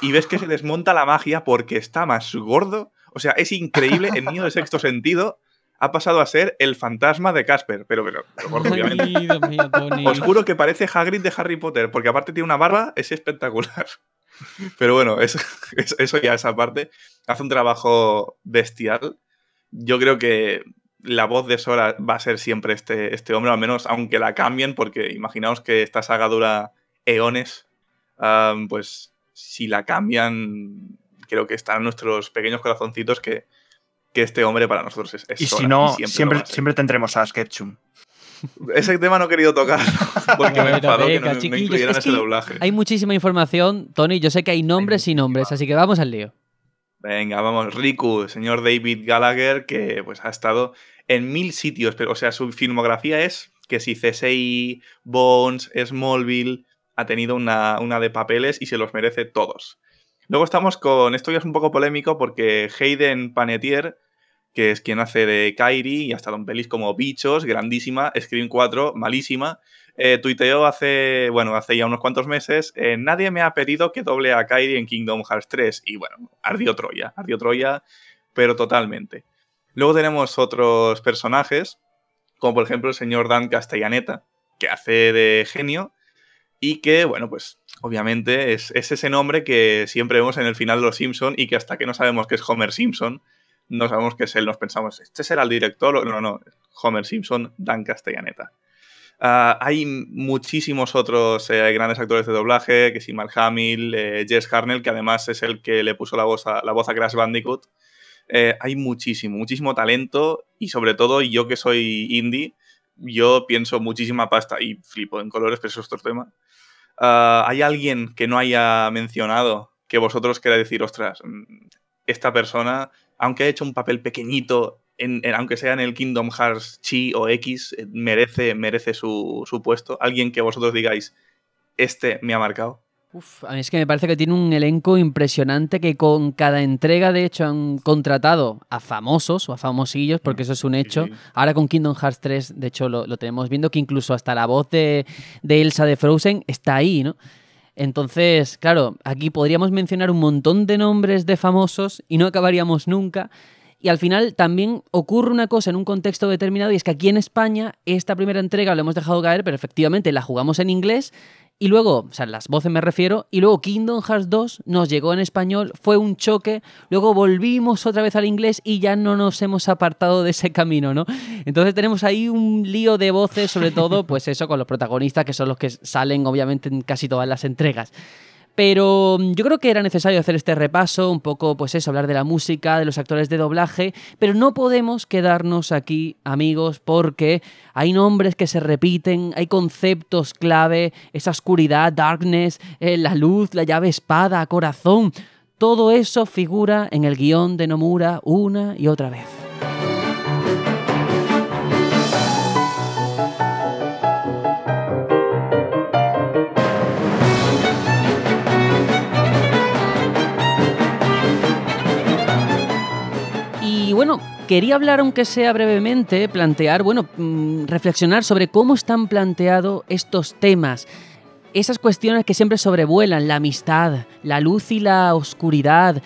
Speaker 2: y ves que se desmonta la magia porque está más gordo. O sea, es increíble. El niño del sexto sentido ha pasado a ser el fantasma de Casper, pero, pero, pero gordo, obviamente.
Speaker 1: Ay, Dios mío, Tony.
Speaker 2: Os juro que parece Hagrid de Harry Potter, porque aparte tiene una barba, es espectacular. Pero bueno, es- es- eso ya esa parte. Hace un trabajo bestial. Yo creo que la voz de Sora va a ser siempre este, este hombre, al menos aunque la cambien, porque imaginaos que esta saga dura eones, pues si la cambian, creo que están nuestros pequeños corazoncitos que, que este hombre para nosotros es, es
Speaker 3: Y
Speaker 2: Sora,
Speaker 3: si no,
Speaker 2: lo
Speaker 3: siempre, siempre tendremos a Sketchum.
Speaker 2: Ese tema no he querido tocar porque me enfadó que no,
Speaker 1: chiquillos,
Speaker 2: incluyeran
Speaker 1: es
Speaker 2: ese doblaje.
Speaker 1: Hay muchísima información, Tony. Yo sé que hay nombres y nombres, así que vamos al lío.
Speaker 2: Venga, vamos. Riku, señor David Gallagher, que pues ha estado en mil sitios, pero o sea, su filmografía es que si CSI, Bones, Smallville, ha tenido una, una de papeles y se los merece todos. Luego estamos con, esto ya es un poco polémico porque Hayden Panettiere, que es quien hace de Kairi y ha estado en pelis como Bichos, grandísima, Scream 4, malísima, eh, tuiteó hace, bueno, hace ya unos cuantos meses, eh, nadie me ha pedido que doble a Kairi en Kingdom Hearts 3. Y bueno, ardió Troya, ardió Troya, pero totalmente. Luego tenemos otros personajes, como por ejemplo el señor Dan Castellaneta, que hace de genio, y que, bueno, pues obviamente es, es ese nombre que siempre vemos en el final de Los Simpson y que hasta que no sabemos que es Homer Simpson, no sabemos que es él, nos pensamos, ¿este será el director? o- No, no, Homer Simpson, Dan Castellaneta. Ah, hay muchísimos otros eh, grandes actores de doblaje, que si Mark Hamill, eh, Jess Harnell, que además es el que le puso la voz a, la voz a Crash Bandicoot. Eh, hay muchísimo, muchísimo talento y sobre todo yo que soy indie, yo pienso muchísima pasta y flipo en colores, pero eso es otro tema. Ah, ¿Hay alguien que no haya mencionado que vosotros queráis decir, ostras, mm, esta persona, aunque ha hecho un papel pequeñito, en- en- aunque sea en el Kingdom Hearts Chi o X, eh, merece, merece su, su puesto? ¿Alguien que vosotros digáis, este me ha marcado?
Speaker 1: Uf, a mí es que me parece que tiene un elenco impresionante que con cada entrega, de hecho, han contratado a famosos o a famosillos, porque eso es un hecho. Ahora con Kingdom Hearts 3, de hecho, lo, lo tenemos viendo que incluso hasta la voz de, de Elsa de Frozen está ahí, ¿no? Entonces, claro, aquí podríamos mencionar un montón de nombres de famosos y no acabaríamos nunca. Y al final también ocurre una cosa en un contexto determinado y es que aquí en España esta primera entrega lo hemos dejado caer, pero efectivamente la jugamos en inglés y luego, o sea, las voces me refiero, y luego Kingdom Hearts 2 nos llegó en español, fue un choque, luego volvimos otra vez al inglés y ya no nos hemos apartado de ese camino, ¿no? Entonces tenemos ahí un lío de voces, sobre todo, pues eso, con los protagonistas, que son los que salen obviamente en casi todas las entregas. Pero mm, yo creo que era necesario hacer este repaso, un poco, pues eso, hablar de la música, de los actores de doblaje, pero no podemos quedarnos aquí, amigos, porque hay nombres que se repiten, hay conceptos clave, esa oscuridad, darkness, eh, la luz, la llave espada, corazón. Todo eso figura en el guion de Nomura una y otra vez. Quería hablar, aunque sea brevemente, plantear, bueno, mm, reflexionar sobre cómo están planteados estos temas. Esas cuestiones que siempre sobrevuelan, la amistad, la luz y la oscuridad,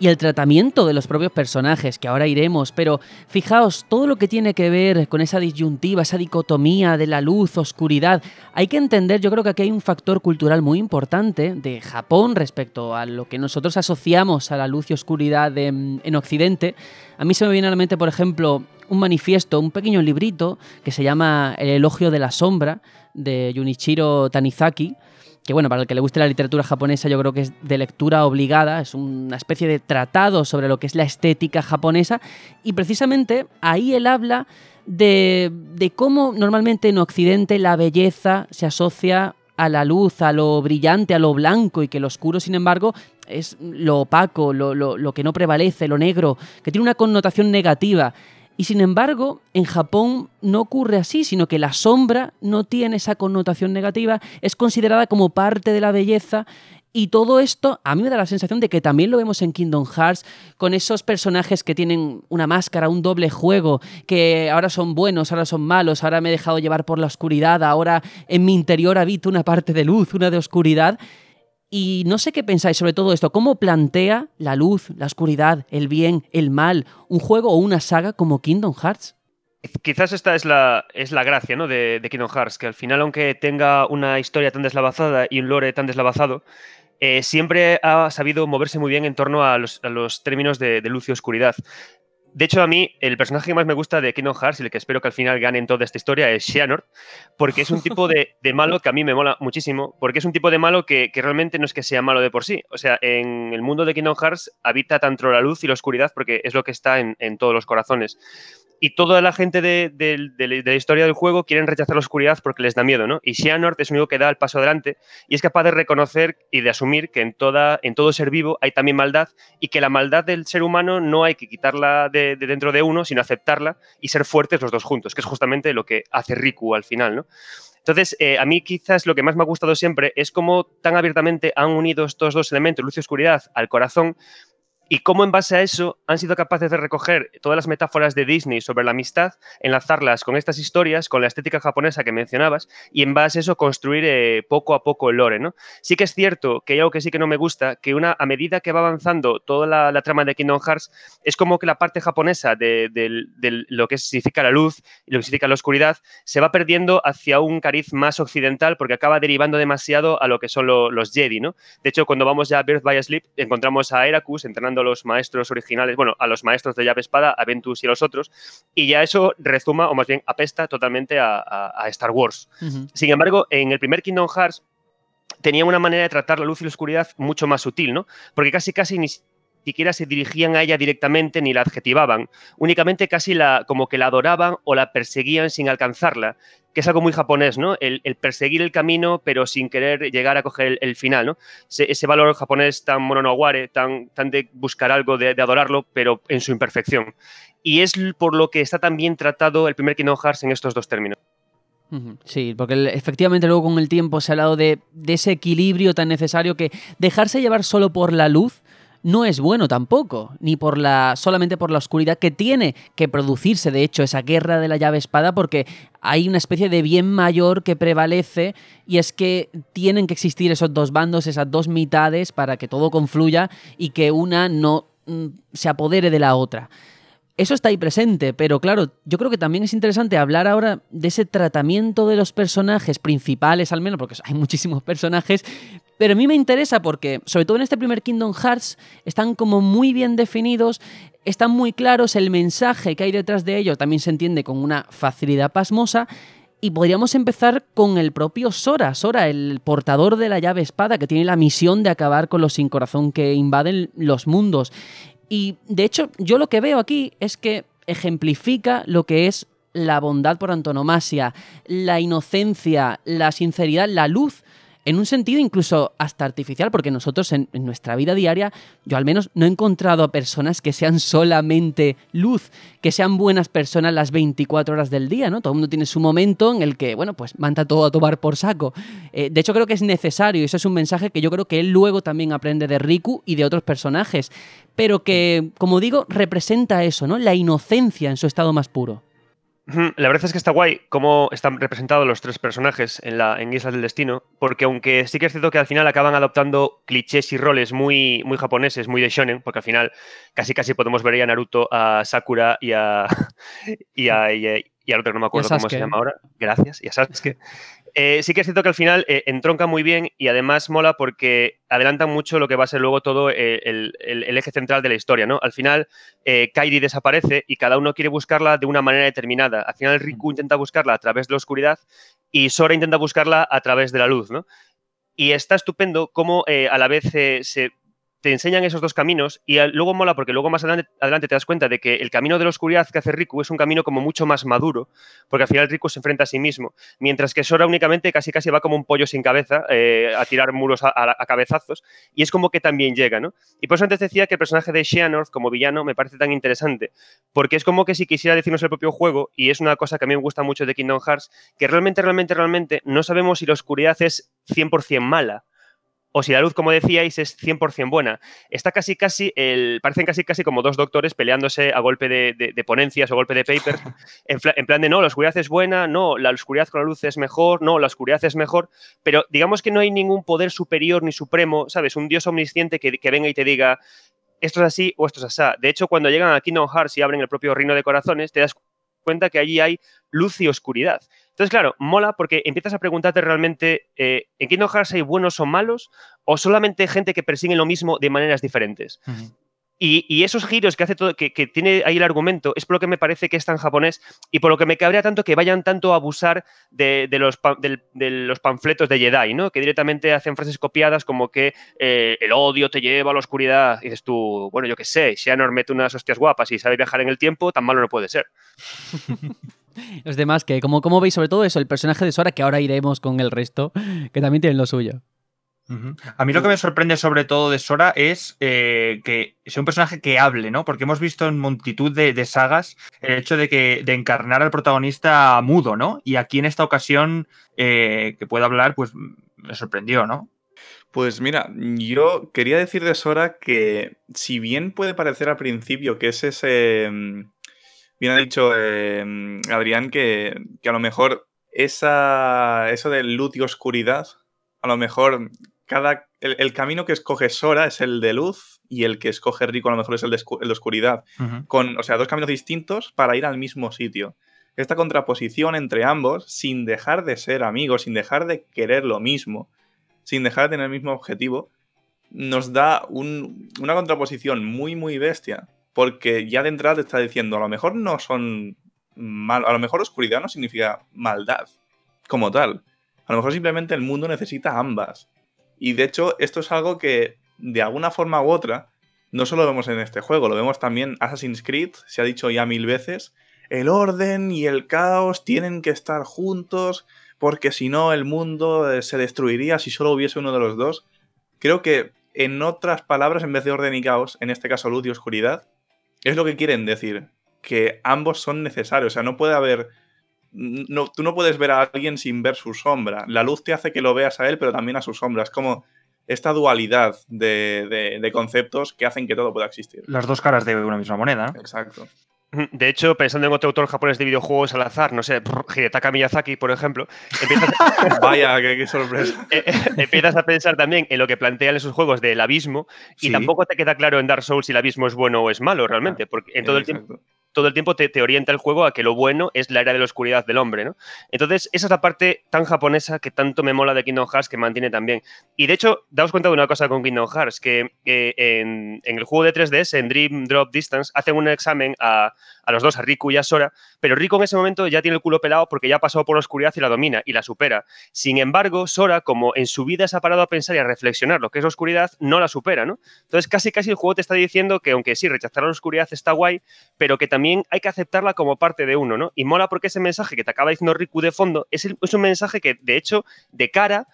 Speaker 1: y el tratamiento de los propios personajes, que ahora iremos, pero fijaos, todo lo que tiene que ver con esa disyuntiva, esa dicotomía de la luz, oscuridad, hay que entender, yo creo que aquí hay un factor cultural muy importante de Japón respecto a lo que nosotros asociamos a la luz y oscuridad en, en Occidente. A mí se me viene a la mente, por ejemplo, un manifiesto, un pequeño librito que se llama El elogio de la sombra de Junichiro Tanizaki, que bueno, para el que le guste la literatura japonesa yo creo que es de lectura obligada, es una especie de tratado sobre lo que es la estética japonesa y precisamente ahí él habla de, de cómo normalmente en Occidente la belleza se asocia a la luz, a lo brillante, a lo blanco y que lo oscuro, sin embargo, es lo opaco, lo, lo, lo que no prevalece, lo negro, que tiene una connotación negativa. Y sin embargo, en Japón no ocurre así, sino que la sombra no tiene esa connotación negativa, es considerada como parte de la belleza y todo esto a mí me da la sensación de que también lo vemos en Kingdom Hearts, con esos personajes que tienen una máscara, un doble juego, que ahora son buenos, ahora son malos, ahora me he dejado llevar por la oscuridad, ahora en mi interior habito una parte de luz, una de oscuridad. Y no sé qué pensáis sobre todo esto, cómo plantea la luz, la oscuridad, el bien, el mal, un juego o una saga como Kingdom Hearts.
Speaker 4: Quizás esta es la, es la gracia ¿no? de, Kingdom Hearts, que al final, aunque tenga una historia tan deslavazada y un lore tan deslavazado, eh, siempre ha sabido moverse muy bien en torno a los, términos de, luz y oscuridad. De hecho, a mí, el personaje que más me gusta de Kingdom Hearts y el que espero que al final gane en toda esta historia es Xehanort, porque es un tipo de, de, malo que a mí me mola muchísimo, porque es un tipo de malo que, que, realmente no es que sea malo de por sí. O sea, en el mundo de Kingdom Hearts habita tanto la luz y la oscuridad porque es lo que está en, en todos los corazones y toda la gente de, de, de, la historia del juego quieren rechazar la oscuridad porque les da miedo, ¿no? Y Xehanort es el único que da el paso adelante y es capaz de reconocer y de asumir que en, toda, en todo ser vivo hay también maldad y que la maldad del ser humano no hay que quitarla de, dentro de uno, sino aceptarla y ser fuertes los dos juntos, que es justamente lo que hace Riku al final, ¿no? Entonces, eh, a mí quizás lo que más me ha gustado siempre es cómo tan abiertamente han unido estos dos elementos, luz y oscuridad, al corazón, y cómo en base a eso han sido capaces de recoger todas las metáforas de Disney sobre la amistad, enlazarlas con estas historias, con la estética japonesa que mencionabas, y en base a eso construir eh, poco a poco el lore, ¿no? Sí que es cierto que hay algo que sí que no me gusta, que una, a medida que va avanzando toda la, trama de Kingdom Hearts, es como que la parte japonesa de, lo que significa la luz y lo que significa la oscuridad se va perdiendo hacia un cariz más occidental porque acaba derivando demasiado a lo que son lo, los Jedi, ¿no? De hecho, cuando vamos ya a Birth by Sleep, encontramos a Heracus entrenando a los maestros originales, bueno, a los maestros de llave espada, a Ventus y a los otros, y ya eso rezuma, o más bien apesta totalmente a, a, a Star Wars. Uh -huh. Sin embargo, en el primer Kingdom Hearts tenía una manera de tratar la luz y la oscuridad mucho más sutil, ¿no? Porque casi casi ni siquiera se dirigían a ella directamente ni la adjetivaban, únicamente casi la, como que la adoraban o la perseguían sin alcanzarla, que es algo muy japonés, ¿no? El, perseguir el camino pero sin querer llegar a coger el, final, ¿no? Ese, valor japonés tan mononoguare, tan, tan de buscar algo, de, adorarlo, pero en su imperfección. Y es por lo que está tan bien tratado el primer Kingdom Hearts en estos dos términos.
Speaker 1: Sí, porque efectivamente luego con el tiempo se ha hablado de ese equilibrio tan necesario que dejarse llevar solo por la luz no es bueno tampoco, ni por la solamente por la oscuridad que tiene que producirse, de hecho, esa guerra de la llave espada, porque hay una especie de bien mayor que prevalece y es que tienen que existir esos dos bandos, esas dos mitades para que todo confluya y que una no mm, se apodere de la otra. Eso está ahí presente, pero claro, yo creo que también es interesante hablar ahora de ese tratamiento de los personajes principales, al menos, porque hay muchísimos personajes, pero a mí me interesa porque, sobre todo en este primer Kingdom Hearts, están como muy bien definidos, están muy claros, el mensaje que hay detrás de ellos también se entiende con una facilidad pasmosa, Y podríamos empezar con el propio Sora, Sora, el portador de la llave espada, que tiene la misión de acabar con los sin corazón que invaden los mundos. Y de hecho, yo lo que veo aquí es que ejemplifica lo que es la bondad por antonomasia, la inocencia, la sinceridad, la luz en un sentido incluso hasta artificial, porque nosotros en, nuestra vida diaria, yo al menos no he encontrado a personas que sean solamente luz, que sean buenas personas las 24 horas del día, ¿no? Todo el mundo tiene su momento en el que, bueno, pues manda todo a tomar por saco. Eh, de hecho, creo que es necesario, y eso es un mensaje que yo creo que él luego también aprende de Riku y de otros personajes, pero que, como digo, representa eso, ¿no? La inocencia en su estado más puro.
Speaker 4: La verdad es que está guay cómo están representados los tres personajes en, la, en Islas del Destino, porque aunque sí que es cierto que al final acaban adoptando clichés y roles muy, muy japoneses, muy de shonen, porque al final casi casi podemos ver a Naruto, a Sakura y a, y a, y al otro no me acuerdo cómo se llama ahora. Gracias, y a Sasuke. Eh, sí que es cierto que al final eh, entronca muy bien y además mola porque adelanta mucho lo que va a ser luego todo eh, el, eje central de la historia, ¿no? Al final, Kairi desaparece y cada uno quiere buscarla de una manera determinada. Al final, Riku intenta buscarla a través de la oscuridad y Sora intenta buscarla a través de la luz, ¿no? Y está estupendo cómo a la vez se te enseñan esos dos caminos y luego mola porque luego más adelante, te das cuenta de que el camino de la oscuridad que hace Riku es un camino como mucho más maduro, porque al final Riku se enfrenta a sí mismo, mientras que Sora únicamente casi casi va como un pollo sin cabeza eh, a tirar muros a, cabezazos y es como que también llega, ¿no? Y por eso antes decía que el personaje de Xehanort como villano me parece tan interesante, porque es como que si quisiera decirnos el propio juego, y es una cosa que a mí me gusta mucho de Kingdom Hearts, que realmente, realmente, realmente no sabemos si la oscuridad es 100% mala o si la luz, como decíais, es 100% buena. Está casi, casi, el, parecen casi, casi como dos doctores peleándose a golpe de, ponencias o golpe de papers, en, plan de no, la oscuridad es buena, no, la oscuridad con la luz es mejor, no, la oscuridad es mejor, pero digamos que no hay ningún poder superior ni supremo, ¿sabes? Un dios omnisciente que, que venga y te diga, esto es así o esto es así. De hecho, cuando llegan a Kingdom Hearts y abren el propio reino de corazones, te das cuenta que allí hay luz y oscuridad. Entonces, claro, mola porque empiezas a preguntarte realmente, eh, ¿en Kingdom Hearts hay buenos o malos? ¿O solamente gente que persigue lo mismo de maneras diferentes? Y, esos giros que hace todo, que, tiene ahí el argumento, es por lo que me parece que es tan japonés y por lo que me cabrea tanto que vayan tanto a abusar de, los, panfletos de Jedi, ¿no? Que directamente hacen frases copiadas como que eh, el odio te lleva a la oscuridad. Y dices tú, bueno, yo qué sé, si Anor mete unas hostias guapas y sabe viajar en el tiempo, tan malo no puede ser.
Speaker 1: Los demás, que como, como veis, sobre todo eso, el personaje de Sora, que ahora iremos con el resto, que también tienen lo suyo.
Speaker 3: A mí lo que me sorprende sobre todo de Sora es eh, que sea un personaje que hable, ¿no? Porque hemos visto en multitud de, sagas el hecho de que de encarnar al protagonista mudo, ¿no? Y aquí en esta ocasión eh, que pueda hablar, pues me sorprendió, ¿no?
Speaker 2: Pues mira, yo quería decir de Sora que si bien puede parecer al principio que es ese mm, bien ha dicho em, Adrián que, a lo mejor esa, eso de luz y oscuridad, a lo mejor cada, el, camino que escoge Sora es el de luz y el que escoge Rico a lo mejor es el de, oscuridad. con, o sea, dos caminos distintos para ir al mismo sitio. Esta contraposición entre ambos, sin dejar de ser amigos, sin dejar de querer lo mismo, sin dejar de tener el mismo objetivo, nos da una contraposición muy, muy bestia porque ya de entrada te está diciendo, a lo mejor no son mal, a lo mejor oscuridad no significa maldad como tal. A lo mejor simplemente el mundo necesita ambas. Y de hecho, esto es algo que de alguna forma u otra no solo vemos en este juego, lo vemos también Assassin's Creed, se ha dicho ya mil veces, el orden y el caos tienen que estar juntos porque si no el mundo eh, se destruiría si solo hubiese uno de los dos. Creo que en otras palabras, en vez de orden y caos, en este caso luz y oscuridad, es lo que quieren decir, que ambos son necesarios, o sea, no puede haber... No, tú no puedes ver a alguien sin ver su sombra. La luz te hace que lo veas a él, pero también a su sombra. Es como esta dualidad de, conceptos que hacen que todo pueda existir.
Speaker 3: Las dos caras de una misma moneda.
Speaker 2: Exacto.
Speaker 4: De hecho, pensando en otro autor japonés de videojuegos al azar, no sé, Hidetaka Miyazaki, por ejemplo,
Speaker 2: empiezas Vaya, qué, sorpresa.
Speaker 4: Eh, eh, empiezas a pensar también en lo que plantean esos juegos del abismo y tampoco te queda claro en Dark Souls si el abismo es bueno o es malo realmente, porque en todo el tiempo todo el tiempo te, orienta el juego a que lo bueno es la era de la oscuridad del hombre, ¿no? Entonces, esa es la parte tan japonesa que tanto me mola de Kingdom Hearts que mantiene también. Y de hecho, daos cuenta de una cosa con Kingdom Hearts, que en, el juego de 3DS, en Dream Drop Distance, hacen un examen a, a, los dos, a Riku y a Sora, pero Riku en ese momento ya tiene el culo pelado porque ya ha pasado por la oscuridad y la domina y la supera. Sin embargo, Sora, como en su vida se ha parado a pensar y a reflexionar lo que es la oscuridad, no la supera, ¿no? Entonces, casi casi el juego te está diciendo que aunque sí, rechazar la oscuridad está guay, pero que también hay que aceptarla como parte de uno, ¿no? Y mola porque ese mensaje que te acaba diciendo Riku de fondo es, es un mensaje que, de hecho, de cara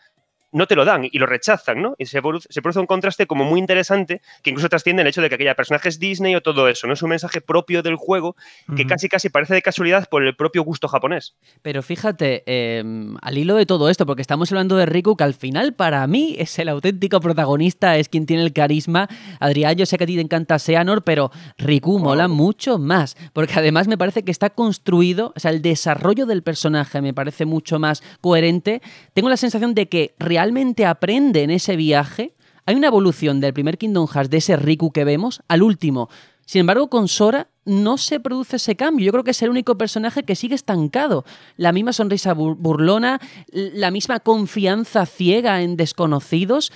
Speaker 4: no te lo dan y lo rechazan, ¿no? Y se produce, un contraste como muy interesante que incluso trasciende el hecho de que aquella personaje es Disney o todo eso, ¿no? Es un mensaje propio del juego que casi casi parece de casualidad por el propio gusto japonés.
Speaker 1: Pero fíjate, em, al hilo de todo esto, porque estamos hablando de Riku, que al final para mí es el auténtico protagonista, es quien tiene el carisma. Adrián, yo sé que a ti te encanta Seanor, pero Riku mola mucho más, porque además me parece que está construido, o sea, el desarrollo del personaje me parece mucho más coherente. Tengo la sensación de que realmente realmente aprende en ese viaje. Hay una evolución del primer Kingdom Hearts, de ese Riku que vemos, al último. Sin embargo, con Sora no se produce ese cambio. Yo creo que es el único personaje que sigue estancado. La misma sonrisa burlona, la misma confianza ciega en desconocidos.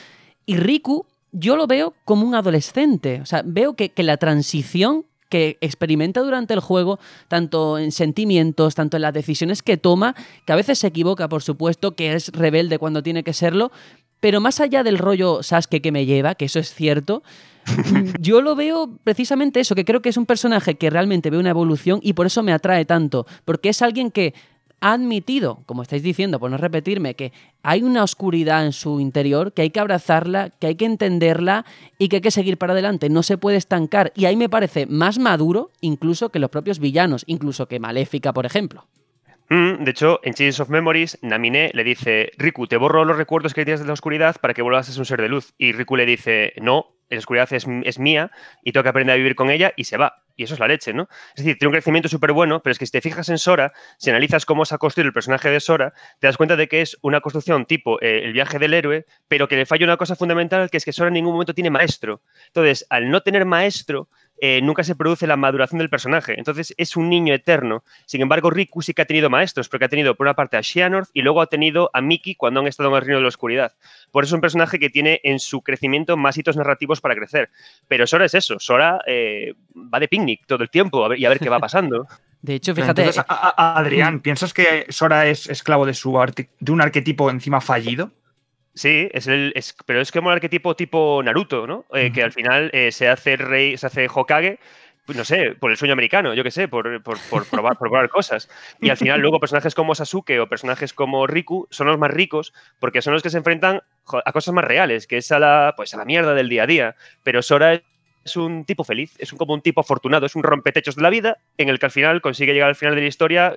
Speaker 1: Y Riku, yo lo veo como un adolescente. O sea, veo que, que la transición que experimenta durante el juego, tanto en sentimientos, tanto en las decisiones que toma, que a veces se equivoca, por supuesto, que es rebelde cuando tiene que serlo, pero más allá del rollo Sasuke que me lleva, que eso es cierto, yo lo veo precisamente eso, que creo que es un personaje que realmente ve una evolución y por eso me atrae tanto, porque es alguien que ha admitido, como estáis diciendo, por no repetirme, que hay una oscuridad en su interior, que hay que abrazarla, que hay que entenderla y que hay que seguir para adelante, no se puede estancar. Y ahí me parece más maduro incluso que los propios villanos, incluso que Maléfica, por ejemplo.
Speaker 4: Mm, de hecho, en Chains of Memories, Naminé le dice, Riku, te borro los recuerdos que tienes de la oscuridad para que vuelvas a ser un ser de luz. Y Riku le dice, no, la oscuridad es, es, mía y tengo que aprender a vivir con ella y se va. Y eso es la leche, ¿no? Es decir, tiene un crecimiento súper bueno, pero es que si te fijas en Sora, si analizas cómo se ha construido el personaje de Sora, te das cuenta de que es una construcción tipo eh, el viaje del héroe, pero que le falla una cosa fundamental, que es que Sora en ningún momento tiene maestro. Entonces, al no tener maestro, eh, nunca se produce la maduración del personaje. Entonces es un niño eterno. Sin embargo, Riku sí que ha tenido maestros, porque ha tenido por una parte a Xehanort y luego ha tenido a Miki cuando han estado en el reino de la oscuridad. Por eso es un personaje que tiene en su crecimiento más hitos narrativos para crecer. Pero Sora es eso, Sora eh, va de picnic todo el tiempo y a ver qué va pasando.
Speaker 1: De hecho, fíjate.
Speaker 3: Adrián. ¿piensas que Sora es esclavo de, su de un arquetipo encima fallido?
Speaker 4: Sí, es el, pero es como un arquetipo tipo Naruto, ¿no? Eh, que al final eh, se hace rey, se hace Hokage, pues no sé, por el sueño americano, yo qué sé, por, probar, probar cosas. Y al final luego personajes como Sasuke o personajes como Riku son los más ricos porque son los que se enfrentan a cosas más reales, que es a la, pues a la mierda del día a día. Pero Sora es un tipo feliz, es un, como un tipo afortunado, es un rompetechos de la vida en el que al final consigue llegar al final de la historia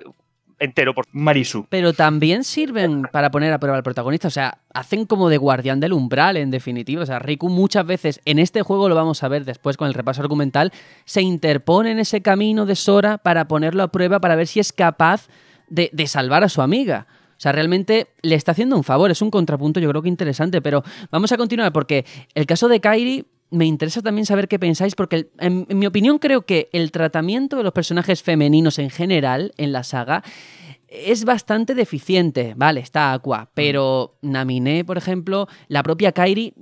Speaker 4: entero por Marisu.
Speaker 1: Pero también sirven para poner a prueba al protagonista. O sea, hacen como de guardián del umbral, en definitiva. O sea, Riku muchas veces, en este juego lo vamos a ver después con el repaso argumental, se interpone en ese camino de Sora para ponerlo a prueba, para ver si es capaz de, de salvar a su amiga. O sea, realmente le está haciendo un favor, es un contrapunto yo creo que interesante, pero vamos a continuar porque el caso de Kairi me interesa también saber qué pensáis, porque en, mi opinión creo que el tratamiento de los personajes femeninos en general en la saga es bastante deficiente. Vale, está Aqua, pero Naminé, por ejemplo, la propia Kairi.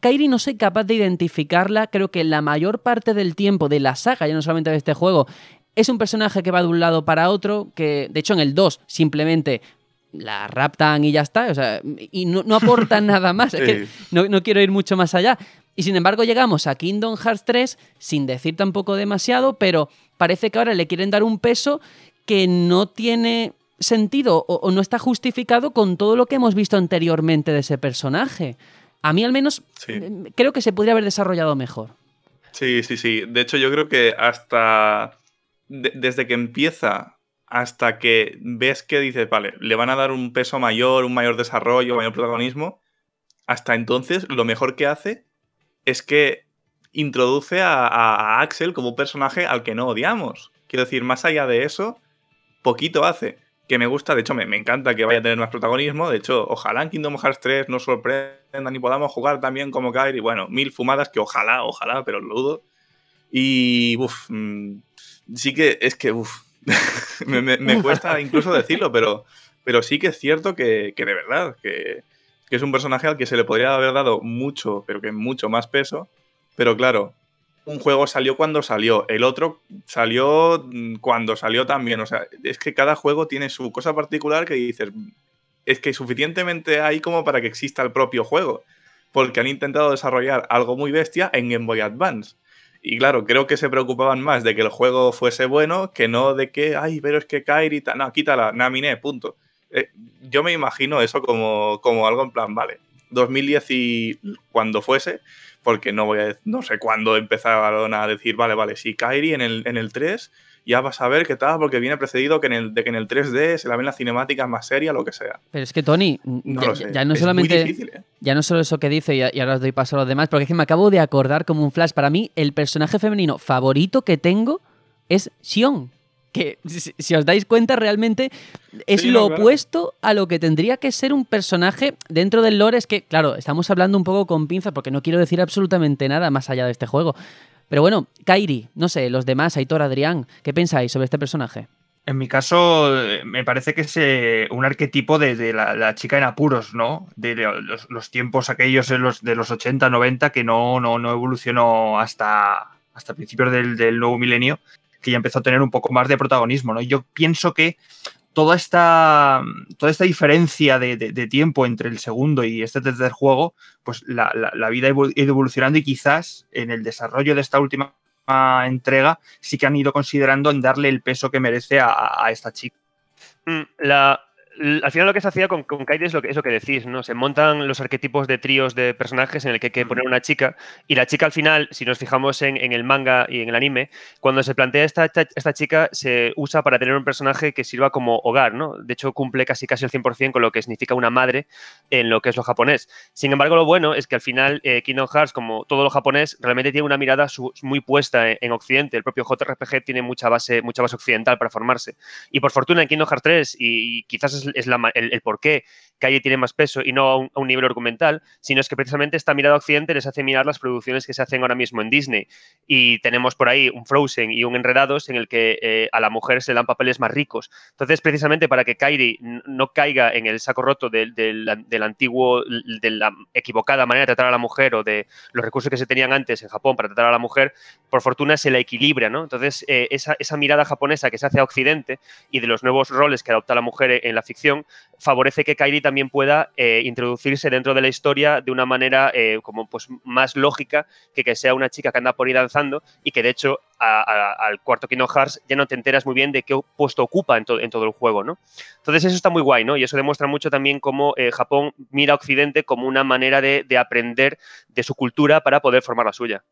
Speaker 1: Kairi no soy capaz de identificarla. Creo que la mayor parte del tiempo de la saga, ya no solamente de este juego, es un personaje que va de un lado para otro. Que de hecho en el 2 simplemente la raptan y ya está. O sea, y no, no aportan nada más. Es que no, no quiero ir mucho más allá. Y sin embargo llegamos a Kingdom Hearts 3 sin decir tampoco demasiado, pero parece que ahora le quieren dar un peso que no tiene sentido o, no está justificado con todo lo que hemos visto anteriormente de ese personaje. A mí al menos eh, creo que se podría haber desarrollado mejor.
Speaker 2: Sí, sí, sí. De hecho yo creo que hasta desde que empieza hasta que ves que dices, vale, le van a dar un peso mayor, un mayor desarrollo, mayor protagonismo, hasta entonces lo mejor que hace es que introduce a, Axel como un personaje al que no odiamos. Quiero decir, más allá de eso, poquito hace. Que me gusta, de hecho, me, encanta que vaya a tener más protagonismo. De hecho, ojalá en Kingdom Hearts 3 nos sorprendan y podamos jugar también como Kairi. Bueno, mil fumadas que ojalá, ojalá, pero lo dudo. Y, uff, mm, sí que es que, uff, me, cuesta incluso decirlo, pero, pero sí que es cierto que, de verdad, que, que, es un personaje al que se le podría haber dado mucho, pero que mucho más peso. Pero claro, un juego salió cuando salió, el otro salió mm, cuando salió también. O sea, es que cada juego tiene su cosa particular que dices, es que suficientemente hay como para que exista el propio juego. Porque han intentado desarrollar algo muy bestia en Game Boy Advance. Y claro, creo que se preocupaban más de que el juego fuese bueno que no de que, ay, pero es que Kairi, no, quítala, Naminé, punto. Eh, yo me imagino eso como, como algo en plan, vale, 2010 y cuando fuese, porque no voy a no sé cuándo empezaron a decir, vale, vale, si Kairi en el, en el 3 ya vas a ver qué tal, porque viene precedido que en el, de que en el 3D se la ven las cinemáticas más serias, lo que sea.
Speaker 1: Pero es que, Tony, ya, no solamente. ¿eh? Ya no solo eso que dice, y, ahora os doy paso a los demás, porque es que me acabo de acordar como un flash. Para mí, el personaje femenino favorito que tengo es Xion que si, os dais cuenta realmente es lo opuesto a lo que tendría que ser un personaje dentro del lore. Es que, claro, estamos hablando un poco con pinzas porque no quiero decir absolutamente nada más allá de este juego. Pero bueno, Kairi, no sé, los demás, Aitor, Adrián, ¿qué pensáis sobre este personaje?
Speaker 3: En mi caso, me parece que es eh, un arquetipo de, la, chica en apuros, ¿no? De los, tiempos aquellos de los, de los 80, 90 que no, no, no evolucionó hasta, hasta principios del, del nuevo milenio que ya empezó a tener un poco más de protagonismo, ¿no? Yo pienso que toda esta, toda esta diferencia de, tiempo entre el segundo y este tercer juego, pues la, vida ha ido evolucionando y quizás en el desarrollo de esta última entrega sí que han ido considerando en darle el peso que merece a, a esta chica.
Speaker 4: Mm, la, al final lo que se hacía con, con Kairi es lo, que, es que decís, ¿no? Se montan los arquetipos de tríos de personajes en el que hay que poner una chica y la chica al final, si nos fijamos en, el manga y en el anime, cuando se plantea esta, esta, chica se usa para tener un personaje que sirva como hogar, ¿no? De hecho cumple casi casi el 100% con lo que significa una madre en lo que es lo japonés. Sin embargo, lo bueno es que al final eh, Kingdom Hearts, como todo lo japonés, realmente tiene una mirada muy puesta en, Occidente. El propio JRPG tiene mucha base, mucha base occidental para formarse. Y por fortuna en Kingdom Hearts 3 y, y quizás es es, el, por qué Calle tiene más peso y no a un, nivel argumental, sino es que precisamente esta mirada occidente les hace mirar las producciones que se hacen ahora mismo en Disney. Y tenemos por ahí un Frozen y un Enredados en el que eh, a la mujer se dan papeles más ricos. Entonces, precisamente para que Kairi no caiga en el saco roto del, antiguo, de la equivocada manera de tratar a la mujer o de los recursos que se tenían antes en Japón para tratar a la mujer, por fortuna se la equilibra, ¿no? Entonces, eh, esa, esa mirada japonesa que se hace a Occidente y de los nuevos roles que adopta la mujer en la ficción, favorece que Kairi también pueda eh, introducirse dentro de la historia de una manera eh, como pues más lógica que que sea una chica que anda por ahí danzando y que de hecho al cuarto Kingdom Hearts ya no te enteras muy bien de qué puesto ocupa en, en, todo el juego, ¿no? Entonces eso está muy guay, ¿no? Y eso demuestra mucho también cómo Japón mira a Occidente como una manera de, de aprender de su cultura para poder formar la suya.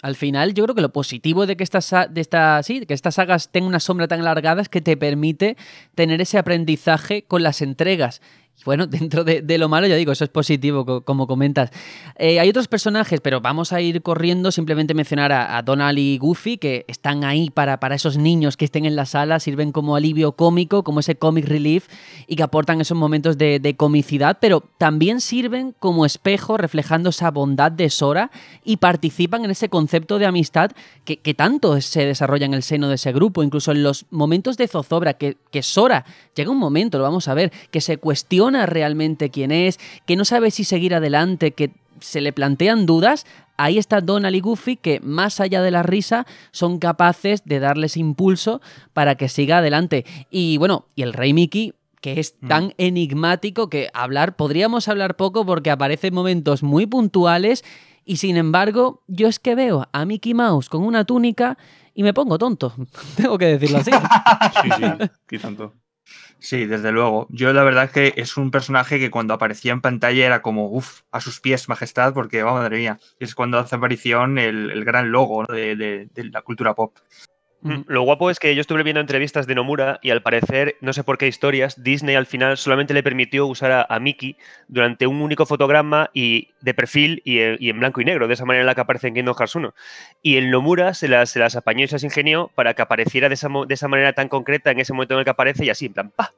Speaker 1: Al final, yo creo que lo positivo de que estas, de esta, sí, que estas sagas tengan una sombra tan alargada es que te permite tener ese aprendizaje con las entregas bueno, dentro de, lo malo, ya digo, eso es positivo, como comentas. Eh, hay otros personajes, pero vamos a ir corriendo, simplemente mencionar a, Donald y Goofy, que están ahí para, para, esos niños que estén en la sala, sirven como alivio cómico, como ese comic relief, y que aportan esos momentos de, comicidad, pero también sirven como espejo, reflejando esa bondad de Sora, y participan en ese concepto de amistad que, tanto se desarrolla en el seno de ese grupo, incluso en los momentos de zozobra, que, que Sora llega un momento, lo vamos a ver, que se cuestiona realmente quién es, que no sabe si seguir adelante, que se le plantean dudas, ahí está Donald y Goofy que más allá de la risa son capaces de darles impulso para que siga adelante. Y bueno, y el Rey Mickey que es mm. tan enigmático que hablar, podríamos hablar poco porque aparece en momentos muy puntuales y sin embargo yo es que veo a Mickey Mouse con una túnica y me pongo tonto, tengo que decirlo así.
Speaker 2: sí, sí, ¿qué tanto?
Speaker 3: Sí, desde luego. Yo la verdad es que es un personaje que cuando aparecía en pantalla era como, uff, a sus pies, majestad, porque, vamos, madre mía, es cuando hace aparición el, gran logo de, la cultura pop.
Speaker 4: Lo guapo es que yo estuve viendo entrevistas de Nomura y al parecer, no sé por qué historias, Disney al final solamente le permitió usar a, Mickey durante un único fotograma y de perfil eh, y, en blanco y negro, de esa manera en la que aparece en Kingdom Hearts 1. Y el Nomura se las, se las apañó y se las ingenió para que apareciera de esa, de esa manera tan concreta en ese momento en el que aparece y así, en plan, ¡pa!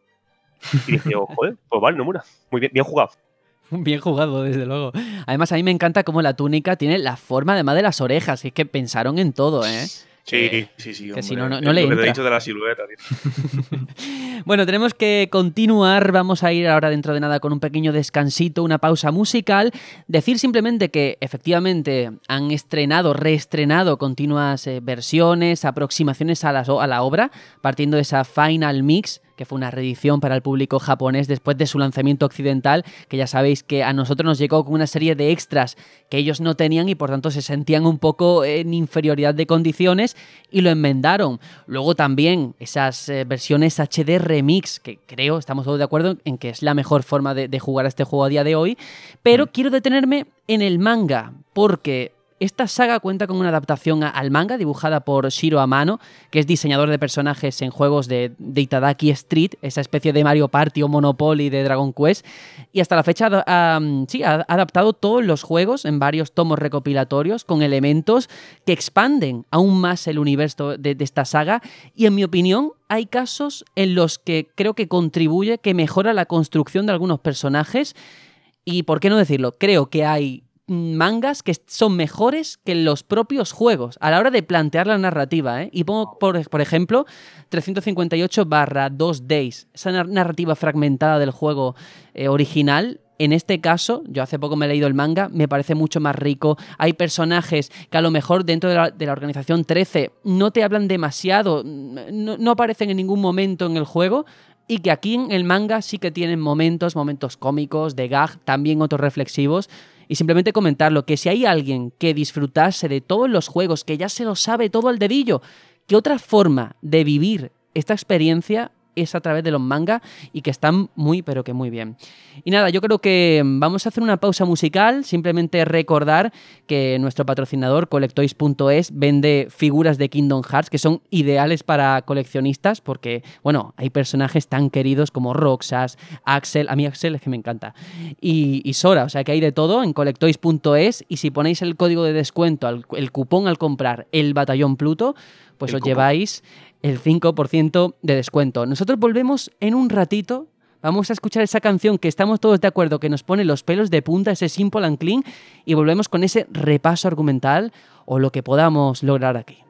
Speaker 4: Y dije, oh, joder, pues vale, Nomura, muy bien, bien jugado.
Speaker 1: Bien jugado, desde luego. Además, a mí me encanta cómo la túnica tiene la forma además de las orejas. Y es que pensaron en todo, ¿eh?
Speaker 2: Sí, sí, sí.
Speaker 1: que si no, no- le
Speaker 2: lo que te
Speaker 1: entra.
Speaker 2: he dicho de la silueta, tío.
Speaker 1: Bueno, tenemos que continuar. Vamos a ir ahora dentro de nada con un pequeño descansito, una pausa musical. Decir simplemente que efectivamente han estrenado, reestrenado continuas eh, versiones, aproximaciones a, las o- a la obra, partiendo de esa Final Mix que fue una reedición para el público japonés después de su lanzamiento occidental, que ya sabéis que a nosotros nos llegó con una serie de extras que ellos no tenían y por tanto se sentían un poco en inferioridad de condiciones y lo enmendaron. Luego también esas eh, versiones HD Remix, que creo, estamos todos de acuerdo en que es la mejor forma de, de jugar a este juego a día de hoy, pero quiero detenerme en el manga, porque esta saga cuenta con una adaptación al manga dibujada por Shiro Amano, que es diseñador de personajes en juegos de, Itadaki Street, esa especie de Mario Party o Monopoly de Dragon Quest, y hasta la fecha ha, ha- sí, ha adaptado todos los juegos en varios tomos recopilatorios con elementos que expanden aún más el universo de, esta saga, y en mi opinión hay casos en los que creo que contribuye, que mejora la construcción de algunos personajes, y por qué no decirlo, creo que hay mm, mangas que son mejores que los propios juegos a la hora de plantear la narrativa. ¿eh? Y pongo, por, ejemplo, 358 barra 2 Days, esa nar- narrativa fragmentada del juego eh, original. En este caso, yo hace poco me he leído el manga, me parece mucho más rico. Hay personajes que a lo mejor dentro de la, organización 13 no te hablan demasiado, no, no aparecen en ningún momento en el juego, y que aquí en el manga sí que tienen momentos, momentos cómicos, de gag, también otros reflexivos. Y simplemente comentarlo, que si hay alguien que disfrutase de todos los juegos, que ya se lo sabe todo al dedillo, que otra forma de vivir esta experiencia es a través de los manga y que están muy, pero que muy bien. Y nada, yo creo que vamos a hacer una pausa musical, simplemente recordar que nuestro patrocinador Colectoys.es vende figuras de Kingdom Hearts que son ideales para coleccionistas porque, bueno, hay personajes tan queridos como Roxas, Axel, a mí Axel es que me encanta, y, y Sora, o sea que hay de todo en Colectoys.es y si ponéis el código de descuento, el cupón al comprar el batallón Pluto, pues
Speaker 2: El
Speaker 1: os
Speaker 2: cupón.
Speaker 1: lleváis el 5% de descuento. Nosotros volvemos en un ratito. Vamos a escuchar esa canción que estamos todos de acuerdo que nos pone los pelos de punta, ese Simple and Clean, y volvemos con ese repaso argumental o lo que podamos lograr aquí.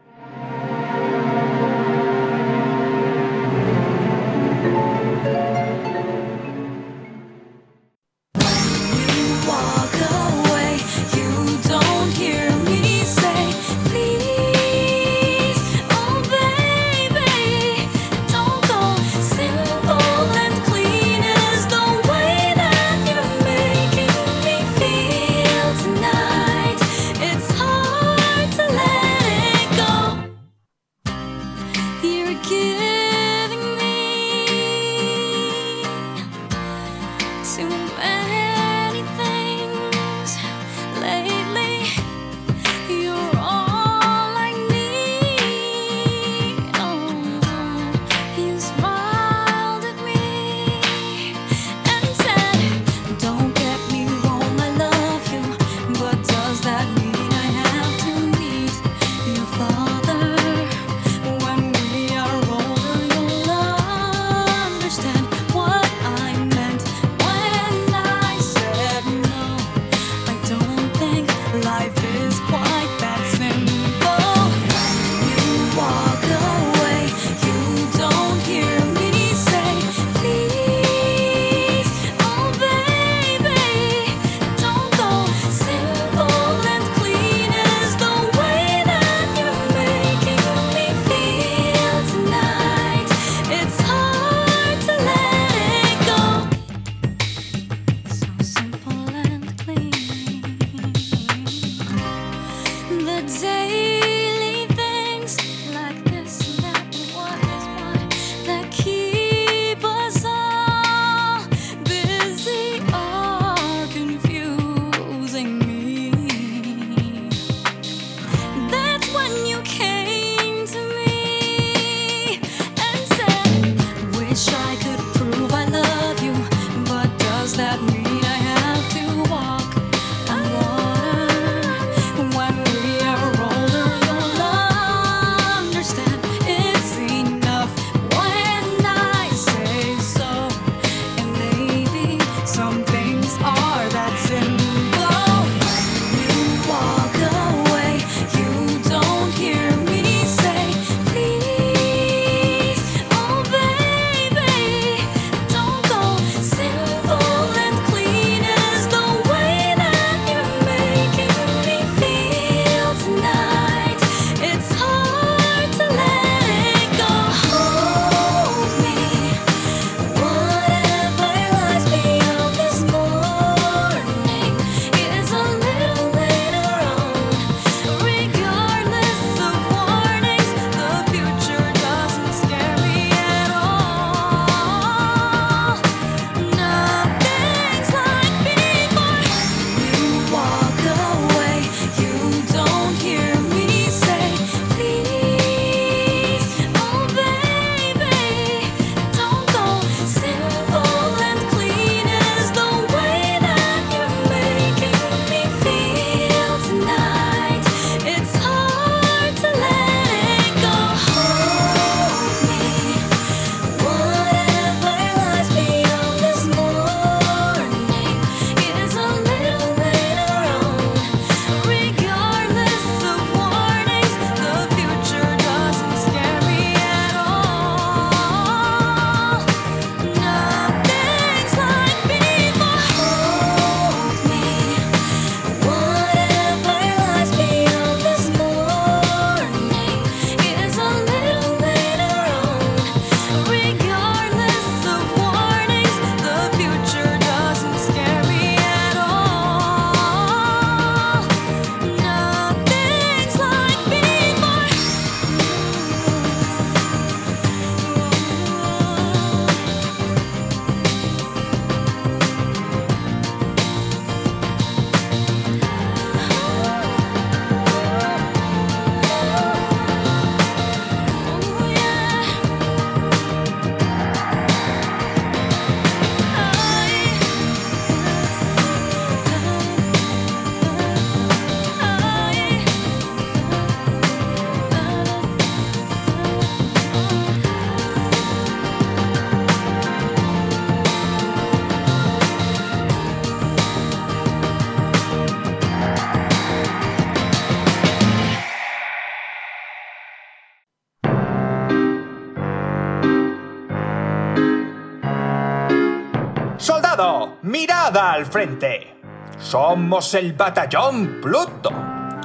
Speaker 3: Al frente. Somos el Batallón Pluto.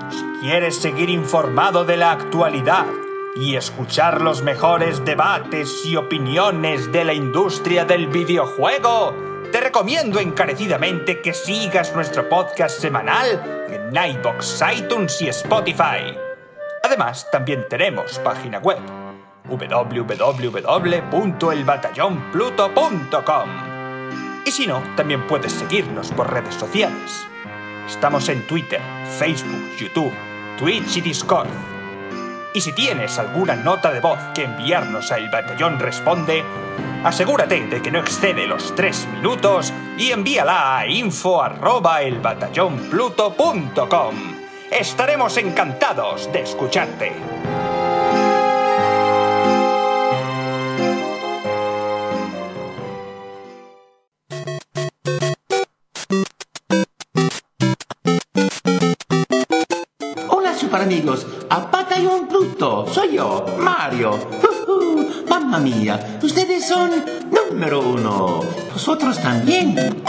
Speaker 3: Si quieres seguir informado de la actualidad y escuchar los mejores debates y opiniones de la industria del videojuego, te recomiendo encarecidamente que sigas nuestro podcast semanal en iBox, iTunes y Spotify. Además, también tenemos página web www.elbatallonpluto.com. Si no, también puedes seguirnos por redes sociales. Estamos en Twitter, Facebook, YouTube, Twitch y Discord. Y si tienes alguna nota de voz que enviarnos a El Batallón Responde, asegúrate de que no excede los 3 minutos y envíala a info@elbatallonpluto.com. Estaremos encantados de escucharte.
Speaker 5: Amigos, a Batallón Pluto, soy yo, Mario. Mamma mía, ustedes son número uno. Vosotros también.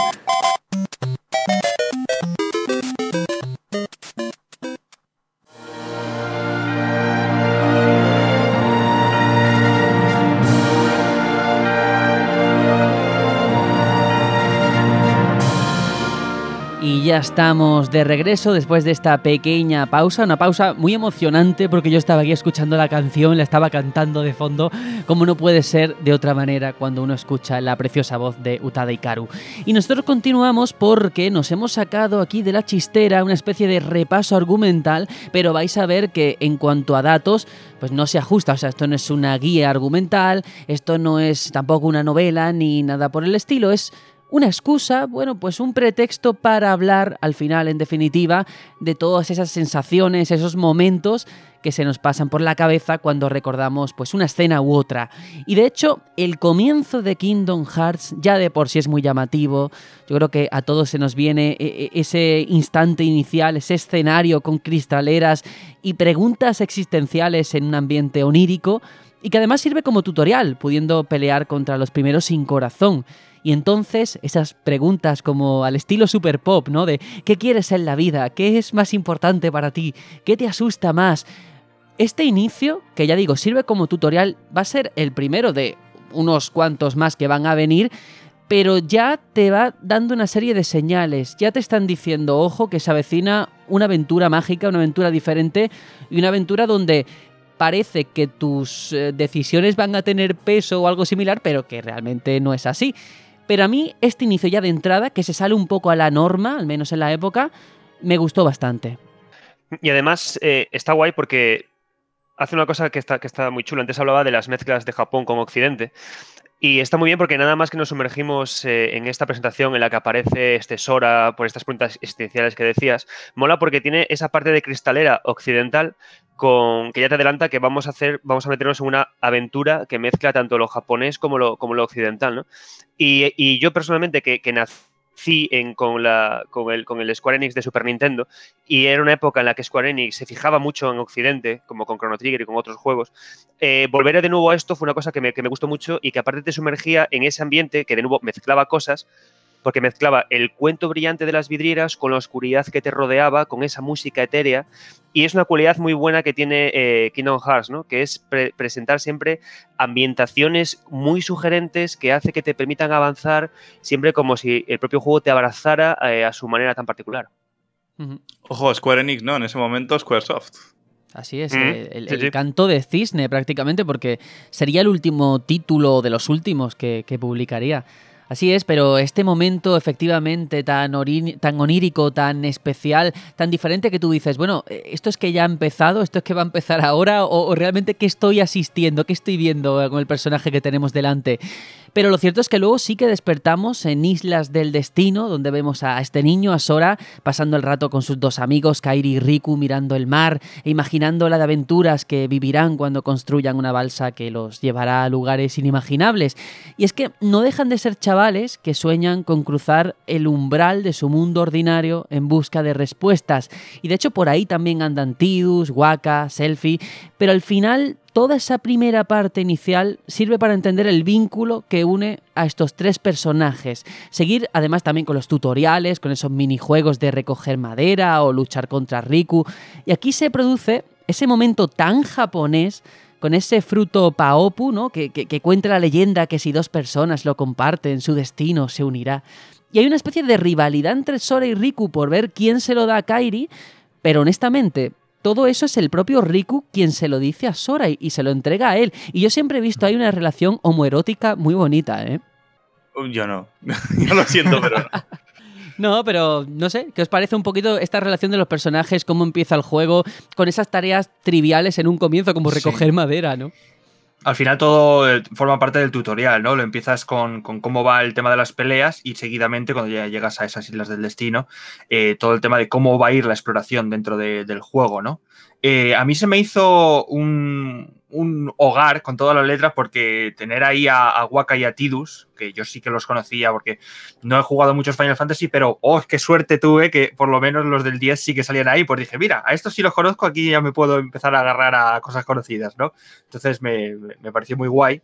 Speaker 1: Estamos de regreso después de esta pequeña pausa, una pausa muy emocionante porque yo estaba aquí escuchando la canción, la estaba cantando de fondo, como no puede ser de otra manera cuando uno escucha la preciosa voz de Utada Hikaru. Y nosotros continuamos porque nos hemos sacado aquí de la chistera una especie de repaso argumental, pero vais a ver que en cuanto a datos, pues no se ajusta, o sea, esto no es una guía argumental, esto no es tampoco una novela ni nada por el estilo, es una excusa, bueno, pues un pretexto para hablar al final, en definitiva, de todas esas sensaciones, esos momentos que se nos pasan por la cabeza cuando recordamos pues una escena u otra. Y de hecho, el comienzo de Kingdom Hearts ya de por sí es muy llamativo. Yo creo que a todos se nos viene e- e- ese instante inicial, ese escenario con cristaleras y preguntas existenciales en un ambiente onírico y que además sirve como tutorial, pudiendo pelear contra los primeros sin corazón. Y entonces esas preguntas como al estilo super pop, ¿no? De ¿qué quieres en la vida? ¿Qué es más importante para ti? ¿Qué te asusta más? Este inicio, que ya digo, sirve como tutorial, va a ser el primero de unos cuantos más que van a venir, pero ya te va dando una serie de señales, ya te están diciendo, ojo, que se avecina una aventura mágica, una aventura diferente y una aventura donde parece que tus eh, decisiones van a tener peso o algo similar, pero que realmente no es así. Pero a mí este inicio ya de entrada, que se sale un poco a la norma, al menos en la época, me gustó bastante.
Speaker 4: Y además eh, está guay porque hace una cosa que está, que está muy chula. Antes hablaba de las mezclas de Japón con Occidente. Y está muy bien porque nada más que nos sumergimos eh, en esta presentación en la que aparece este Sora por estas preguntas existenciales que decías, mola porque tiene esa parte de cristalera occidental con que ya te adelanta que vamos a hacer, vamos a meternos en una aventura que mezcla tanto lo japonés como lo, como lo occidental, ¿no? Y, y yo personalmente que, que en, con, la, con, el, con el Square Enix de Super Nintendo y era una época en la que Square Enix se fijaba mucho en Occidente, como con Chrono Trigger y con otros juegos, eh, volver de nuevo a esto fue una cosa que me, que me gustó mucho y que aparte te sumergía en ese ambiente que de nuevo mezclaba cosas porque mezclaba el cuento brillante de las vidrieras con la oscuridad que te rodeaba, con esa música etérea, y es una cualidad muy buena que tiene eh, Kingdom Hearts, ¿no? que es pre- presentar siempre ambientaciones muy sugerentes que hace que te permitan avanzar siempre como si el propio juego te abrazara eh, a su manera tan particular.
Speaker 2: Ojo, Square Enix, no, en ese momento Squaresoft.
Speaker 1: Así es,
Speaker 4: Mm,
Speaker 1: el,
Speaker 4: sí,
Speaker 1: el
Speaker 4: sí.
Speaker 1: canto de cisne prácticamente, porque sería el último título de los últimos que, que publicaría. Así es, pero este momento efectivamente tan, tan onírico, tan especial, tan diferente que tú dices, bueno, eh, esto es que ya ha empezado, esto es que va a empezar ahora, o, o realmente qué estoy asistiendo, qué estoy viendo eh, con el personaje que tenemos delante. Pero lo cierto es que luego sí que despertamos en Islas del Destino, donde vemos a este niño, a Sora, pasando el rato con sus dos amigos, Kairi y Riku, mirando el mar e imaginando la de aventuras que vivirán cuando construyan una balsa que los llevará a lugares inimaginables. Y es que no dejan de ser chavales que sueñan con cruzar el umbral de su mundo ordinario en busca de respuestas. Y de hecho por ahí también andan Tidus, Waka, Selfie, pero al final toda esa primera parte inicial sirve para entender el vínculo que une a estos tres personajes. Seguir además también con los tutoriales, con esos minijuegos de recoger madera o luchar contra Riku. Y aquí se produce ese momento tan japonés con ese fruto paopu, ¿no? Que, que, que cuenta la leyenda que si dos personas lo comparten, su destino se unirá. Y hay una especie de rivalidad entre Sora y Riku por ver quién se lo da a Kairi, pero honestamente, todo eso es el propio Riku quien se lo dice a Sora y, y se lo entrega a él. Y yo siempre he visto ahí una relación homoerótica muy bonita, ¿eh?
Speaker 2: Yo no. Yo lo siento, pero no.
Speaker 1: No, pero no sé, ¿qué os parece un poquito esta relación de los personajes, cómo empieza el juego, con esas tareas triviales en un comienzo, como
Speaker 3: Sí.
Speaker 1: recoger madera, ¿no?
Speaker 3: Al final todo eh, forma parte del tutorial, ¿no? Lo empiezas con, con cómo va el tema de las peleas y seguidamente cuando ya llegas a esas islas del destino, eh, todo el tema de cómo va a ir la exploración dentro de- del juego, ¿no? Eh, a mí se me hizo un, un hogar con todas las letras porque tener ahí a, a Waka y a Tidus, que yo sí que los conocía porque no he jugado muchos Final Fantasy, pero oh, qué suerte tuve que por lo menos los del 10 sí que salían ahí. Pues dije, mira, a estos sí los conozco, aquí ya me puedo empezar a agarrar a cosas conocidas, ¿no? Entonces me, me pareció muy guay.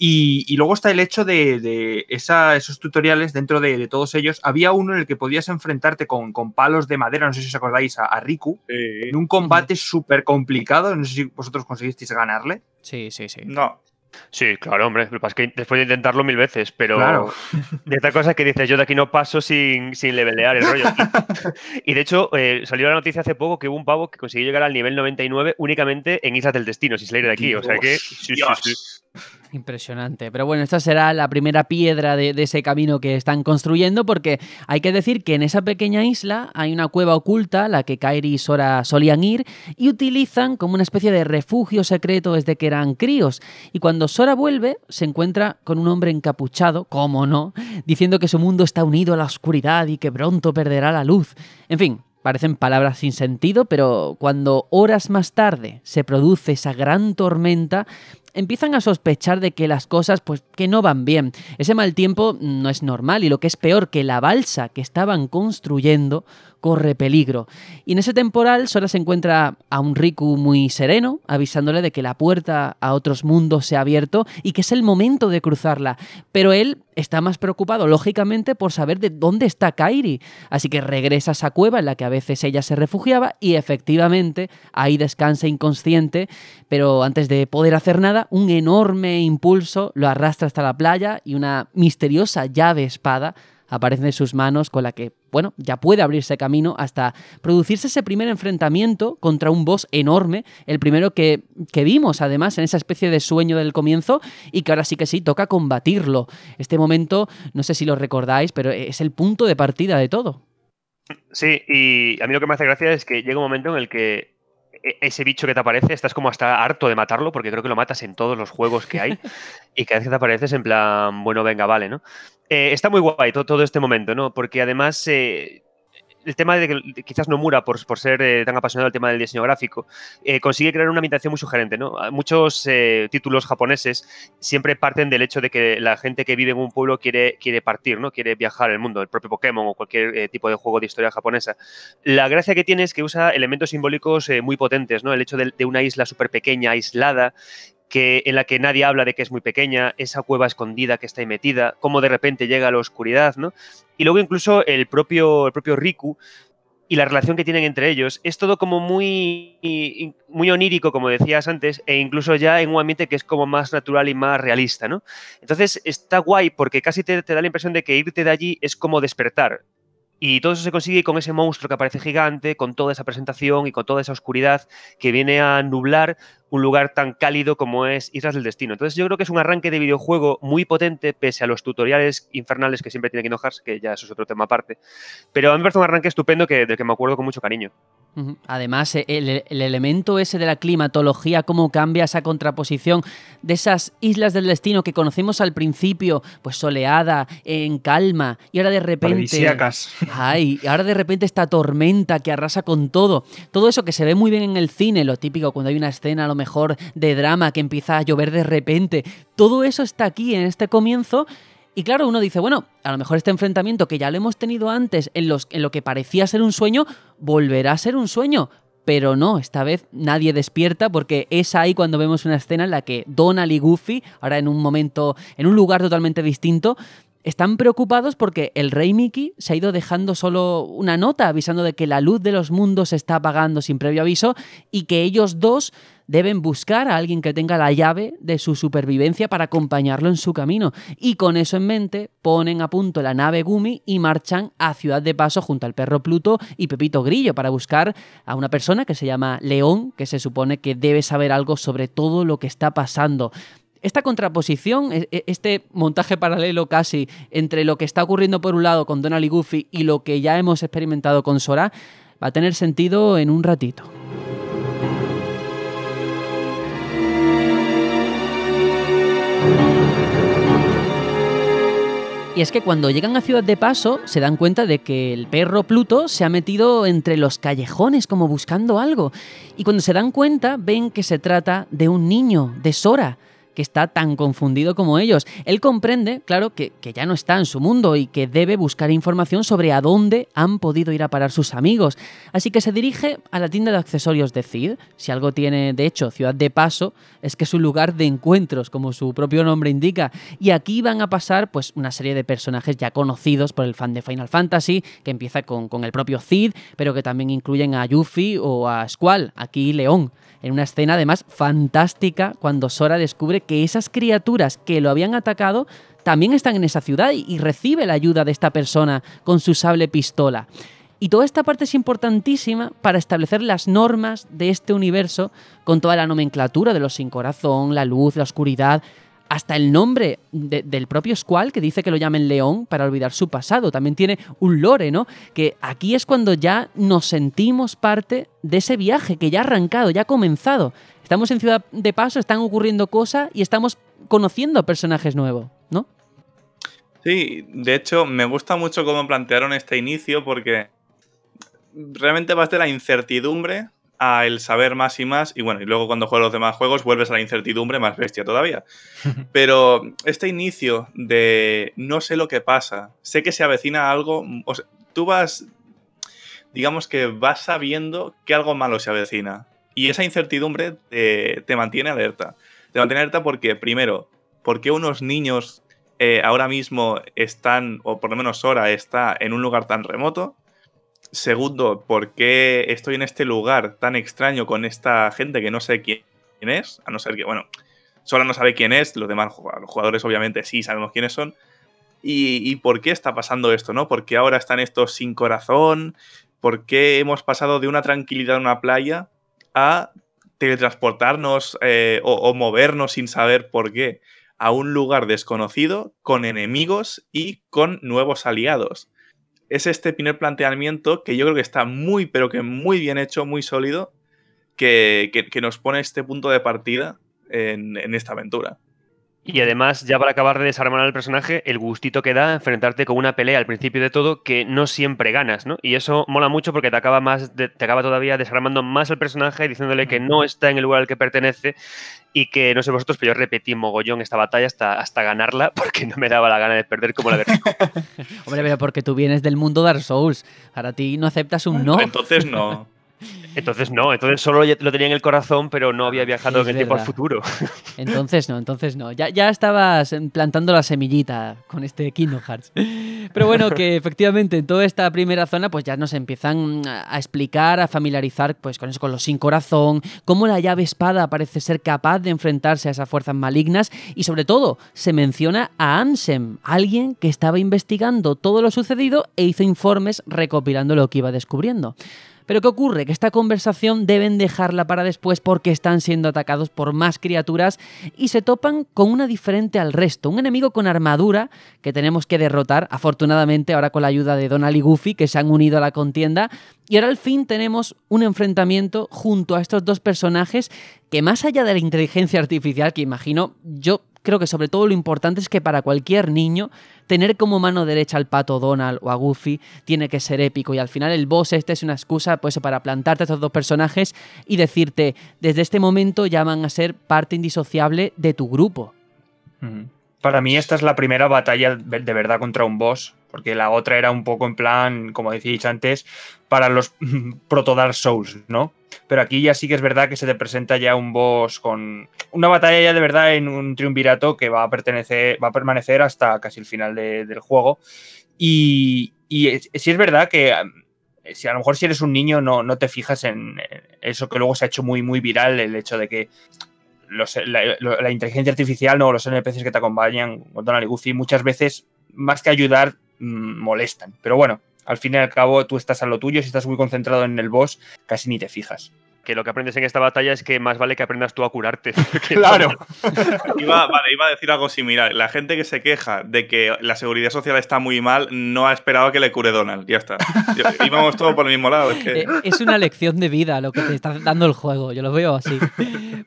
Speaker 3: Y, y luego está el hecho de, de esa- esos tutoriales, dentro de, de todos ellos, había uno en el que podías enfrentarte con, con palos de madera, no sé si os acordáis, a, a Riku, en un combate súper complicado, no sé si vosotros conseguisteis ganarle.
Speaker 1: Sí, sí, sí.
Speaker 2: No.
Speaker 4: Sí, claro, hombre. Lo que pasa es que después de intentarlo mil veces, pero
Speaker 3: Claro.
Speaker 4: de esta cosa que dices, yo de aquí no paso sin, sin levelear el rollo. Y, y de hecho, eh, salió la noticia hace poco que hubo un pavo que consiguió llegar al nivel 99 únicamente en Islas del Destino, sin salir de aquí. O sea que.
Speaker 2: Dios,
Speaker 4: sí, sí,
Speaker 2: Dios.
Speaker 4: sí.
Speaker 1: Impresionante. Pero bueno, esta será la primera piedra de, ese camino que están construyendo, porque hay que decir que en esa pequeña isla hay una cueva oculta, la que Kairi y Sora solían ir, y utilizan como una especie de refugio secreto desde que eran críos. Y cuando Sora vuelve, se encuentra con un hombre encapuchado, como no, diciendo que su mundo está unido a la oscuridad y que pronto perderá la luz. En fin. Parecen palabras sin sentido, pero cuando horas más tarde se produce esa gran tormenta, empiezan a sospechar de que las cosas pues que no van bien. Ese mal tiempo no es normal y lo que es peor que la balsa que estaban construyendo corre peligro. Y en ese temporal Sora se encuentra a un Riku muy sereno, avisándole de que la puerta a otros mundos se ha abierto y que es el momento de cruzarla. Pero él está más preocupado, lógicamente, por saber de dónde está Kairi. Así que regresa a esa cueva en la que a veces ella se refugiaba y efectivamente ahí descansa inconsciente, pero antes de poder hacer nada, un enorme impulso lo arrastra hasta la playa y una misteriosa llave espada aparece en sus manos con la que, bueno, ya puede abrirse camino hasta producirse ese primer enfrentamiento contra un boss enorme, el primero que, que vimos además en esa especie de sueño del comienzo y que ahora sí que sí toca combatirlo. Este momento, no sé si lo recordáis, pero es el punto de partida de todo.
Speaker 4: Sí, y a mí lo que me hace gracia es que llega un momento en el que e- ese bicho que te aparece, estás como hasta harto de matarlo, porque creo que lo matas en todos los juegos que hay, y cada vez que te apareces en plan, bueno, venga, vale, ¿no? Eh, está muy guay todo, este momento, ¿no? Porque además eh, el tema de que quizás Nomura, por, por ser eh, tan apasionado del tema del diseño gráfico, consigue crear una ambientación muy sugerente, ¿no? Muchos eh, títulos japoneses siempre parten del hecho de que la gente que vive en un pueblo quiere, quiere partir, ¿no? Quiere viajar el mundo, el propio Pokémon o cualquier tipo de juego de historia japonesa. La gracia que tiene es que usa elementos simbólicos muy potentes, ¿no? El hecho de, de una isla súper pequeña, aislada, que, en la que nadie habla de que es muy pequeña, esa cueva escondida que está ahí metida, cómo de repente llega a la oscuridad, ¿no? Y luego incluso el propio, el propio Riku y la relación que tienen entre ellos es todo como muy, muy onírico, como decías antes, e incluso ya en un ambiente que es como más natural y más realista, ¿no? Entonces está guay porque casi te, te da la impresión de que irte de allí es como despertar. Y todo eso se consigue con ese monstruo que aparece gigante, con toda esa presentación y con toda esa oscuridad que viene a nublar un lugar tan cálido como es Islas del Destino. Entonces yo creo que es un arranque de videojuego muy potente, pese a los tutoriales infernales que siempre tiene que enojarse, que ya eso es otro tema aparte. Pero a mí me parece un arranque estupendo que, del que me acuerdo con mucho cariño.
Speaker 1: Además, e- el, el elemento ese de la climatología, cómo cambia esa contraposición de esas islas del destino que conocimos al principio, pues soleada, en calma, y ahora de repente. Ay, y ahora de repente esta tormenta que arrasa con todo. Todo eso que se ve muy bien en el cine, lo típico cuando hay una escena a lo mejor de drama que empieza a llover de repente. Todo eso está aquí en este comienzo. Y claro, uno dice, bueno, a lo mejor este enfrentamiento que ya lo hemos tenido antes en, los, en lo que parecía ser un sueño, volverá a ser un sueño. pero no, esta vez nadie despierta porque es ahí cuando vemos una escena en la que Donald y Goofy, ahora en un momento, en un lugar totalmente distinto, están preocupados porque el rey Mickey se ha ido dejando solo una nota avisando de que la luz de los mundos se está apagando sin previo aviso y que ellos dos deben buscar a alguien que tenga la llave de su supervivencia para acompañarlo en su camino. Y con eso en mente, ponen a punto la nave Gumi y marchan a Ciudad de Paso junto al perro Pluto y Pepito Grillo para buscar a una persona que se llama León, que se supone que debe saber algo sobre todo lo que está pasando. Esta contraposición, e- e- este montaje paralelo casi entre lo que está ocurriendo por un lado con Donald y Goofy y lo que ya hemos experimentado con Sora, va a tener sentido en un ratito. Y es que cuando llegan a Ciudad de Paso se dan cuenta de que el perro Pluto se ha metido entre los callejones como buscando algo. Y cuando se dan cuenta ven que se trata de un niño, de Sora, que está tan confundido como ellos. Él comprende, claro, que, que ya no está en su mundo y que debe buscar información sobre a dónde han podido ir a parar sus amigos. Así que se dirige a la tienda de accesorios de Cid. Si algo tiene, de hecho, Ciudad de Paso, es que es un lugar de encuentros, como su propio nombre indica. Y aquí van a pasar pues, una serie de personajes ya conocidos por el fan de Final Fantasy, que empieza con, con el propio Cid, pero que también incluyen a Yuffie o a Squall, aquí León en una escena además fantástica cuando Sora descubre que esas criaturas que lo habían atacado también están en esa ciudad y, recibe la ayuda de esta persona con su sable pistola. Y toda esta parte es importantísima para establecer las normas de este universo con toda la nomenclatura de los sin corazón, la luz, la oscuridad, hasta el nombre de- del propio Squall, que dice que lo llamen León para olvidar su pasado. También tiene un lore, ¿no? Que aquí es cuando ya nos sentimos parte de ese viaje que ya ha arrancado, ya ha comenzado. Estamos en Ciudad de Paso, están ocurriendo cosas y estamos conociendo personajes nuevos, ¿no?
Speaker 2: Sí, de hecho, me gusta mucho cómo plantearon este inicio porque realmente vas de la incertidumbre a el saber más y más. Y bueno, y luego cuando juegas los demás juegos vuelves a la incertidumbre más bestia todavía. Pero este inicio de no sé lo que pasa, sé que se avecina algo. o sea, tú vas, digamos que vas sabiendo que algo malo se avecina. Y esa incertidumbre te, te mantiene alerta. Te mantiene alerta porque, primero, porque unos niños eh, ahora mismo están, o por lo menos Sora está en un lugar tan remoto. Segundo, ¿por qué estoy en este lugar tan extraño con esta gente que no sé quién es? A no ser que, bueno, Sora no sabe quién es, los demás jugadores obviamente sí sabemos quiénes son. ¿Y, por qué está pasando esto, no? ¿Por qué ahora están estos sin corazón? ¿Por qué hemos pasado de una tranquilidad en una playa a teletransportarnos eh, o movernos sin saber por qué a un lugar desconocido con enemigos y con nuevos aliados? Es este primer planteamiento que yo creo que está muy, pero que muy bien hecho, muy sólido, que, que- que nos pone este punto de partida en, en esta aventura.
Speaker 4: Y además, ya para acabar de desarmar al personaje, el gustito que da enfrentarte con una pelea al principio de todo que no siempre ganas, ¿no? Y eso mola mucho porque te acaba más de- te acaba todavía desarmando más al personaje, diciéndole que no está en el lugar al que pertenece y que no sé vosotros, pero yo repetí mogollón esta batalla hasta, hasta ganarla porque no me daba la gana de perder como la de Rico.
Speaker 1: Hombre, pero porque tú vienes del mundo Dark Souls. Para ti no aceptas un no.
Speaker 2: Entonces no.
Speaker 4: Entonces no, entonces solo lo tenía en el corazón, pero no había viajado
Speaker 1: Es
Speaker 4: en el tiempo al futuro.
Speaker 1: Entonces no, entonces no. Ya, ya estabas plantando la semillita con este Kingdom Hearts. Pero bueno, que efectivamente en toda esta primera zona pues ya nos empiezan a explicar, a familiarizar pues con eso, con los sin corazón, cómo la llave espada parece ser capaz de enfrentarse a esas fuerzas malignas y sobre todo se menciona a Ansem, alguien que estaba investigando todo lo sucedido e hizo informes recopilando lo que iba descubriendo. Pero ¿qué ocurre? Que esta conversación deben dejarla para después porque están siendo atacados por más criaturas y se topan con una diferente al resto, un enemigo con armadura que tenemos que derrotar, afortunadamente ahora con la ayuda de Donald y Goofy que se han unido a la contienda y ahora al fin tenemos un enfrentamiento junto a estos dos personajes que más allá de la inteligencia artificial que imagino, yo creo que sobre todo lo importante es que para cualquier niño tener como mano derecha al pato Donald o a Goofy tiene que ser épico y al final el boss este es una excusa pues para plantarte a estos dos personajes y decirte desde este momento ya van a ser parte indisociable de tu grupo.
Speaker 3: Para mí esta es la primera batalla de de verdad contra un boss, porque la otra era un poco en plan, como decíais antes, para los proto Dark Souls, ¿no? Pero aquí ya sí que es verdad que se te presenta ya un boss con una batalla ya de verdad en un triunvirato que va a pertenecer, va a permanecer hasta casi el final de- del juego. Y, es- sí es verdad que si a lo mejor si eres un niño no, no te fijas en eso que luego se ha hecho muy, muy viral, el hecho de que los- la, inteligencia artificial, no, los NPCs que te acompañan, Donald y Goofy, muchas veces, más que ayudar, mm, molestan. Pero bueno, al fin y al cabo, tú estás a lo tuyo, si estás muy concentrado en el boss, casi ni te fijas.
Speaker 4: Que lo que aprendes en esta batalla es que más vale que aprendas tú a curarte.
Speaker 3: Claro.
Speaker 2: Iba, vale, iba a decir algo similar. La gente que se queja de que la seguridad social está muy mal no ha esperado que le cure Donald. Ya está. Íbamos todos por el mismo lado. Es que...
Speaker 1: Eh, Es una lección de vida lo que te está dando el juego, yo lo veo así.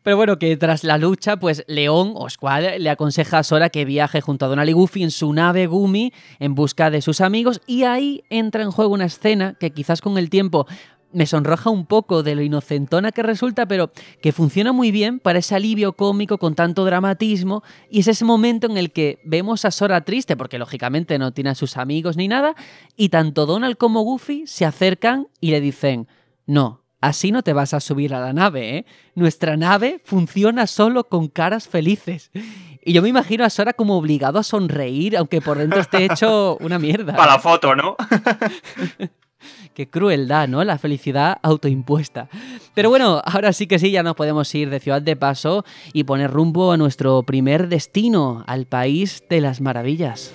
Speaker 1: Pero bueno, que tras la lucha, pues León o Squall le aconseja a Sora que viaje junto a Donald y Goofy en su nave Gumi en busca de sus amigos y ahí entra en juego una escena que quizás con el tiempo me sonroja un poco de lo inocentona que resulta, pero que funciona muy bien para ese alivio cómico con tanto dramatismo y es ese momento en el que vemos a Sora triste porque lógicamente no tiene a sus amigos ni nada y tanto Donald como Goofy se acercan y le dicen, no, así no te vas a subir a la nave, ¿eh? Nuestra nave funciona solo con caras felices. Y yo me imagino a Sora como obligado a sonreír, aunque por dentro esté hecho una mierda.
Speaker 3: Para la foto, ¿no?
Speaker 1: Qué crueldad, ¿no? La felicidad autoimpuesta. Pero bueno, ahora sí que sí, ya nos podemos ir de ciudad de paso y poner rumbo a nuestro primer destino, al país de las maravillas.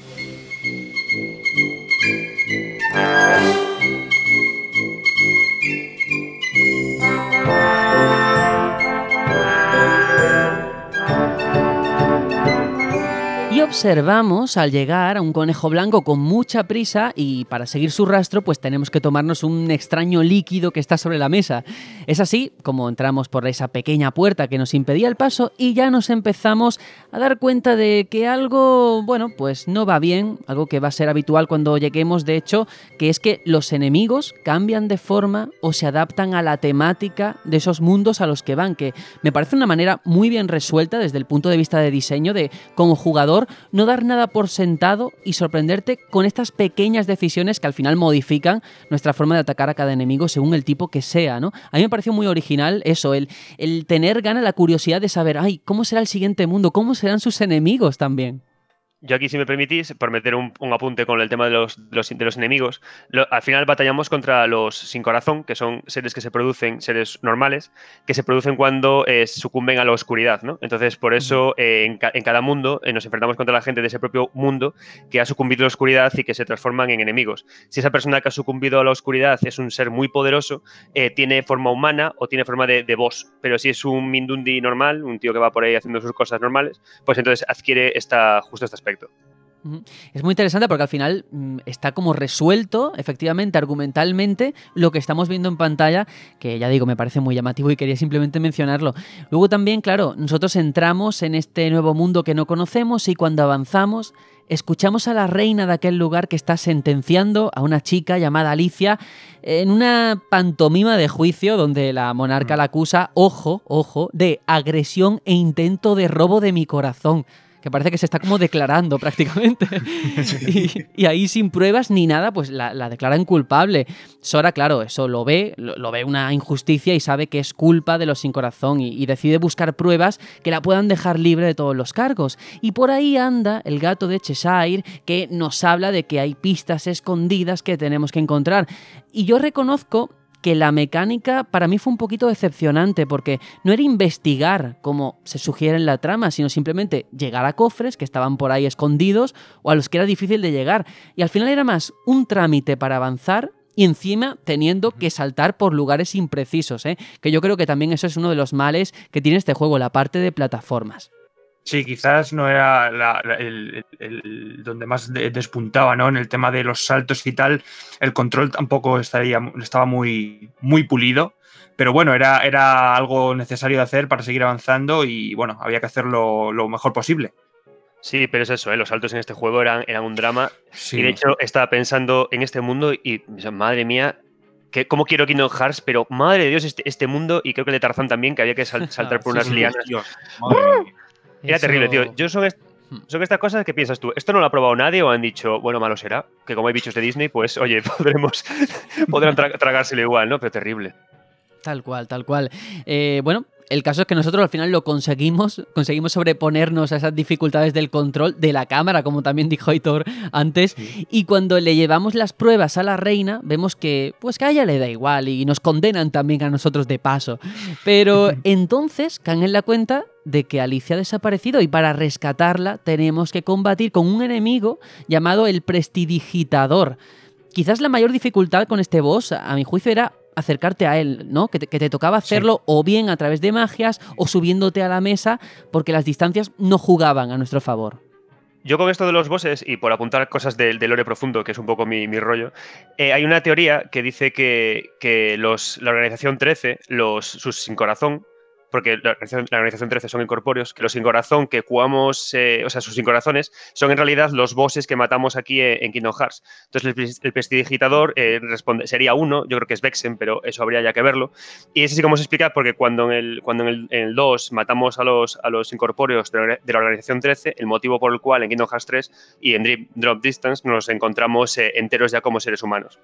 Speaker 1: Observamos al llegar a un conejo blanco con mucha prisa y para seguir su rastro pues tenemos que tomarnos un extraño líquido que está sobre la mesa. Es así como entramos por esa pequeña puerta que nos impedía el paso y ya nos empezamos a dar cuenta de que algo, bueno, pues no va bien, algo que va a ser habitual cuando lleguemos de hecho, que es que los enemigos cambian de forma o se adaptan a la temática de esos mundos a los que van, que me parece una manera muy bien resuelta desde el punto de vista de diseño de como jugador no dar nada por sentado y sorprenderte con estas pequeñas decisiones que al final modifican nuestra forma de atacar a cada enemigo según el tipo que sea, ¿no? A mí me pareció muy original eso, el, el tener gana la curiosidad de saber, ay, ¿cómo será el siguiente mundo? ¿Cómo serán sus enemigos también?
Speaker 4: Yo aquí, si me permitís, por meter un, un apunte con el tema de los, de los, de los enemigos, lo- al final batallamos contra los sin corazón, que son seres que se producen, seres normales, que se producen cuando eh, sucumben a la oscuridad, ¿no? Entonces, por eso, eh, en, ca- en cada mundo eh, nos enfrentamos contra la gente de ese propio mundo que ha sucumbido a la oscuridad y que se transforman en enemigos. Si esa persona que ha sucumbido a la oscuridad es un ser muy poderoso, eh, tiene forma humana o tiene forma de, de boss, pero si es un Mindundi normal, un tío que va por ahí haciendo sus cosas normales, pues entonces adquiere esta, justo este aspecto.
Speaker 1: Es muy interesante porque al final mm, está como resuelto, efectivamente, argumentalmente, lo que estamos viendo en pantalla, que ya digo, me parece muy llamativo y quería simplemente mencionarlo. Luego también, claro, nosotros entramos en este nuevo mundo que no conocemos y cuando avanzamos, escuchamos a la reina de aquel lugar que está sentenciando a una chica llamada Alicia en una pantomima de juicio donde la monarca la acusa, ojo, ojo, de agresión e intento de robo de mi corazón que parece que se está como declarando prácticamente. y, y ahí sin pruebas ni nada, pues la, la declaran culpable. Sora, claro, eso lo ve, lo, lo ve una injusticia y sabe que es culpa de los sin corazón y, y decide buscar pruebas que la puedan dejar libre de todos los cargos. Y por ahí anda el gato de Cheshire que nos habla de que hay pistas escondidas que tenemos que encontrar. Y yo reconozco que la mecánica para mí fue un poquito decepcionante porque no era investigar como se sugiere en la trama, sino simplemente llegar a cofres que estaban por ahí escondidos o a los que era difícil de llegar. Y al final era más un trámite para avanzar y encima teniendo que saltar por lugares imprecisos, ¿eh? que yo creo que también eso es uno de los males que tiene este juego, la parte de plataformas.
Speaker 3: Sí, quizás no era la- la- el, donde más de- despuntaba, ¿no? En el tema de los saltos y tal, el control tampoco estaría, estaba muy, muy pulido, pero bueno, era, era algo necesario de hacer para seguir avanzando y bueno, había que hacerlo lo mejor posible.
Speaker 4: Sí, pero es eso, ¿eh? los saltos en este juego eran, eran un drama.
Speaker 3: Sí.
Speaker 4: Y de hecho, estaba pensando en este mundo y, o sea, madre mía, que, ¿cómo quiero Kingdom Hearts? Pero madre de Dios, este, este mundo, y creo que el de Tarzán también, que había que sal- saltar por unas
Speaker 1: sí.
Speaker 4: lianas.
Speaker 3: Dios, madre mía.
Speaker 4: Era
Speaker 1: Eso-
Speaker 4: terrible, tío. Yo est-
Speaker 1: Hmm.
Speaker 4: son estas cosas que piensas tú. ¿Esto no lo ha probado nadie o han dicho, bueno, malo será? Que como hay bichos de Disney, pues, oye, podremos, podrán tra- tragárselo igual, ¿no? Pero terrible.
Speaker 1: Tal cual, tal cual. Eh, bueno, el caso es que nosotros al final lo conseguimos, conseguimos sobreponernos a esas dificultades del control de la cámara, como también dijo Aitor antes, y cuando le llevamos las pruebas a la reina, vemos que pues que a ella le da igual y nos condenan también a nosotros de paso. Pero entonces caen en la cuenta de que Alicia ha desaparecido y para rescatarla tenemos que combatir con un enemigo llamado el prestidigitador. Quizás la mayor dificultad con este boss, a mi juicio, era acercarte a él, ¿no? Que te, que te tocaba hacerlo o bien a través de magias o subiéndote a la mesa porque las distancias no jugaban a nuestro favor.
Speaker 4: Yo con esto de los bosses, y por apuntar cosas del, del lore profundo, que es un poco mi, mi rollo, eh, hay una teoría que dice que, que los, la organización 13, los, sus sin corazón, porque la organización, la organización 13 son incorpóreos, que los sin corazón que jugamos, eh, o sea, sus sin corazones, son en realidad los bosses que matamos aquí en, en Kingdom Hearts. Entonces, el, el prestidigitador eh, responde, sería uno, yo creo que es Vexen, pero eso habría ya que verlo. Y ese sí como se explica porque cuando en el, cuando en el, en el 2 matamos a los, a los incorpóreos de de la organización 13, el motivo por el cual en Kingdom Hearts 3 y en Drip, Drop Distance nos encontramos eh, enteros ya como seres humanos.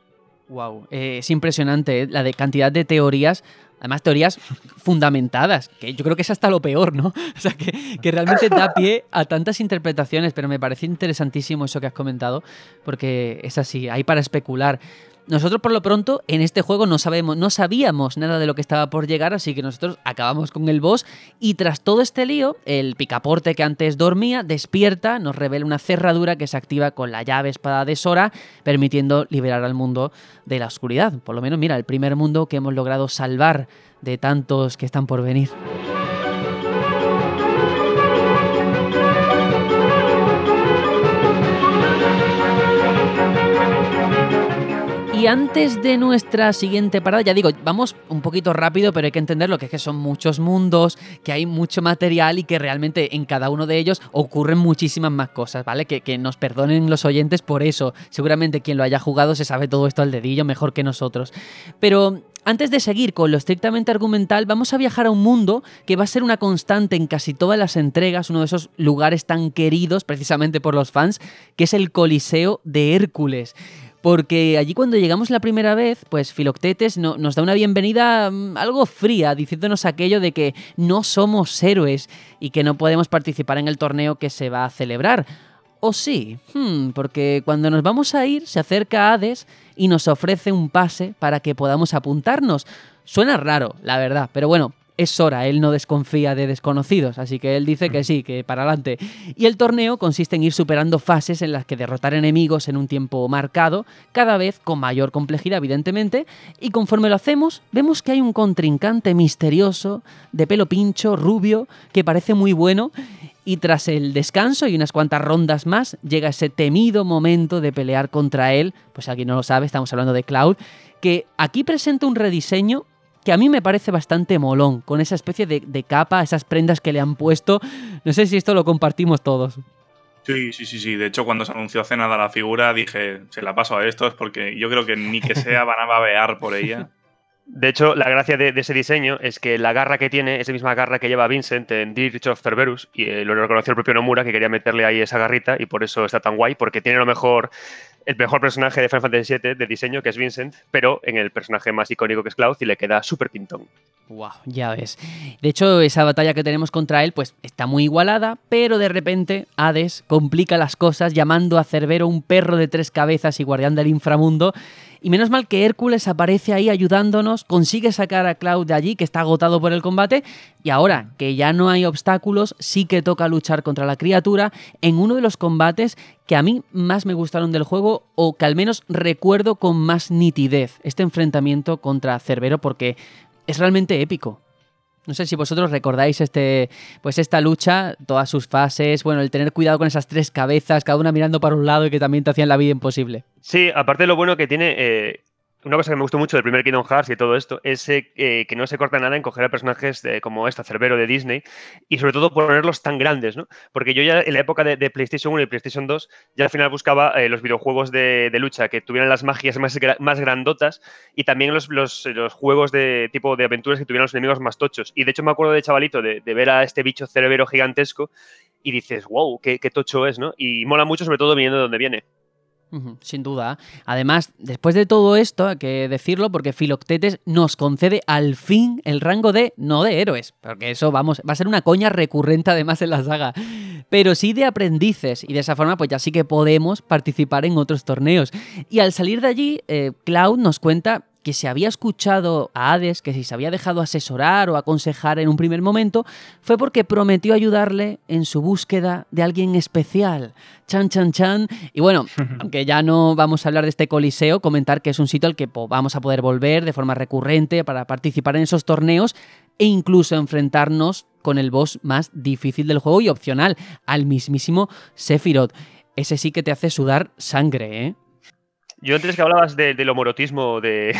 Speaker 1: Wow, es impresionante ¿eh? la cantidad de teorías, además teorías fundamentadas, que yo creo que es hasta lo peor, ¿no? O sea, que realmente da pie a tantas interpretaciones, pero me parece interesantísimo eso que has comentado, porque es así, hay para especular. Nosotros por lo pronto en este juego no sabemos, no sabíamos nada de lo que estaba por llegar, así que nosotros acabamos con el boss y tras todo este lío, el picaporte que antes dormía despierta, nos revela una cerradura que se activa con la llave espada de Sora, permitiendo liberar al mundo de la oscuridad. Por lo menos, mira, el primer mundo que hemos logrado salvar de tantos que están por venir. Y antes de nuestra siguiente parada, ya digo, vamos un poquito rápido, pero hay que entender lo que es que son muchos mundos, que hay mucho material y que realmente en cada uno de ellos ocurren muchísimas más cosas, ¿vale? Que, que nos perdonen los oyentes por eso. Seguramente quien lo haya jugado se sabe todo esto al dedillo mejor que nosotros. Pero antes de seguir con lo estrictamente argumental, vamos a viajar a un mundo que va a ser una constante en casi todas las entregas, uno de esos lugares tan queridos precisamente por los fans, que es el Coliseo de Hércules. Porque allí cuando llegamos la primera vez, pues Filoctetes no- nos da una bienvenida mm, algo fría, diciéndonos aquello de que no somos héroes y que no podemos participar en el torneo que se va a celebrar. ¿O sí? Hmm, porque cuando nos vamos a ir, se acerca Hades y nos ofrece un pase para que podamos apuntarnos. Suena raro, la verdad, pero bueno, es Sora, él no desconfía de desconocidos, así que él dice que sí, que para adelante. Y el torneo consiste en ir superando fases en las que derrotar enemigos en un tiempo marcado, cada vez con mayor complejidad, evidentemente, y conforme lo hacemos, vemos que hay un contrincante misterioso, de pelo pincho, rubio, que parece muy bueno, y tras el descanso y unas cuantas rondas más, llega ese temido momento de pelear contra él, pues alguien no lo sabe, estamos hablando de Cloud, que aquí presenta un rediseño que a mí me parece bastante molón, con esa especie de, de capa, esas prendas que le han puesto. No sé si esto lo compartimos todos.
Speaker 2: Sí, sí, sí, sí. De hecho, cuando se anunció hace nada la figura, dije, se la paso a estos porque yo creo que ni que sea van a babear por ella.
Speaker 4: De hecho, la gracia de, de ese diseño es que la garra que tiene es la misma garra que lleva Vincent en Dirge of Cerberus, y eh, lo reconoció el propio Nomura, que quería meterle ahí esa garrita, y por eso está tan guay, porque tiene lo mejor, el mejor personaje de Final Fantasy VII de diseño, que es Vincent, pero en el personaje más icónico que es Cloud, y le queda súper pintón.
Speaker 1: Wow, ya ves. De hecho, esa batalla que tenemos contra él, pues está muy igualada, pero de repente Hades complica las cosas llamando a Cerbero un perro de tres cabezas y guardián del inframundo. Y menos mal que Hércules aparece ahí ayudándonos, consigue sacar a Cloud de allí, que está agotado por el combate, y ahora que ya no hay obstáculos, sí que toca luchar contra la criatura en uno de los combates que a mí más me gustaron del juego, o que al menos recuerdo con más nitidez, este enfrentamiento contra Cerbero, porque es realmente épico. No sé si vosotros recordáis este, pues esta lucha, todas sus fases, bueno, el tener cuidado con esas tres cabezas, cada una mirando para un lado y que también te hacían la vida imposible.
Speaker 4: Sí, aparte lo bueno que tiene, eh, una cosa que me gustó mucho del primer Kingdom Hearts y todo esto es eh, eh, que no se corta nada en coger a personajes como esta, Cerbero de Disney, y sobre todo ponerlos tan grandes, ¿no? Porque yo ya en la época de, de PlayStation 1 y PlayStation 2 ya al final buscaba eh, los videojuegos de, lucha que tuvieran las magias más, gra- más grandotas y también los, los, juegos de tipo de aventuras que tuvieran los enemigos más tochos. Y de hecho me acuerdo de chavalito de, de ver a este bicho Cerbero gigantesco y dices, wow, qué, qué tocho es, ¿no? Y mola mucho sobre todo viniendo de donde viene.
Speaker 1: Sin duda. Además, después de todo esto, hay que decirlo, porque Filoctetes nos concede al fin el rango de, no de héroes, porque eso vamos, va a ser una coña recurrente además en la saga, pero sí de aprendices, y de esa forma pues ya sí que podemos participar en otros torneos. Y al salir de allí, eh, Cloud nos cuenta que se había escuchado a Hades, que si se había dejado asesorar o aconsejar en un primer momento, fue porque prometió ayudarle en su búsqueda de alguien especial. Chan, chan, chan. Y bueno, aunque ya no vamos a hablar de este coliseo, comentar que es un sitio al que vamos a poder volver de forma recurrente para participar en esos torneos e incluso enfrentarnos con el boss más difícil del juego y opcional, al mismísimo Sephiroth. Ese sí que te hace sudar sangre, ¿eh?
Speaker 4: Yo antes que hablabas de- del homorotismo de,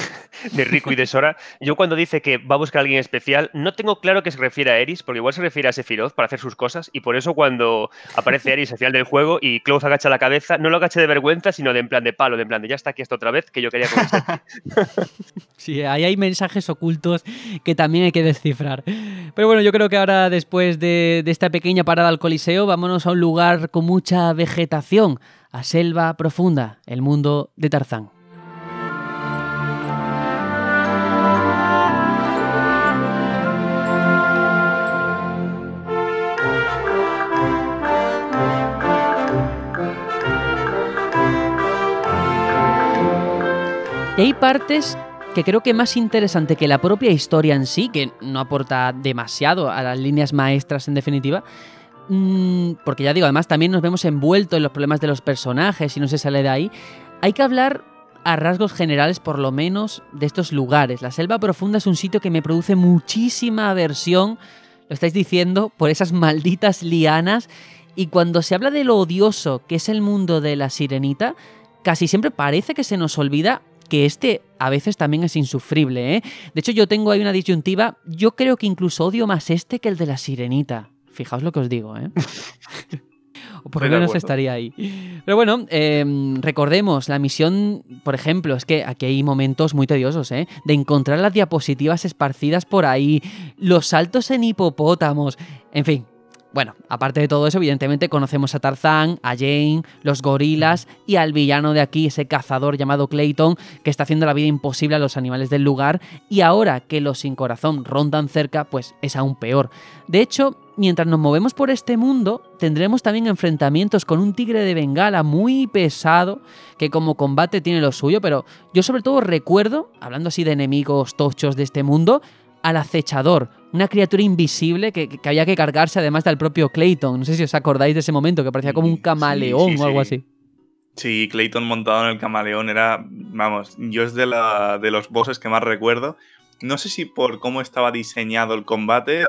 Speaker 4: Riku y de Sora, yo cuando dice que va a buscar a alguien especial, no tengo claro que se refiere a Eris, porque igual se refiere a Sephiroth para hacer sus cosas, y por eso cuando aparece Eris al final del juego y Cloud agacha la cabeza, no lo agacha de vergüenza, sino de en plan de palo, de en plan de ya está aquí esto otra vez, que yo quería conocer.
Speaker 1: Sí, ahí hay mensajes ocultos que también hay que descifrar. Pero bueno, yo creo que ahora, después de, de esta pequeña parada al Coliseo, vámonos a un lugar con mucha vegetación, a Selva Profunda, el mundo de Tarzán. Y hay partes que creo que más interesante que la propia historia en sí, que no aporta demasiado a las líneas maestras en definitiva, mm, porque ya digo, además también nos vemos envueltos en los problemas de los personajes y no se sale de ahí, hay que hablar a rasgos generales por lo menos de estos lugares. La selva profunda es un sitio que me produce muchísima aversión, lo estáis diciendo, por esas malditas lianas, y cuando se habla de lo odioso que es el mundo de la sirenita, casi siempre parece que se nos olvida que este a veces también es insufrible, ¿eh? De hecho, yo tengo ahí una disyuntiva. Yo creo que incluso odio más este que el de la sirenita. Fijaos lo que os digo, ¿eh? o por lo menos estaría ahí. Pero bueno, eh, recordemos, la misión, por ejemplo, es que aquí hay momentos muy tediosos, ¿eh? De encontrar las diapositivas esparcidas por ahí, los saltos en hipopótamos, en fin. Bueno, aparte de todo eso, evidentemente conocemos a Tarzán, a Jane, los gorilas y al villano de aquí, ese cazador llamado Clayton, que está haciendo la vida imposible a los animales del lugar, y ahora que los sin corazón rondan cerca, pues es aún peor. De hecho, mientras nos movemos por este mundo, tendremos también enfrentamientos con un tigre de Bengala muy pesado, que como combate tiene lo suyo, pero yo sobre todo recuerdo, hablando así de enemigos tochos de este mundo, al acechador, una criatura invisible que, que había que cargarse además del propio Clayton. No sé si os acordáis de ese momento, que parecía como un
Speaker 2: Sí,
Speaker 1: camaleón
Speaker 2: sí,
Speaker 1: o algo
Speaker 2: sí.
Speaker 1: así.
Speaker 2: Sí, Clayton montado en el camaleón era, vamos, yo es de, la, de los bosses que más recuerdo. No sé si por cómo estaba diseñado el combate,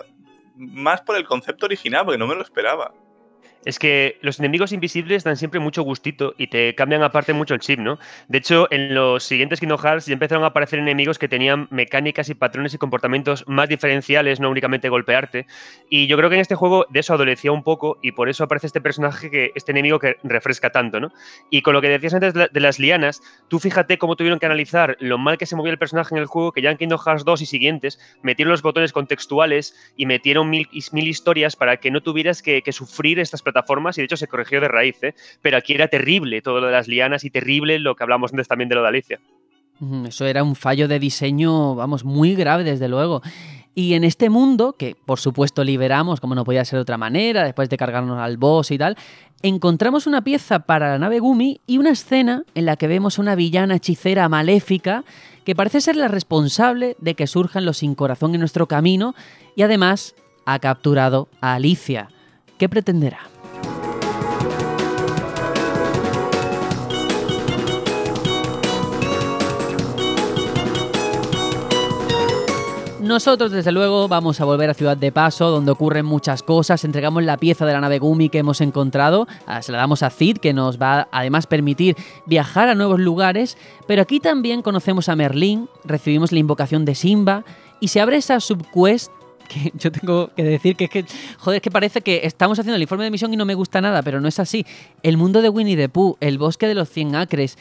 Speaker 2: más por el concepto original, porque no me lo esperaba.
Speaker 4: Es que los enemigos invisibles dan siempre mucho gustito y te cambian aparte mucho el chip, ¿no? De hecho, en los siguientes Kingdom Hearts ya empezaron a aparecer enemigos que tenían mecánicas y patrones y comportamientos más diferenciales, no únicamente golpearte. Y yo creo que en este juego de eso adolecía un poco y por eso aparece este personaje, que este enemigo que refresca tanto, ¿no? Y con lo que decías antes de la- de las lianas, tú fíjate cómo tuvieron que analizar lo mal que se movía el personaje en el juego, que ya en Kingdom Hearts 2 y siguientes metieron los botones contextuales y metieron mil, mil historias para que no tuvieras que, que sufrir estas plataformas y de hecho se corrigió de raíz, ¿eh? pero aquí era terrible todo lo de las lianas y terrible lo que hablamos antes también de lo de Alicia.
Speaker 1: Eso era un fallo de diseño, vamos, muy grave desde luego. Y en este mundo, que por supuesto liberamos, como no podía ser de otra manera, después de cargarnos al boss y tal, encontramos una pieza para la nave Gumi y una escena en la que vemos a una villana hechicera maléfica que parece ser la responsable de que surjan los sin corazón en nuestro camino y además ha capturado a Alicia. ¿Qué pretenderá? Nosotros, desde luego, vamos a volver a Ciudad de Paso, donde ocurren muchas cosas. Entregamos la pieza de la nave Gumi que hemos encontrado, ah, se la damos a Cid, que nos va además permitir viajar a nuevos lugares. Pero aquí también conocemos a Merlín, recibimos la invocación de Simba y se abre esa subquest que yo tengo que decir que es que, joder, es que parece que estamos haciendo el informe de misión y no me gusta nada, pero no es así. El mundo de Winnie the Pooh, el bosque de los 100 acres.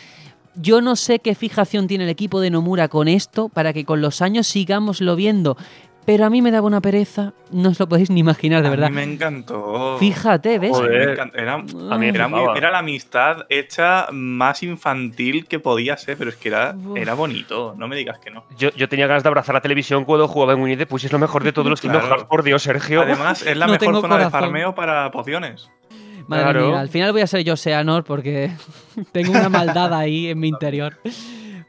Speaker 1: Yo no sé qué fijación tiene el equipo de Nomura con esto para que con los años sigámoslo viendo, pero a mí me daba una pereza, no os lo podéis ni imaginar, de
Speaker 2: A
Speaker 1: verdad.
Speaker 2: mí me encantó.
Speaker 1: Fíjate, ¿ves?
Speaker 2: A
Speaker 4: Joder.
Speaker 2: Era,
Speaker 4: A mí me
Speaker 2: era, muy-
Speaker 4: flipaba.
Speaker 2: era la amistad hecha más infantil que podía ser, pero es que era, bonito. No me digas que no.
Speaker 4: Yo, yo tenía ganas de abrazar la televisión cuando jugaba en Winnie the Pooh, y es lo mejor de todos los Kingdom
Speaker 2: Claro.
Speaker 4: Hearts, por Dios, Sergio.
Speaker 2: Además, es la
Speaker 1: No
Speaker 2: mejor zona de farmeo para pociones.
Speaker 1: Madre
Speaker 4: Claro.
Speaker 1: mía, al final voy a ser yo Seanor porque tengo una maldad ahí en mi interior.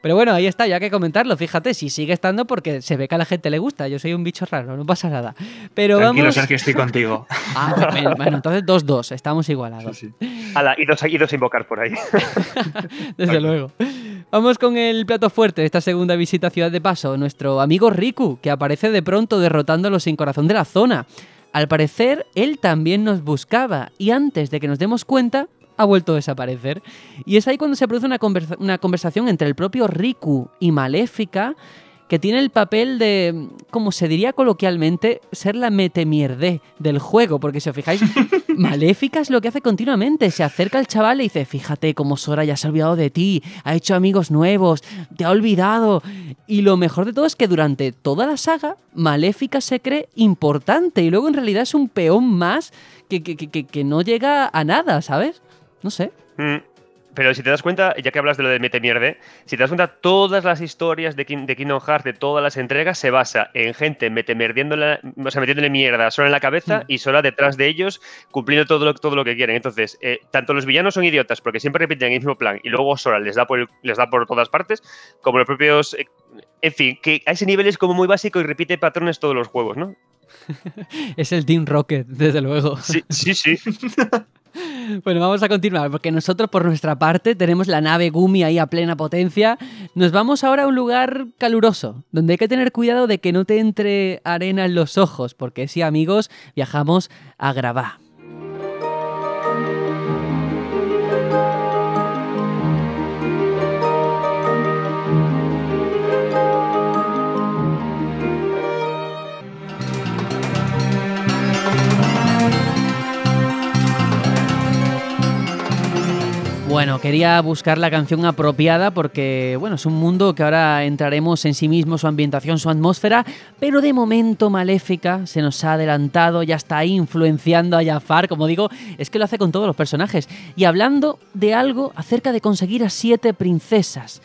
Speaker 1: Pero bueno, ahí está, ya que comentarlo. Fíjate, si sigue estando porque se ve que a la gente le gusta. Yo soy un bicho raro, no pasa nada. Pero
Speaker 3: Tranquilo,
Speaker 1: vamos.
Speaker 3: Sergio, estoy contigo.
Speaker 1: Ah, bueno, bueno, entonces 2-2, estamos igualados.
Speaker 3: Sí, sí.
Speaker 4: Ala, y dos, y dos invocar por ahí.
Speaker 1: Desde luego. Vamos con el plato fuerte de esta segunda visita a Ciudad de Paso, nuestro amigo Riku, que aparece de pronto derrotando a los sin corazón de la zona. Al parecer, él también nos buscaba y antes de que nos demos cuenta, ha vuelto a desaparecer. Y es ahí cuando se produce una, conversa- una conversación entre el propio Riku y Maléfica, que tiene el papel de, como se diría coloquialmente, ser la metemierde del juego, porque si os fijáis, Maléfica es lo que hace continuamente, se acerca al chaval y dice, fíjate cómo Sora ya se ha olvidado de ti, ha hecho amigos nuevos, te ha olvidado. Y lo mejor de todo es que durante toda la saga, Maléfica se cree importante y luego en realidad es un peón más que, que- que- que- que no llega a nada, ¿sabes? No sé.
Speaker 4: Mm, Pero si te das cuenta, ya que hablas de lo de mete mierde, si te das cuenta, todas las historias de, King- de Kingdom Hearts, de todas las entregas, se basa en gente mete mierdiéndole, o sea, metiéndole mierda sola en la cabeza
Speaker 1: Mm.
Speaker 4: y sola detrás de ellos, cumpliendo todo lo, todo lo que quieren. Entonces, eh, tanto los villanos son idiotas porque siempre repiten el mismo plan y luego Sora les da por, el- les da por todas partes, como los propios. En fin, que a ese nivel es como muy básico y repite patrones todos los juegos, ¿no?
Speaker 1: Es el Team Rocket, desde luego.
Speaker 4: Sí, sí, sí.
Speaker 1: Bueno, vamos a continuar, porque nosotros por nuestra parte tenemos la nave Gumi ahí a plena potencia. Nos vamos ahora a un lugar caluroso, donde hay que tener cuidado de que no te entre arena en los ojos, porque sí, amigos, viajamos a Gravá. Bueno, quería buscar la canción apropiada porque, bueno, es un mundo que ahora entraremos en sí mismo, su ambientación, su atmósfera, pero de momento Maléfica se nos ha adelantado, ya está influenciando a Jafar, como digo, es que lo hace con todos los personajes. Y hablando de algo acerca de conseguir a siete princesas.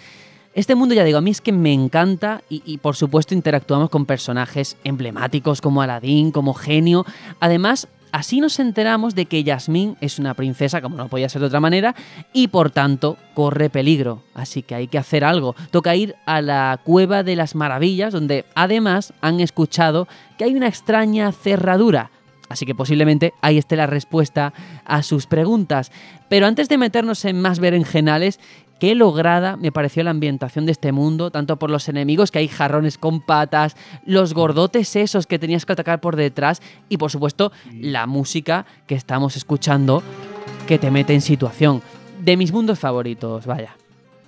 Speaker 1: Este mundo, ya digo, a mí es que me encanta y, y, por supuesto interactuamos con personajes emblemáticos como Aladdin, como Genio. Además, así nos enteramos de que Yasmín es una princesa, como no podía ser de otra manera, y por tanto corre peligro. Así que hay que hacer algo. Toca ir a la Cueva de las Maravillas, donde además han escuchado que hay una extraña cerradura. Así que posiblemente ahí esté la respuesta a sus preguntas. Pero antes de meternos en más berenjenales, qué lograda me pareció la ambientación de este mundo, tanto por los enemigos, que hay jarrones con patas, los gordotes esos que tenías que atacar por detrás, y por supuesto la música que estamos escuchando que te mete en situación. De mis mundos favoritos, vaya.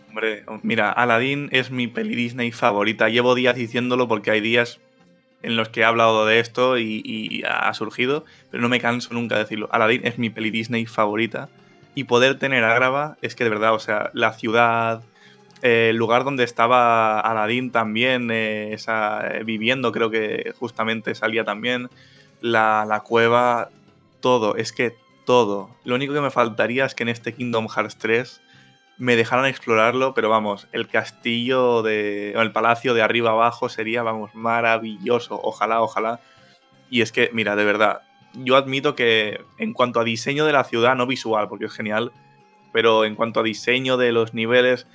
Speaker 2: Hombre, mira, Aladdin es mi peli Disney favorita. Llevo días diciéndolo porque hay días en los que he hablado de esto y, y ha surgido, pero no me canso nunca de decirlo. Aladdin es mi peli Disney favorita. Y poder tener Ágrava es que de verdad, o sea, la ciudad, eh, el lugar donde estaba Aladdin también, eh, esa, eh, viviendo, creo que justamente salía también, la, la cueva, todo, es que todo. Lo único que me faltaría es que en este Kingdom Hearts 3 me dejaran explorarlo, pero vamos, el castillo de. o el palacio de arriba abajo sería, vamos, maravilloso. Ojalá, ojalá. Y es que, mira, de verdad, yo admito que en cuanto a diseño de la ciudad, no visual, porque es genial, pero en cuanto a diseño de los niveles,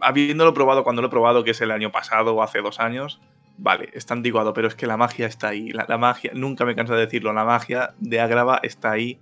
Speaker 2: habiéndolo probado cuando lo he probado, que es el año pasado o hace dos años, vale, está antiguado, pero es que la magia está ahí. La, la magia, nunca me canso de decirlo, la magia de Agrava está ahí.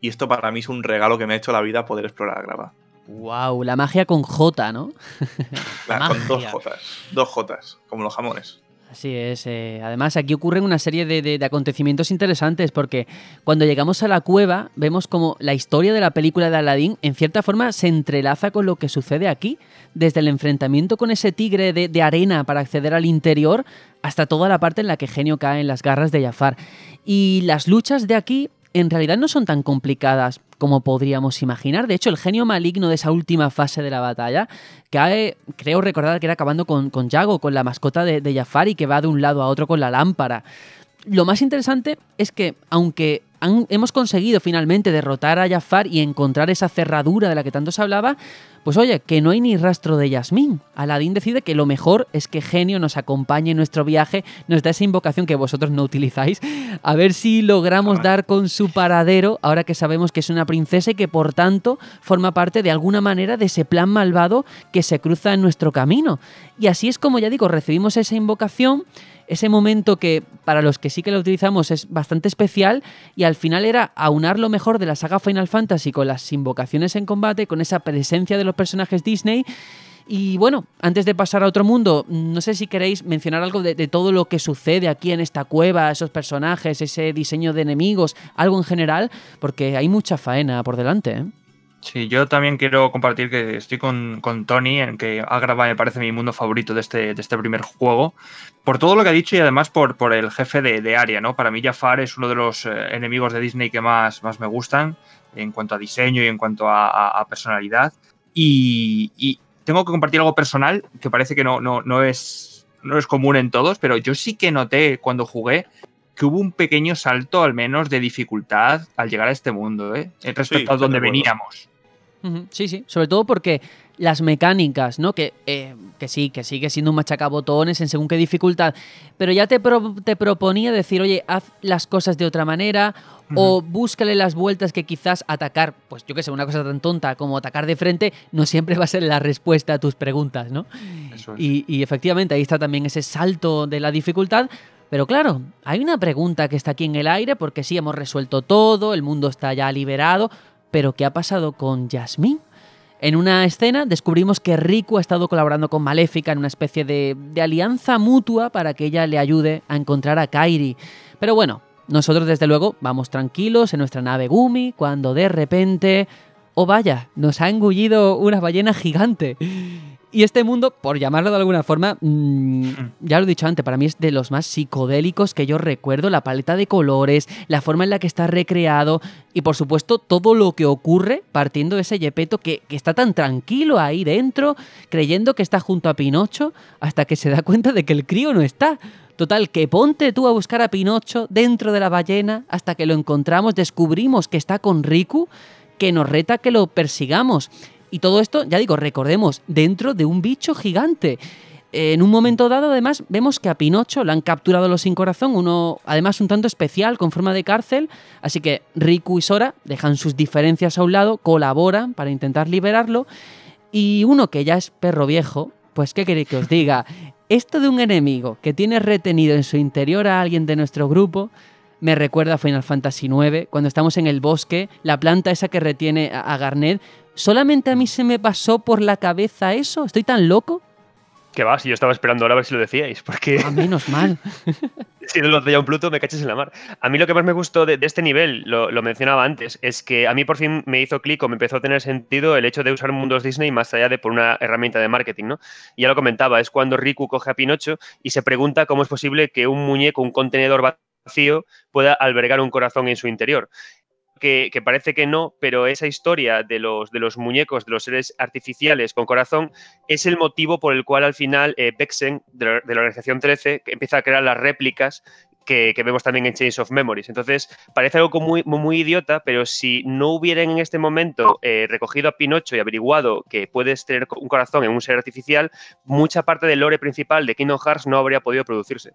Speaker 2: Y esto para mí es un regalo que me ha hecho la vida poder explorar Agrava.
Speaker 1: Wow, la magia con J, ¿no?
Speaker 2: La- con dos. Jotas. Dos Jotas, como los jamones.
Speaker 1: Así es. eh, además, aquí ocurren una serie de, acontecimientos interesantes porque cuando llegamos a la cueva vemos como la historia de la película de Aladdin en cierta forma se entrelaza con lo que sucede aquí, desde el enfrentamiento con ese tigre de, de arena para acceder al interior hasta toda la parte en la que Genio cae en las garras de Jafar. Y las luchas de aquí en realidad no son tan complicadas como podríamos imaginar. De hecho, el genio maligno de esa última fase de la batalla, eh, creo recordar que era acabando con, con Yago, con la mascota de, de que va de un lado a otro con la lámpara. Lo más interesante es que, aunque han- hemos conseguido finalmente derrotar a Jafar y encontrar esa cerradura de la que tanto se hablaba, pues oye, que no hay ni rastro de Yasmín. Aladín decide que lo mejor es que Genio nos acompañe en nuestro viaje, nos da esa invocación que vosotros no utilizáis, a ver si logramos dar con su paradero, ahora que sabemos que es una princesa y que por tanto forma parte de alguna manera de ese plan malvado que se cruza en nuestro camino. Y así es como ya digo, recibimos esa invocación ese momento que para los que sí que lo utilizamos es bastante especial y al final era aunar lo mejor de la saga Final Fantasy con las invocaciones en combate, con esa presencia de los personajes Disney. Y bueno, antes de pasar a otro mundo, no sé si queréis mencionar algo de, todo lo que sucede aquí en esta cueva, esos personajes, ese diseño de enemigos, algo en general, porque hay mucha faena por delante. ¿eh?
Speaker 3: Sí, yo también quiero compartir que estoy con, con Tony, en que Agrava me parece mi mundo favorito de este, de este primer juego, por todo lo que ha dicho y además por, por el jefe de, de área, ¿no? Para mí Jafar es uno de los eh, enemigos de Disney que más, más me gustan en cuanto a diseño y en cuanto a, a- a personalidad. Y, y tengo que compartir algo personal que parece que no, no, no, es, no es común en todos, pero yo sí que noté cuando jugué que hubo un pequeño salto al menos de dificultad al llegar a este mundo, ¿eh? respecto
Speaker 2: estoy
Speaker 3: a donde
Speaker 2: de
Speaker 1: Sí, sí, sobre todo porque las mecánicas, ¿no? Que, eh, que sí, que sigue siendo un machacabotones en según qué dificultad, pero ya te, pro- te proponía decir, oye, haz las cosas de otra manera o búscale las vueltas que quizás atacar, pues yo que sé, una cosa tan tonta como atacar de frente no siempre va a ser la respuesta a tus preguntas, ¿no?
Speaker 3: Eso es.
Speaker 1: Y, y efectivamente ahí está también ese salto de la dificultad. Pero claro, hay una pregunta que está aquí en el aire porque sí, hemos resuelto todo, el mundo está ya liberado, pero ¿qué ha pasado con Jasmine? En una escena descubrimos que Riku ha estado colaborando con Maléfica en una especie de, de alianza mutua para que ella le ayude a encontrar a Kairi. Pero bueno, nosotros desde luego vamos tranquilos en nuestra nave Gumi cuando de repente... Oh vaya, nos ha engullido una ballena gigante. Y este mundo, por llamarlo de alguna forma, mm, ya lo he dicho antes, para mí es de los más psicodélicos que yo recuerdo, la paleta de colores, la forma en la que está recreado y por supuesto todo lo que ocurre partiendo de ese Yepeto que, que está tan tranquilo ahí dentro, creyendo que está junto a Pinocho, hasta que se da cuenta de que el crío no está. Total, que ponte tú a buscar a Pinocho dentro de la ballena hasta que lo encontramos, descubrimos que está con Riku, que nos reta que lo persigamos. Y todo esto, ya digo, recordemos, dentro de un bicho gigante. En un momento dado, además, vemos que a Pinocho lo han capturado los sin corazón, uno además un tanto especial, con forma de cárcel. Así que Riku y Sora dejan sus diferencias a un lado, colaboran para intentar liberarlo. Y uno que ya es perro viejo, pues ¿qué queréis que os diga? Esto de un enemigo que tiene retenido en su interior a alguien de nuestro grupo me recuerda a Final Fantasy IX, cuando estamos en el bosque, la planta esa que retiene a Garnet. ¿Solamente a mí se me pasó por la cabeza eso? ¿Estoy tan loco?
Speaker 4: Que va, si yo estaba esperando ahora a ver si lo decíais, porque
Speaker 1: A menos mal.
Speaker 4: si no lo hacía un Pluto me caches en la mar. A mí lo que más me gustó de, de este nivel, lo, lo mencionaba antes, es que a mí por fin me hizo clic o me empezó a tener sentido el hecho de usar mundos Disney más allá de por una herramienta de marketing, ¿no? Y ya lo comentaba, es cuando Riku coge a Pinocho y se pregunta cómo es posible que un muñeco, un contenedor vacío, pueda albergar un corazón en su interior. Que, parece que no, pero esa historia de los, de los muñecos, de los seres artificiales con corazón, es el motivo por el cual al final eh, Bexen, de la, organización 13, que empieza a crear las réplicas que, vemos también en Chains of Memories. Entonces, parece algo muy, muy, idiota, pero si no hubieran en este momento eh, recogido a Pinocho y averiguado que puedes tener un corazón en un ser artificial, mucha parte del lore principal de Kingdom Hearts no habría podido producirse.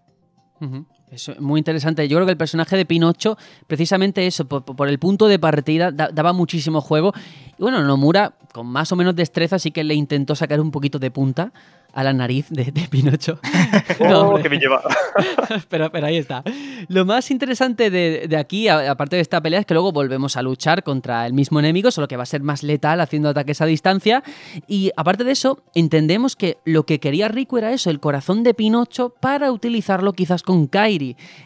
Speaker 1: Eso es muy interesante. Yo creo que el personaje de Pinocho, precisamente eso, por, por el punto de partida, da- daba muchísimo juego. Y bueno, Nomura, con más o menos destreza, sí que le intentó sacar un poquito de punta a la nariz de, de Pinocho. No,
Speaker 4: Oh, que me lleva.
Speaker 1: pero, pero ahí está. Lo más interesante de, de aquí, aparte de esta pelea, es que luego volvemos a luchar contra el mismo enemigo, solo que va a ser más letal haciendo ataques a distancia. Y aparte de eso, entendemos que lo que quería Riku era eso, el corazón de Pinocho, para utilizarlo quizás con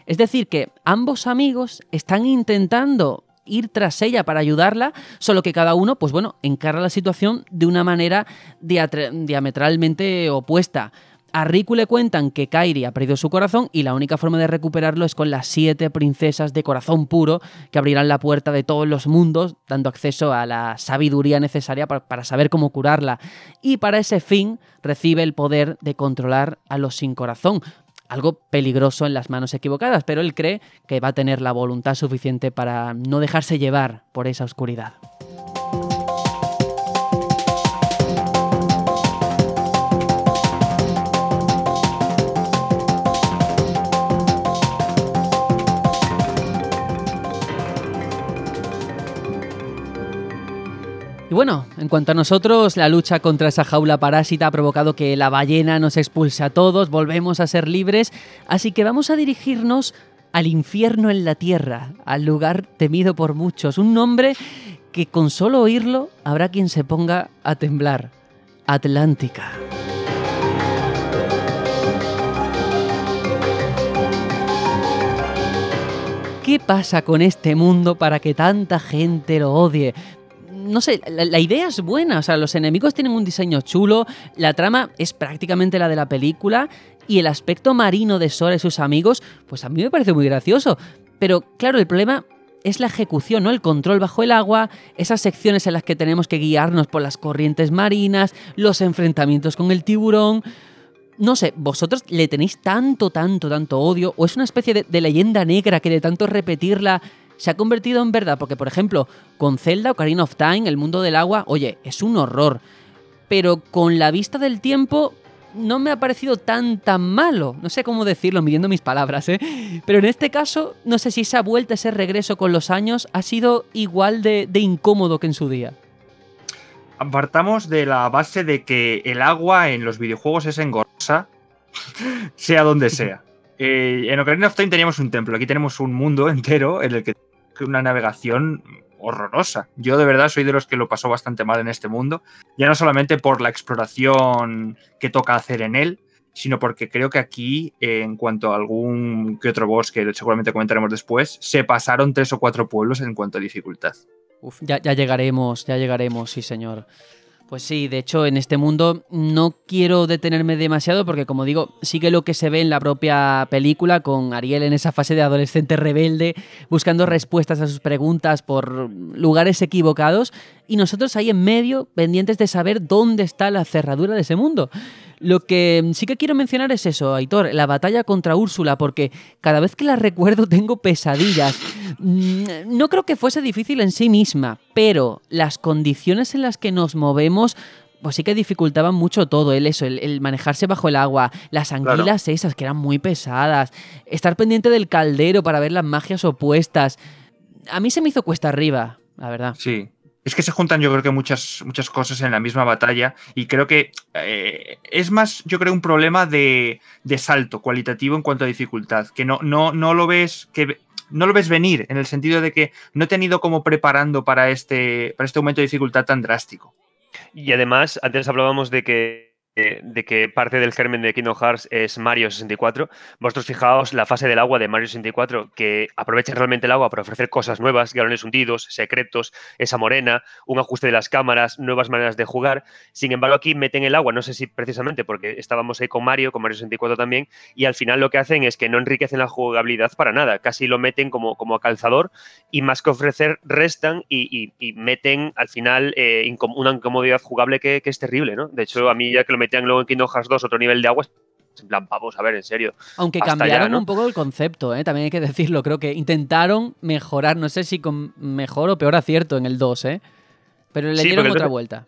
Speaker 1: Es decir, que ambos amigos están intentando ir tras ella para ayudarla, solo que cada uno, pues bueno, encara la situación de una manera diametralmente opuesta. A Riku le cuentan que Kairi ha perdido su corazón y la única forma de recuperarlo es con las siete princesas de corazón puro que abrirán la puerta de todos los mundos, dando acceso a la sabiduría necesaria para saber cómo curarla. Y para ese fin recibe el poder de controlar a los sin corazón. Algo peligroso en las manos equivocadas, pero él cree que va a tener la voluntad suficiente para no dejarse llevar por esa oscuridad. Y bueno, en cuanto a nosotros, la lucha contra esa jaula parásita ha provocado que la ballena nos expulse a todos, volvemos a ser libres, así que vamos a dirigirnos al infierno en la tierra, al lugar temido por muchos, un nombre que con solo oírlo habrá quien se ponga a temblar. Atlántica. ¿Qué pasa con este mundo para que tanta gente lo odie? No sé, la, idea es buena, o sea, los enemigos tienen un diseño chulo, la trama es prácticamente la de la película y el aspecto marino de Sora y sus amigos, pues a mí me parece muy gracioso. Pero claro, el problema es la ejecución, ¿no? El control bajo el agua, esas secciones en las que tenemos que guiarnos por las corrientes marinas, los enfrentamientos con el tiburón. No sé, ¿vosotros le tenéis tanto, tanto, tanto odio? ¿O es una especie de leyenda negra que de tanto repetirla se ha convertido en verdad, porque por ejemplo, con Zelda Ocarina of Time, el mundo del agua, oye, es un horror. Pero con la vista del tiempo no me ha parecido tan tan malo. No sé cómo decirlo, midiendo mis palabras, ¿eh? Pero en este caso, no sé si esa vuelta, ese regreso con los años ha sido igual de, de incómodo que en su día.
Speaker 3: Apartamos de la base de que el agua en los videojuegos es engorrosa, sea donde sea. Eh, en Ocarina of Time teníamos un templo, aquí tenemos un mundo entero en el que una navegación horrorosa. Yo de verdad soy de los que lo pasó bastante mal en este mundo, ya no solamente por la exploración que toca hacer en él, sino porque creo que aquí, en cuanto a algún que otro boss que seguramente comentaremos después, se pasaron tres o cuatro pueblos en cuanto a dificultad.
Speaker 1: Ya llegaremos, ya llegaremos, sí señor. Pues sí, de hecho en este mundo no quiero detenerme demasiado porque como digo, sigue lo que se ve en la propia película con Ariel en esa fase de adolescente rebelde, buscando respuestas a sus preguntas por lugares equivocados y nosotros ahí en medio pendientes de saber dónde está la cerradura de ese mundo. Lo que sí que quiero mencionar es eso, Aitor, la batalla contra Úrsula, porque cada vez que la recuerdo tengo pesadillas. No creo que fuese difícil en sí misma, pero las condiciones en las que nos movemos pues sí que dificultaban mucho todo, el eso, el, el, manejarse bajo el agua, las anguilas claro. esas que eran muy pesadas, estar pendiente del caldero para ver las magias opuestas. A mí se me hizo cuesta arriba, la verdad.
Speaker 3: Sí, es que se juntan yo creo que muchas, muchas cosas en la misma batalla y creo que eh, es más, yo creo, un problema de, de, salto cualitativo en cuanto a dificultad, que no, no, no lo ves, que no lo ves venir, en el sentido de que no te han ido como preparando para este, para este aumento de dificultad tan drástico.
Speaker 4: Y además, antes hablábamos de que de que parte del germen de Kingdom Hearts es Mario 64. Vosotros fijaos la fase del agua de Mario 64, que aprovecha realmente el agua para ofrecer cosas nuevas, galones hundidos, secretos, esa morena, un ajuste de las cámaras, nuevas maneras de jugar. Sin embargo, aquí meten el agua, no sé si precisamente porque estábamos ahí con Mario, con Mario 64 también, y al final lo que hacen es que no enriquecen la jugabilidad para nada, casi lo meten como, como a calzador y más que ofrecer, restan y, y, y meten al final eh, incom una incomodidad jugable que, que, es terrible, ¿no? De hecho, a mí ya que lo metían luego en Kingdom Hearts 2 otro nivel de agua, en plan, vamos a ver, en serio.
Speaker 1: Aunque cambiaron un poco el concepto, ¿eh? también hay que decirlo. Creo que intentaron mejorar, no sé si con mejor o peor acierto en el 2, ¿eh? Pero le
Speaker 4: sí,
Speaker 1: dieron otra vuelta.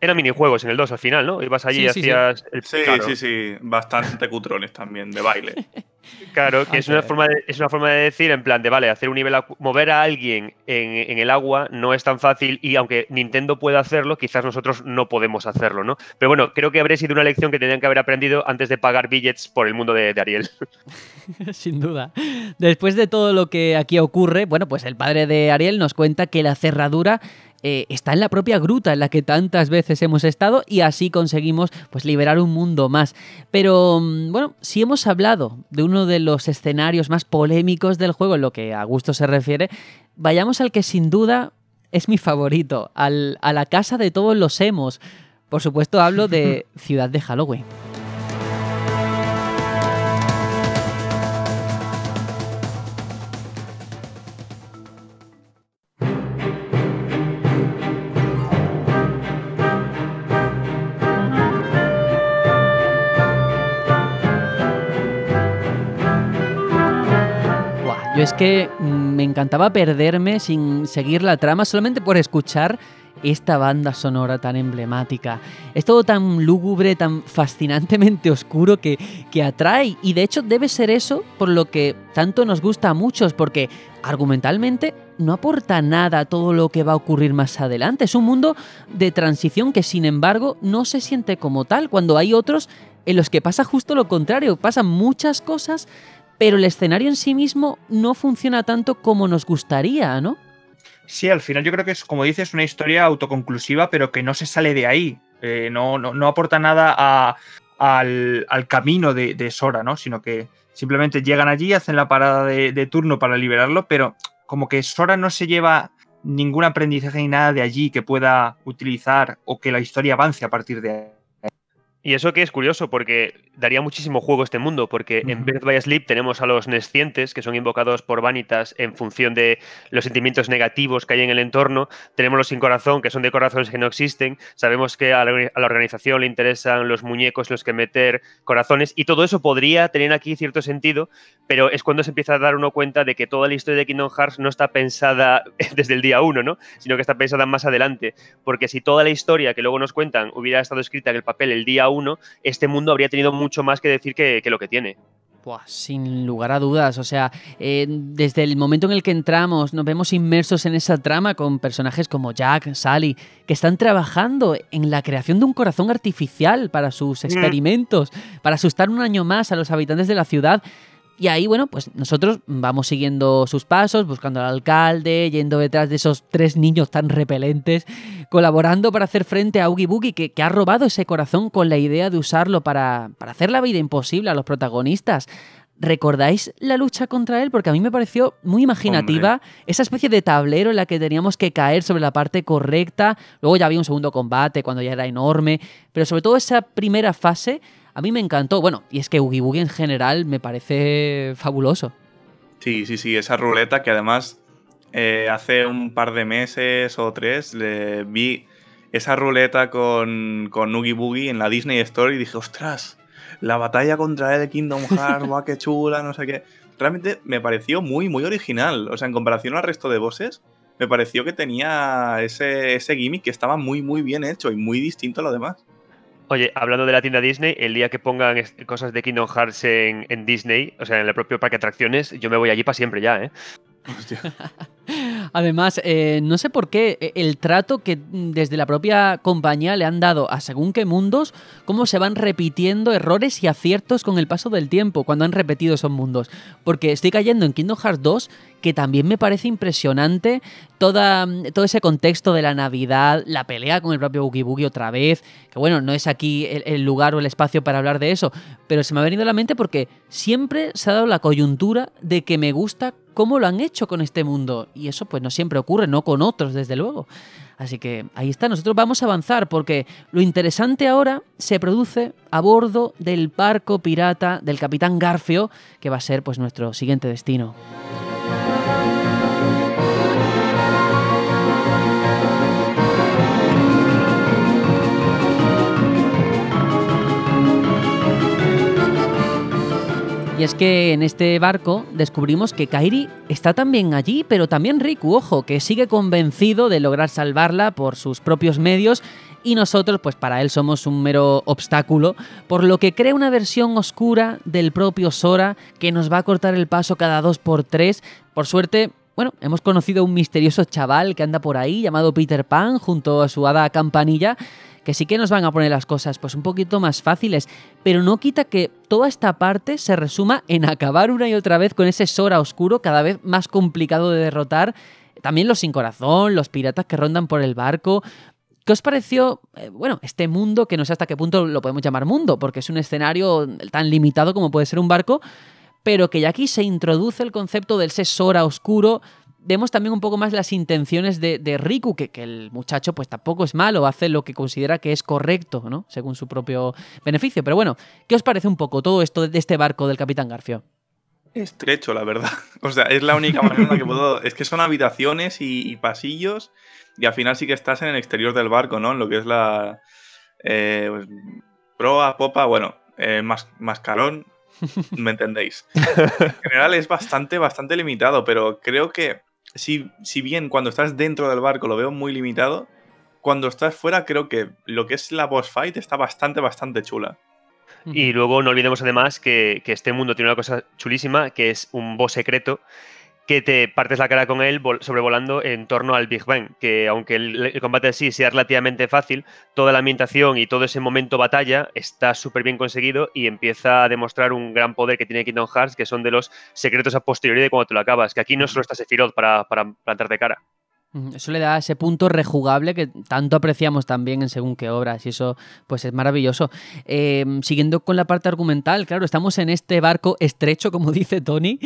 Speaker 4: Eran minijuegos en el 2 al final, ¿no? Ibas allí y
Speaker 2: sí,
Speaker 4: hacías.
Speaker 2: Sí,
Speaker 4: el...
Speaker 2: sí, claro. sí, sí, bastante cutrones también, de baile.
Speaker 4: Claro, que es una, forma de, es una forma de decir, en plan de, vale, hacer un nivel, mover a alguien en, en, el agua no es tan fácil y aunque Nintendo pueda hacerlo, quizás nosotros no podemos hacerlo, ¿no? Pero bueno, creo que habría sido una lección que tenían que haber aprendido antes de pagar billets por el mundo de, de Ariel.
Speaker 1: Sin duda. Después de todo lo que aquí ocurre, bueno, pues el padre de Ariel nos cuenta que la cerradura eh, está en la propia gruta en la que tantas veces hemos estado y así conseguimos pues liberar un mundo más. Pero mm, bueno, si hemos hablado de uno de los escenarios más polémicos del juego en lo que a gusto se refiere, vayamos al que sin duda es mi favorito, al, a la casa de todos los emos. Por supuesto hablo de Ciudad de Halloween. Es que mm, me encantaba perderme sin seguir la trama solamente por escuchar esta banda sonora tan emblemática. Es todo tan lúgubre, tan fascinantemente oscuro que, que atrae y de hecho debe ser eso por lo que tanto nos gusta a muchos porque argumentalmente no aporta nada a todo lo que va a ocurrir más adelante. Es un mundo de transición que sin embargo no se siente como tal cuando hay otros en los que pasa justo lo contrario, pasan muchas cosas pero el escenario en sí mismo no funciona tanto como nos gustaría, ¿no?
Speaker 3: Sí, al final yo creo que es, como dices, una historia autoconclusiva, pero que no se sale de ahí. Eh, no, no, no aporta nada al, al camino de, Sora, ¿no? Sino que simplemente llegan allí, hacen la parada de, de turno para liberarlo, pero como que Sora no se lleva ningún aprendizaje ni nada de allí que pueda utilizar o que la historia avance a partir de.
Speaker 4: Y eso que es curioso, porque daría muchísimo juego este mundo, porque en. Birth by Sleep tenemos a los nescientes, que son invocados por Vanitas en función de los sentimientos negativos que hay en el entorno. Tenemos los sin corazón, que son de corazones que no existen. Sabemos que a la, orga- a la organización le interesan los muñecos los que meter corazones, y todo eso podría tener aquí cierto sentido, pero es cuando se empieza a dar uno cuenta de que toda la historia de Kingdom Hearts no está pensada desde el día uno, ¿no? Sino que está pensada más adelante. Porque si toda la historia que luego nos cuentan hubiera estado escrita en el papel el día uno, este mundo habría tenido mucho más que decir que, que lo que tiene.
Speaker 1: Buah, sin lugar a dudas, o sea, eh, desde el momento en el que entramos nos vemos inmersos en esa trama con personajes como Jack, Sally, que están trabajando en la creación de un corazón artificial para sus experimentos, para asustar un año más a los habitantes de la ciudad. Y ahí, bueno, pues nosotros vamos siguiendo sus pasos, buscando al alcalde, yendo detrás de esos tres niños tan repelentes, colaborando para hacer frente a Oogie Boogie, que, que ha robado ese corazón con la idea de usarlo para, para hacer la vida imposible a los protagonistas. ¿Recordáis la lucha contra él? Porque a mí me pareció muy imaginativa esa especie de tablero en la que teníamos que caer sobre la parte correcta. Luego ya había un segundo combate cuando ya era enorme. Pero sobre todo esa primera fase a mí me encantó. Bueno, y es que Oogie Boogie en general me parece fabuloso.
Speaker 2: Sí, sí, sí, esa ruleta que además eh, hace un par de meses o tres le vi esa ruleta con, con Oogie Boogie en la Disney Store y dije, ostras, la batalla contra de Kingdom Hearts, guau, qué chula, no sé qué. Realmente me pareció muy, muy original. O sea, en comparación al resto de bosses, me pareció que tenía ese, ese gimmick que estaba muy, muy bien hecho y muy distinto a lo demás.
Speaker 4: Oye, hablando de la tienda Disney, el día que pongan cosas de Kingdom Hearts en, en Disney, o sea, en el propio parque de atracciones, yo me voy allí para siempre ya, ¿eh?
Speaker 2: Hostia.
Speaker 1: Además, eh, no sé por qué eh, el trato que mm, desde la propia compañía le han dado a según qué mundos, cómo se van repitiendo errores y aciertos con el paso del tiempo cuando han repetido esos mundos. Porque estoy cayendo en Kingdom Hearts 2, que también me parece impresionante toda, mm, todo ese contexto de la Navidad, la pelea con el propio Boogie Boogie otra vez, que bueno, no es aquí el, el lugar o el espacio para hablar de eso, pero se me ha venido a la mente porque siempre se ha dado la coyuntura de que me gusta cómo lo han hecho con este mundo. Y eso pues no siempre ocurre, no con otros, desde luego. Así que ahí está, nosotros vamos a avanzar porque lo interesante ahora se produce a bordo del barco pirata del capitán Garfio, que va a ser pues nuestro siguiente destino. Y es que en este barco descubrimos que Kairi está también allí, pero también Riku, ojo, que sigue convencido de lograr salvarla por sus propios medios y nosotros, pues para él somos un mero obstáculo, por lo que crea una versión oscura del propio Sora que nos va a cortar el paso cada dos por tres. Por suerte, bueno, hemos conocido a un misterioso chaval que anda por ahí llamado Peter Pan junto a su hada campanilla que sí que nos van a poner las cosas pues un poquito más fáciles, pero no quita que toda esta parte se resuma en acabar una y otra vez con ese Sora oscuro cada vez más complicado de derrotar. También los sin corazón, los piratas que rondan por el barco. ¿Qué os pareció, eh, bueno, este mundo, que no sé hasta qué punto lo podemos llamar mundo, porque es un escenario tan limitado como puede ser un barco, pero que ya aquí se introduce el concepto del ese Sora oscuro, vemos también un poco más las intenciones de, de Riku, que, que, el muchacho pues tampoco es malo, hace lo que considera que es correcto, ¿no? Según su propio beneficio. Pero bueno, ¿qué os parece un poco todo esto de este barco del Capitán Garfio?
Speaker 2: Estrecho, la verdad. O sea, es la única manera en la que puedo... Es que son habitaciones y, y pasillos y al final sí que estás en el exterior del barco, ¿no? En lo que es la... Eh, pues, proa, popa, bueno, eh, mas, mascarón. me entendéis. En general es bastante, bastante limitado, pero creo que si, si bien cuando estás dentro del barco lo veo muy limitado, cuando estás fuera creo que lo que es la boss fight está bastante, bastante chula.
Speaker 4: Y luego no olvidemos además que, que este mundo tiene una cosa chulísima, que es un boss secreto que te partes la cara con él vol- sobrevolando en torno al Big Bang, que aunque el, el combate en sí sea relativamente fácil, toda la ambientación y todo ese momento batalla está súper bien conseguido y empieza a demostrar un gran poder que tiene Kingdom Hearts, que son de los secretos a posteriori de cuando te lo acabas, que aquí no solo está Sephiroth para, para plantarte cara.
Speaker 1: Eso le da ese punto rejugable que tanto apreciamos también en según qué obras y eso pues es maravilloso. Eh, siguiendo con la parte argumental, claro, estamos en este barco estrecho, como dice Tony,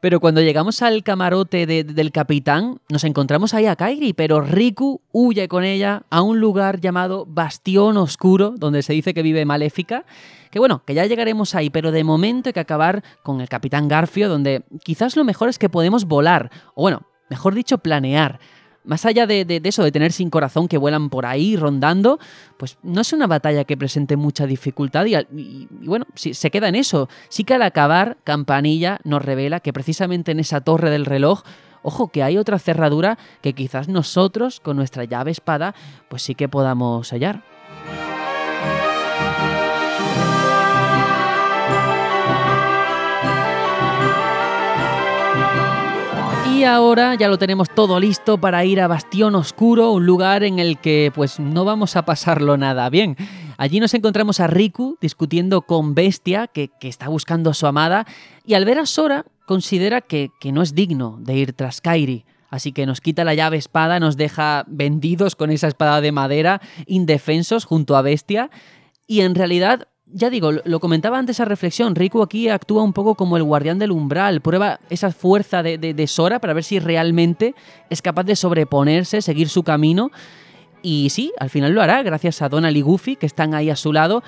Speaker 1: pero cuando llegamos al camarote de- del capitán nos encontramos ahí a Kairi, pero Riku huye con ella a un lugar llamado Bastión Oscuro, donde se dice que vive Maléfica. Que bueno, que ya llegaremos ahí, pero de momento hay que acabar con el Capitán Garfio, donde quizás lo mejor es que podemos volar, o bueno, mejor dicho, planear. Más allá de, eso, de tener sin corazón que vuelan por ahí rondando, pues no es una batalla que presente mucha dificultad y, y- y bueno, sí, se queda en eso. Sí que al acabar, Campanilla nos revela que precisamente en esa torre del reloj, ojo, que hay otra cerradura que quizás nosotros, con nuestra llave espada, pues sí que podamos sellar. Y ahora ya lo tenemos todo listo para ir a Bastión Oscuro, un lugar en el que pues no vamos a pasarlo nada bien. Allí nos encontramos a Riku discutiendo con Bestia, que, que está buscando a su amada, y al ver a Sora considera que, que no es digno de ir tras Kairi. Así que nos quita la llave espada, nos deja vendidos con esa espada de madera, indefensos junto a Bestia. Y en realidad, ya digo, lo- comentaba antes esa reflexión, Riku aquí actúa un poco como el guardián del umbral, prueba esa fuerza de, de- de Sora para ver si realmente es capaz de sobreponerse, seguir su camino. Y sí, al final lo hará, gracias a Donald y Goofy, que están ahí a su lado.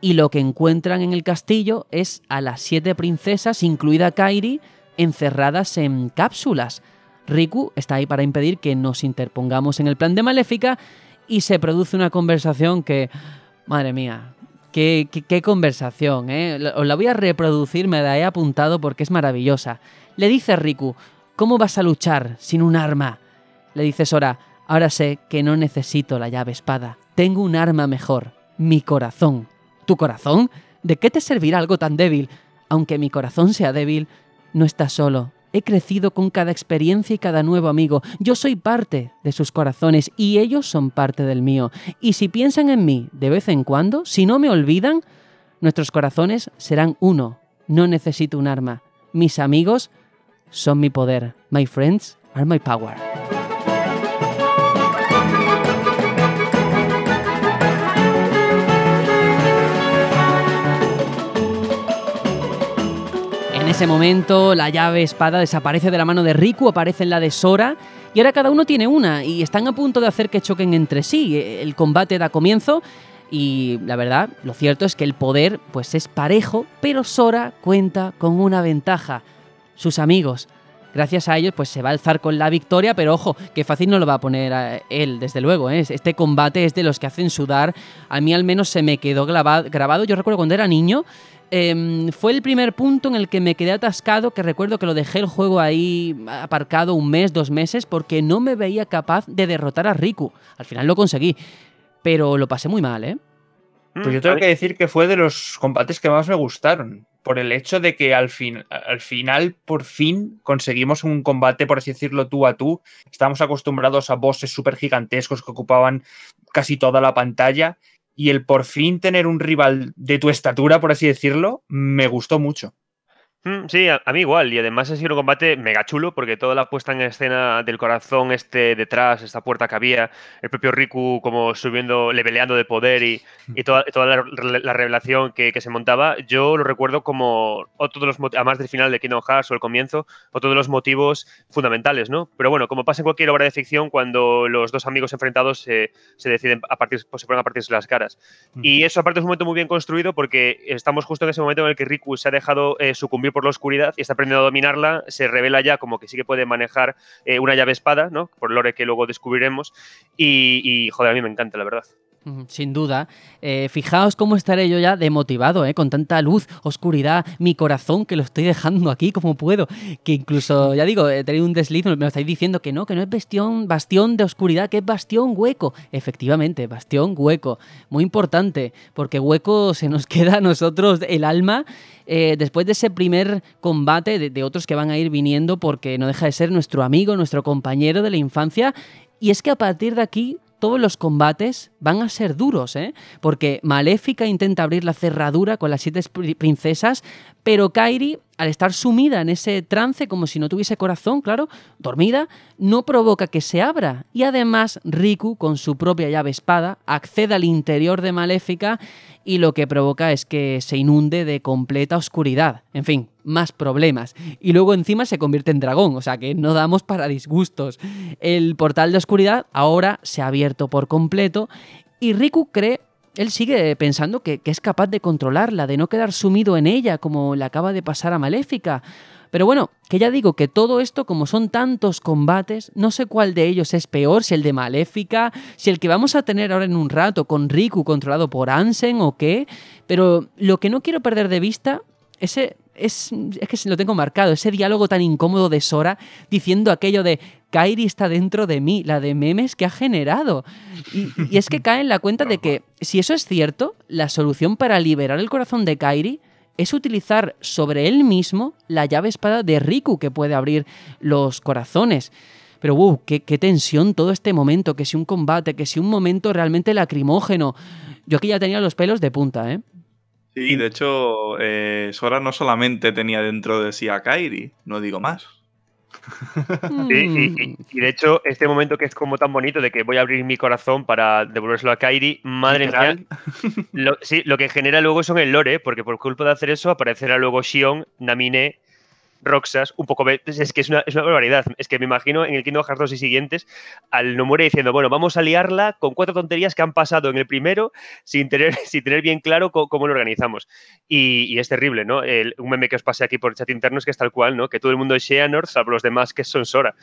Speaker 1: Y lo que encuentran en el castillo es a las siete princesas, incluida Kairi, encerradas en cápsulas. Riku está ahí para impedir que nos interpongamos en el plan de Maléfica y se produce una conversación que, madre mía, qué, conversación, ¿eh? Os la voy a reproducir, me la he apuntado porque es maravillosa. Le dice Riku, ¿cómo vas a luchar sin un arma? Le dice Sora, ahora sé que no necesito la llave espada, tengo un arma mejor, mi corazón. ¿Tu corazón? ¿De qué te servirá algo tan débil? Aunque mi corazón sea débil, no estás solo. He crecido con cada experiencia y cada nuevo amigo. Yo soy parte de sus corazones y ellos son parte del mío. Y si piensan en mí de vez en cuando, si no me olvidan, nuestros corazones serán uno. No necesito un arma. Mis amigos son mi poder. My friends are my power. En ese momento, la llave espada desaparece de la mano de Riku, aparece en la de Sora, y ahora cada uno tiene una, y están a punto de hacer que choquen entre sí. El combate da comienzo, y la verdad, lo cierto es que el poder pues es parejo, pero Sora cuenta con una ventaja, sus amigos. Gracias a ellos, pues se va a alzar con la victoria, pero ojo, que fácil no lo va a poner él, desde luego. ¿eh? Este combate es de los que hacen sudar. A mí al menos se me quedó graba- grabado. Yo recuerdo cuando era niño, em, fue el primer punto en el que me quedé atascado, que recuerdo que lo dejé el juego ahí aparcado un mes, dos meses, porque no me veía capaz de derrotar a Riku. Al final lo conseguí, pero lo pasé muy mal, ¿eh?
Speaker 3: Pues yo tengo que decir que fue de los combates que más me gustaron. Por el hecho de que al, fin, al final, por fin, conseguimos un combate, por así decirlo, tú a tú. Estábamos acostumbrados a bosses súper gigantescos que ocupaban casi toda la pantalla. Y el por fin tener un rival de tu estatura, por así decirlo, me gustó mucho.
Speaker 4: Mm, Sí, a, a mí igual. Y además ha sido un combate mega chulo porque toda la puesta en escena del corazón este detrás, esta puerta que había, el propio Riku como subiendo, leveleando de poder y, y toda, toda la, re- la revelación que, que se montaba, yo lo recuerdo como otro de los motivos, además del final de Kingdom Hearts o el comienzo, otro de los motivos fundamentales, ¿no? Pero bueno, como pasa en cualquier obra de ficción, cuando los dos amigos enfrentados se, se deciden a partir, pues, se ponen a partirse las caras. Y eso aparte es un momento muy bien construido porque estamos justo en ese momento en el que Riku se ha dejado eh, sucumbir por la oscuridad y está aprendiendo a dominarla, se revela ya como que sí que puede manejar eh, una llave espada, ¿no? Por lore que luego descubriremos. Y, y, joder, a mí me encanta, la verdad.
Speaker 1: Sin duda. Eh, fijaos cómo estaré yo ya demotivado, ¿eh? con tanta luz, oscuridad, mi corazón que lo estoy dejando aquí como puedo. Que incluso, ya digo, he tenido un desliz, me lo estáis diciendo que no, que no es bastión, bastión de oscuridad, que es bastión hueco. Efectivamente, bastión hueco. Muy importante, porque hueco se nos queda a nosotros el alma eh, después de ese primer combate de otros que van a ir viniendo, porque no deja de ser nuestro amigo, nuestro compañero de la infancia. Y es que a partir de aquí todos los combates van a ser duros, ¿eh? Porque Maléfica intenta abrir la cerradura con las siete pri- princesas, pero Kairi, al estar sumida en ese trance como si no tuviese corazón, claro, dormida, no provoca que se abra. Y además Riku, con su propia llave espada, accede al interior de Maléfica y lo que provoca es que se inunde de completa oscuridad. En fin, más problemas. Y luego encima se convierte en dragón, o sea que no damos para disgustos. El portal de oscuridad ahora se ha abierto por completo y Riku cree, él sigue pensando que, que es capaz de controlarla, de no quedar sumido en ella como le acaba de pasar a Maléfica. Pero bueno, que ya digo que todo esto, como son tantos combates, no sé cuál de ellos es peor, si el de Maléfica, si el que vamos a tener ahora en un rato con Riku controlado por Ansem o qué. Pero lo que no quiero perder de vista, ese, es, es que lo tengo marcado, ese diálogo tan incómodo de Sora diciendo aquello de Kairi está dentro de mí, la de memes que ha generado. Y, y es que cae en la cuenta de que, si eso es cierto, la solución para liberar el corazón de Kairi es utilizar sobre él mismo la llave espada de Riku que puede abrir los corazones. Pero wow, qué, qué tensión todo este momento, que si un combate, que si un momento realmente lacrimógeno. Yo aquí ya tenía los pelos de punta, ¿eh?
Speaker 2: Sí, de hecho, eh, Sora no solamente tenía dentro de sí a Kairi, no digo más.
Speaker 4: Sí, y, y- y de hecho, este momento que es como tan bonito de que voy a abrir mi corazón para devolvérselo a Kairi, madre
Speaker 3: Literal.
Speaker 4: mía. Lo, sí, lo que genera luego son el lore, porque por culpa de hacer eso aparecerá luego Shion, Namine, Roxas, un poco. ve- Es que es una, es una barbaridad. Es que me imagino en el Kingdom Hearts 2 y siguientes al Nomura diciendo, bueno, vamos a liarla con cuatro tonterías que han pasado en el primero sin tener, sin tener bien claro cómo lo organizamos. Y, es terrible, ¿no? El- un meme que os pasé aquí por chat interno es que es tal cual, ¿no? Que todo el mundo es Xehanort, salvo los demás que son Sora.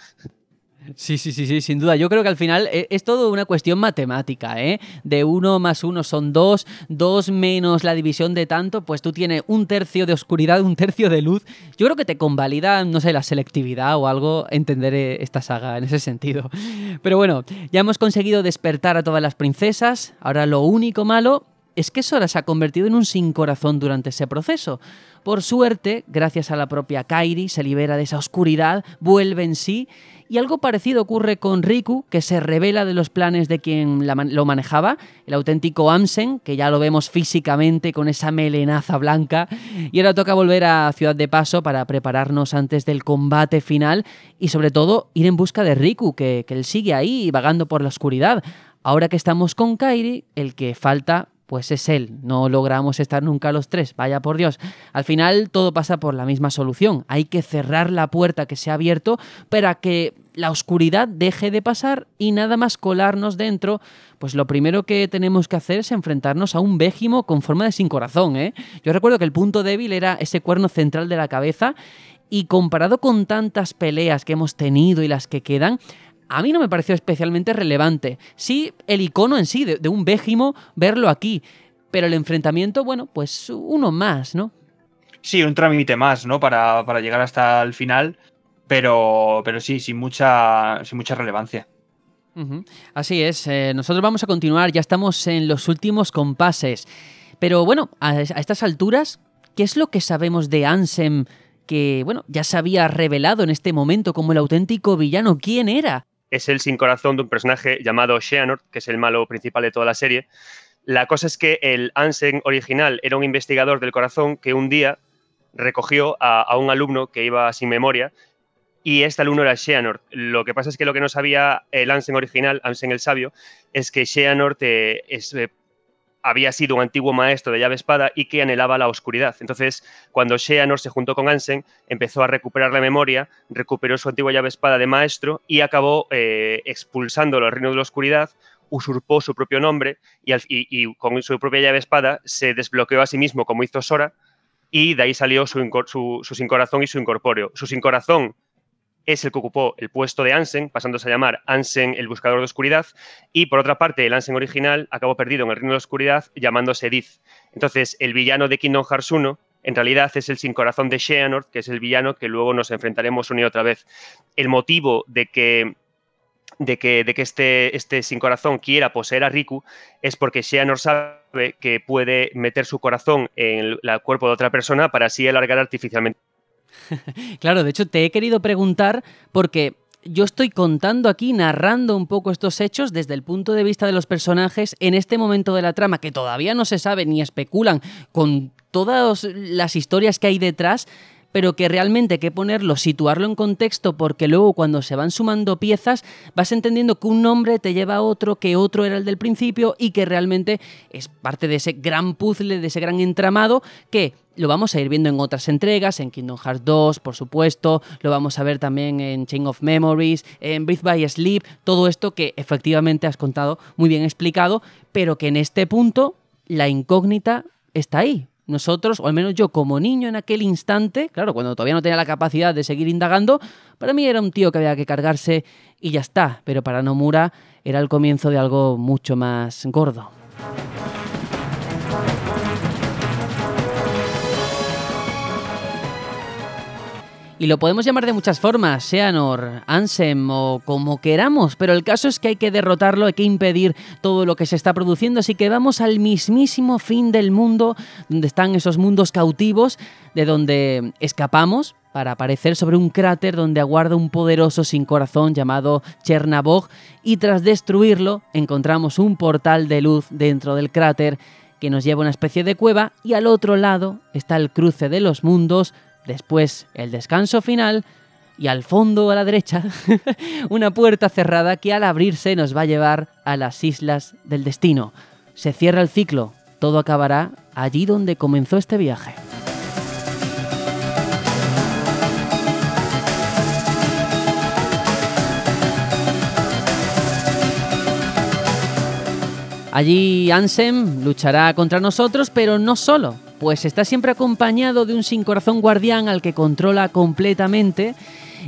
Speaker 1: Sí, sí, sí, sí, sin duda. Yo creo que al final e- es todo una cuestión matemática, ¿eh? De uno más uno son dos, dos menos la división de tanto, pues tú tienes un tercio de oscuridad, un tercio de luz. Yo creo que te convalida, no sé, la selectividad o algo, entender eh, esta saga en ese sentido. Pero bueno, ya hemos conseguido despertar a todas las princesas. Ahora lo único malo es que Sora se ha convertido en un sin corazón durante ese proceso. Por suerte, gracias a la propia Kairi, se libera de esa oscuridad, vuelve en sí, y algo parecido ocurre con Riku, que se revela de los planes de quien lo manejaba, el auténtico Amsen, que ya lo vemos físicamente con esa melenaza blanca, y ahora toca volver a Ciudad de Paso para prepararnos antes del combate final y sobre todo ir en busca de Riku, que, que él sigue ahí vagando por la oscuridad. Ahora que estamos con Kairi, el que falta pues es él. No logramos estar nunca los tres, vaya por Dios. Al final todo pasa por la misma solución. Hay que cerrar la puerta que se ha abierto para que la oscuridad deje de pasar y nada más colarnos dentro, pues lo primero que tenemos que hacer es enfrentarnos a un végimo con forma de sin corazón, ¿eh? Yo recuerdo que el punto débil era ese cuerno central de la cabeza y comparado con tantas peleas que hemos tenido y las que quedan, a mí no me pareció especialmente relevante. Sí, el icono en sí de, de un Végimo, verlo aquí. Pero el enfrentamiento, bueno, pues uno más, ¿no?
Speaker 3: Sí, un trámite más, ¿no? Para, para llegar hasta el final. Pero, pero sí, sin mucha, sin mucha relevancia.
Speaker 1: Así es, eh, nosotros vamos a continuar, ya estamos en los últimos compases. Pero bueno, a, a estas alturas, ¿qué es lo que sabemos de Ansem que, bueno, ya se había revelado en este momento como el auténtico villano? ¿Quién era?
Speaker 4: Es el sin corazón de un personaje llamado Xehanort, que es el malo principal de toda la serie. La cosa es que el Ansem original era un investigador del corazón que un día recogió a, un alumno que iba sin memoria y este alumno era Xehanort. Lo que pasa es que lo que no sabía el Ansem original, Ansem el sabio, es que Xehanort eh, es, eh, había sido un antiguo maestro de llave espada y que anhelaba la oscuridad. Entonces, cuando Xehanort se juntó con Ansem, empezó a recuperar la memoria, recuperó su antigua llave espada de maestro y acabó eh, expulsándolo al reino de la oscuridad, usurpó su propio nombre y, con su propia llave espada se desbloqueó a sí mismo como hizo Sora y de ahí salió su, su, sin corazón y su incorpóreo. Su sin corazón es el que ocupó el puesto de Ansem, pasándose a llamar Ansem el Buscador de Oscuridad, y por otra parte, el Ansem original acabó perdido en el Reino de la Oscuridad llamándose Edith. Entonces, el villano de Kingdom Hearts 1 en realidad es el sin corazón de Xehanort, que es el villano que luego nos enfrentaremos una y otra vez. El motivo de que de que, de que este, este sin corazón quiera poseer a Riku es porque Xehanort sabe que puede meter su corazón en el cuerpo de otra persona para así alargar artificialmente
Speaker 1: Claro, de hecho te he querido preguntar porque yo estoy contando aquí, narrando un poco estos hechos desde el punto de vista de los personajes en este momento de la trama que todavía no se sabe ni especulan con todas las historias que hay detrás, pero que realmente hay que ponerlo, situarlo en contexto, porque luego cuando se van sumando piezas vas entendiendo que un nombre te lleva a otro, que otro era el del principio y que realmente es parte de ese gran puzzle, de ese gran entramado que lo vamos a ir viendo en otras entregas, en Kingdom Hearts 2, por supuesto, lo vamos a ver también en Chain of Memories, en Breathe by Sleep, todo esto que efectivamente has contado muy bien explicado, pero que en este punto la incógnita está ahí. Nosotros, o al menos yo como niño en aquel instante, claro, cuando todavía no tenía la capacidad de seguir indagando, para mí era un tío que había que cargarse y ya está, pero para Nomura era el comienzo de algo mucho más gordo. Y lo podemos llamar de muchas formas, Seanor, Ansem o como queramos, pero el caso es que hay que derrotarlo, hay que impedir todo lo que se está produciendo, así que vamos al mismísimo fin del mundo, donde están esos mundos cautivos, de donde escapamos para aparecer sobre un cráter donde aguarda un poderoso sin corazón llamado Chernabog, y tras destruirlo encontramos un portal de luz dentro del cráter que nos lleva a una especie de cueva y al otro lado está el cruce de los mundos, después el descanso final y al fondo a la derecha una puerta cerrada que al abrirse nos va a llevar a las islas del destino. Se cierra el ciclo, todo acabará allí donde comenzó este viaje. Allí Ansem luchará contra nosotros, pero no solo, pues está siempre acompañado de un sin corazón guardián al que controla completamente.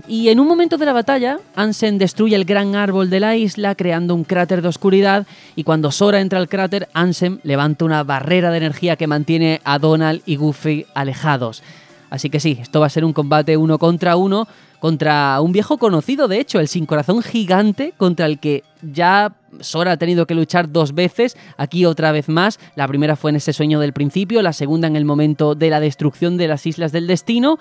Speaker 1: Y en un momento de la batalla, Ansem destruye el gran árbol de la isla creando un cráter de oscuridad y cuando Sora entra al cráter, Ansem levanta una barrera de energía que mantiene a Donald y Goofy alejados. Así que sí, esto va a ser un combate uno contra uno contra un viejo conocido, de hecho, el sin corazón gigante contra el que ya Sora ha tenido que luchar dos veces, aquí otra vez más. La primera fue en ese sueño del principio, la segunda en el momento de la destrucción de las Islas del Destino,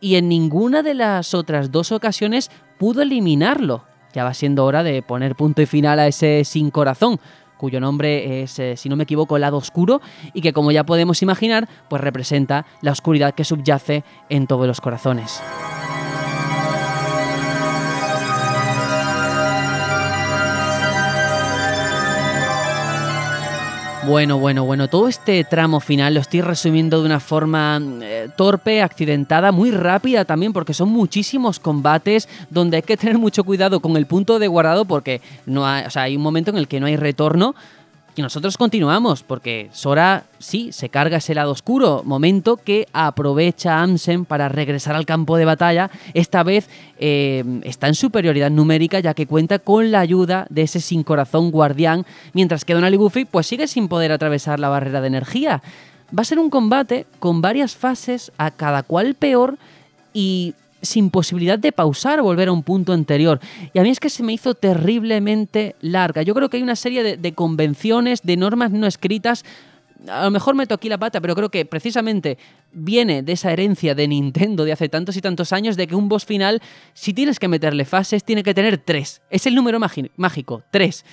Speaker 1: y en ninguna de las otras dos ocasiones pudo eliminarlo. Ya va siendo hora de poner punto y final a ese sin corazón cuyo nombre es, eh, si no me equivoco, el lado oscuro, y que como ya podemos imaginar, pues representa la oscuridad que subyace en todos los corazones. Bueno, bueno, bueno, todo este tramo final lo estoy resumiendo de una forma eh, torpe, accidentada, muy rápida también, porque son muchísimos combates donde hay que tener mucho cuidado con el punto de guardado, porque no o sea, hay un momento en el que no hay retorno. Y nosotros continuamos, porque Sora sí se carga ese lado oscuro, momento que aprovecha Ansem para regresar al campo de batalla. Esta vez eh, está en superioridad numérica, ya que cuenta con la ayuda de ese sin corazón guardián, mientras que Donald y pues sigue sin poder atravesar la barrera de energía. Va a ser un combate con varias fases, a cada cual peor, y sin posibilidad de pausar o volver a un punto anterior. Y a mí es que se me hizo terriblemente larga. Yo creo que hay una serie de, convenciones, de normas no escritas. A lo mejor meto aquí la pata, pero creo que precisamente viene de esa herencia de Nintendo de hace tantos y tantos años de que un boss final, si tienes que meterle fases, tiene que tener tres. Es el número mágico, tres.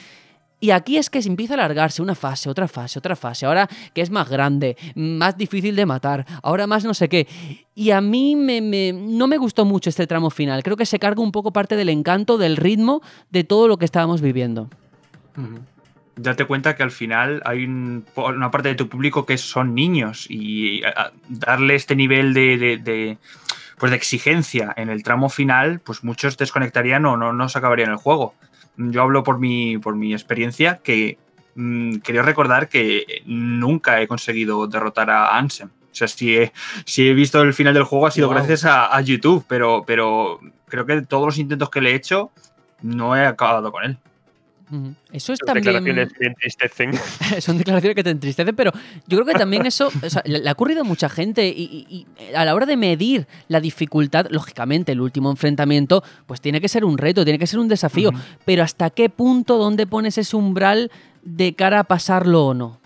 Speaker 1: Y aquí es que se empieza a alargarse una fase, otra fase, otra fase. Ahora que es más grande, más difícil de matar, ahora más no sé qué. Y a mí me, no me gustó mucho este tramo final. Creo que se carga un poco parte del encanto, del ritmo, de todo lo que estábamos viviendo.
Speaker 3: Date cuenta que al final hay un- una parte de tu público que son niños y darle este nivel de, pues de exigencia en el tramo final, pues muchos desconectarían o no, no se acabarían el juego. Yo hablo por mi, por mi experiencia que mm, quería recordar que nunca he conseguido derrotar a Ansem. O sea, si he, si he visto el final del juego ha sido
Speaker 1: Wow.
Speaker 3: gracias a, a YouTube, pero, pero creo que todos los intentos que le he hecho no he acabado con él.
Speaker 1: Ujú. Eso es
Speaker 4: Las
Speaker 1: también.
Speaker 4: declaraciones me entristecen.
Speaker 1: Son declaraciones que te entristecen, pero yo creo que también eso o sea, le ha ocurrido a mucha gente y, y- y a la hora de medir la dificultad, lógicamente el último enfrentamiento, pues tiene que ser un reto, tiene que ser un desafío, pero ¿hasta qué punto, dónde pones ese umbral de cara a pasarlo o no?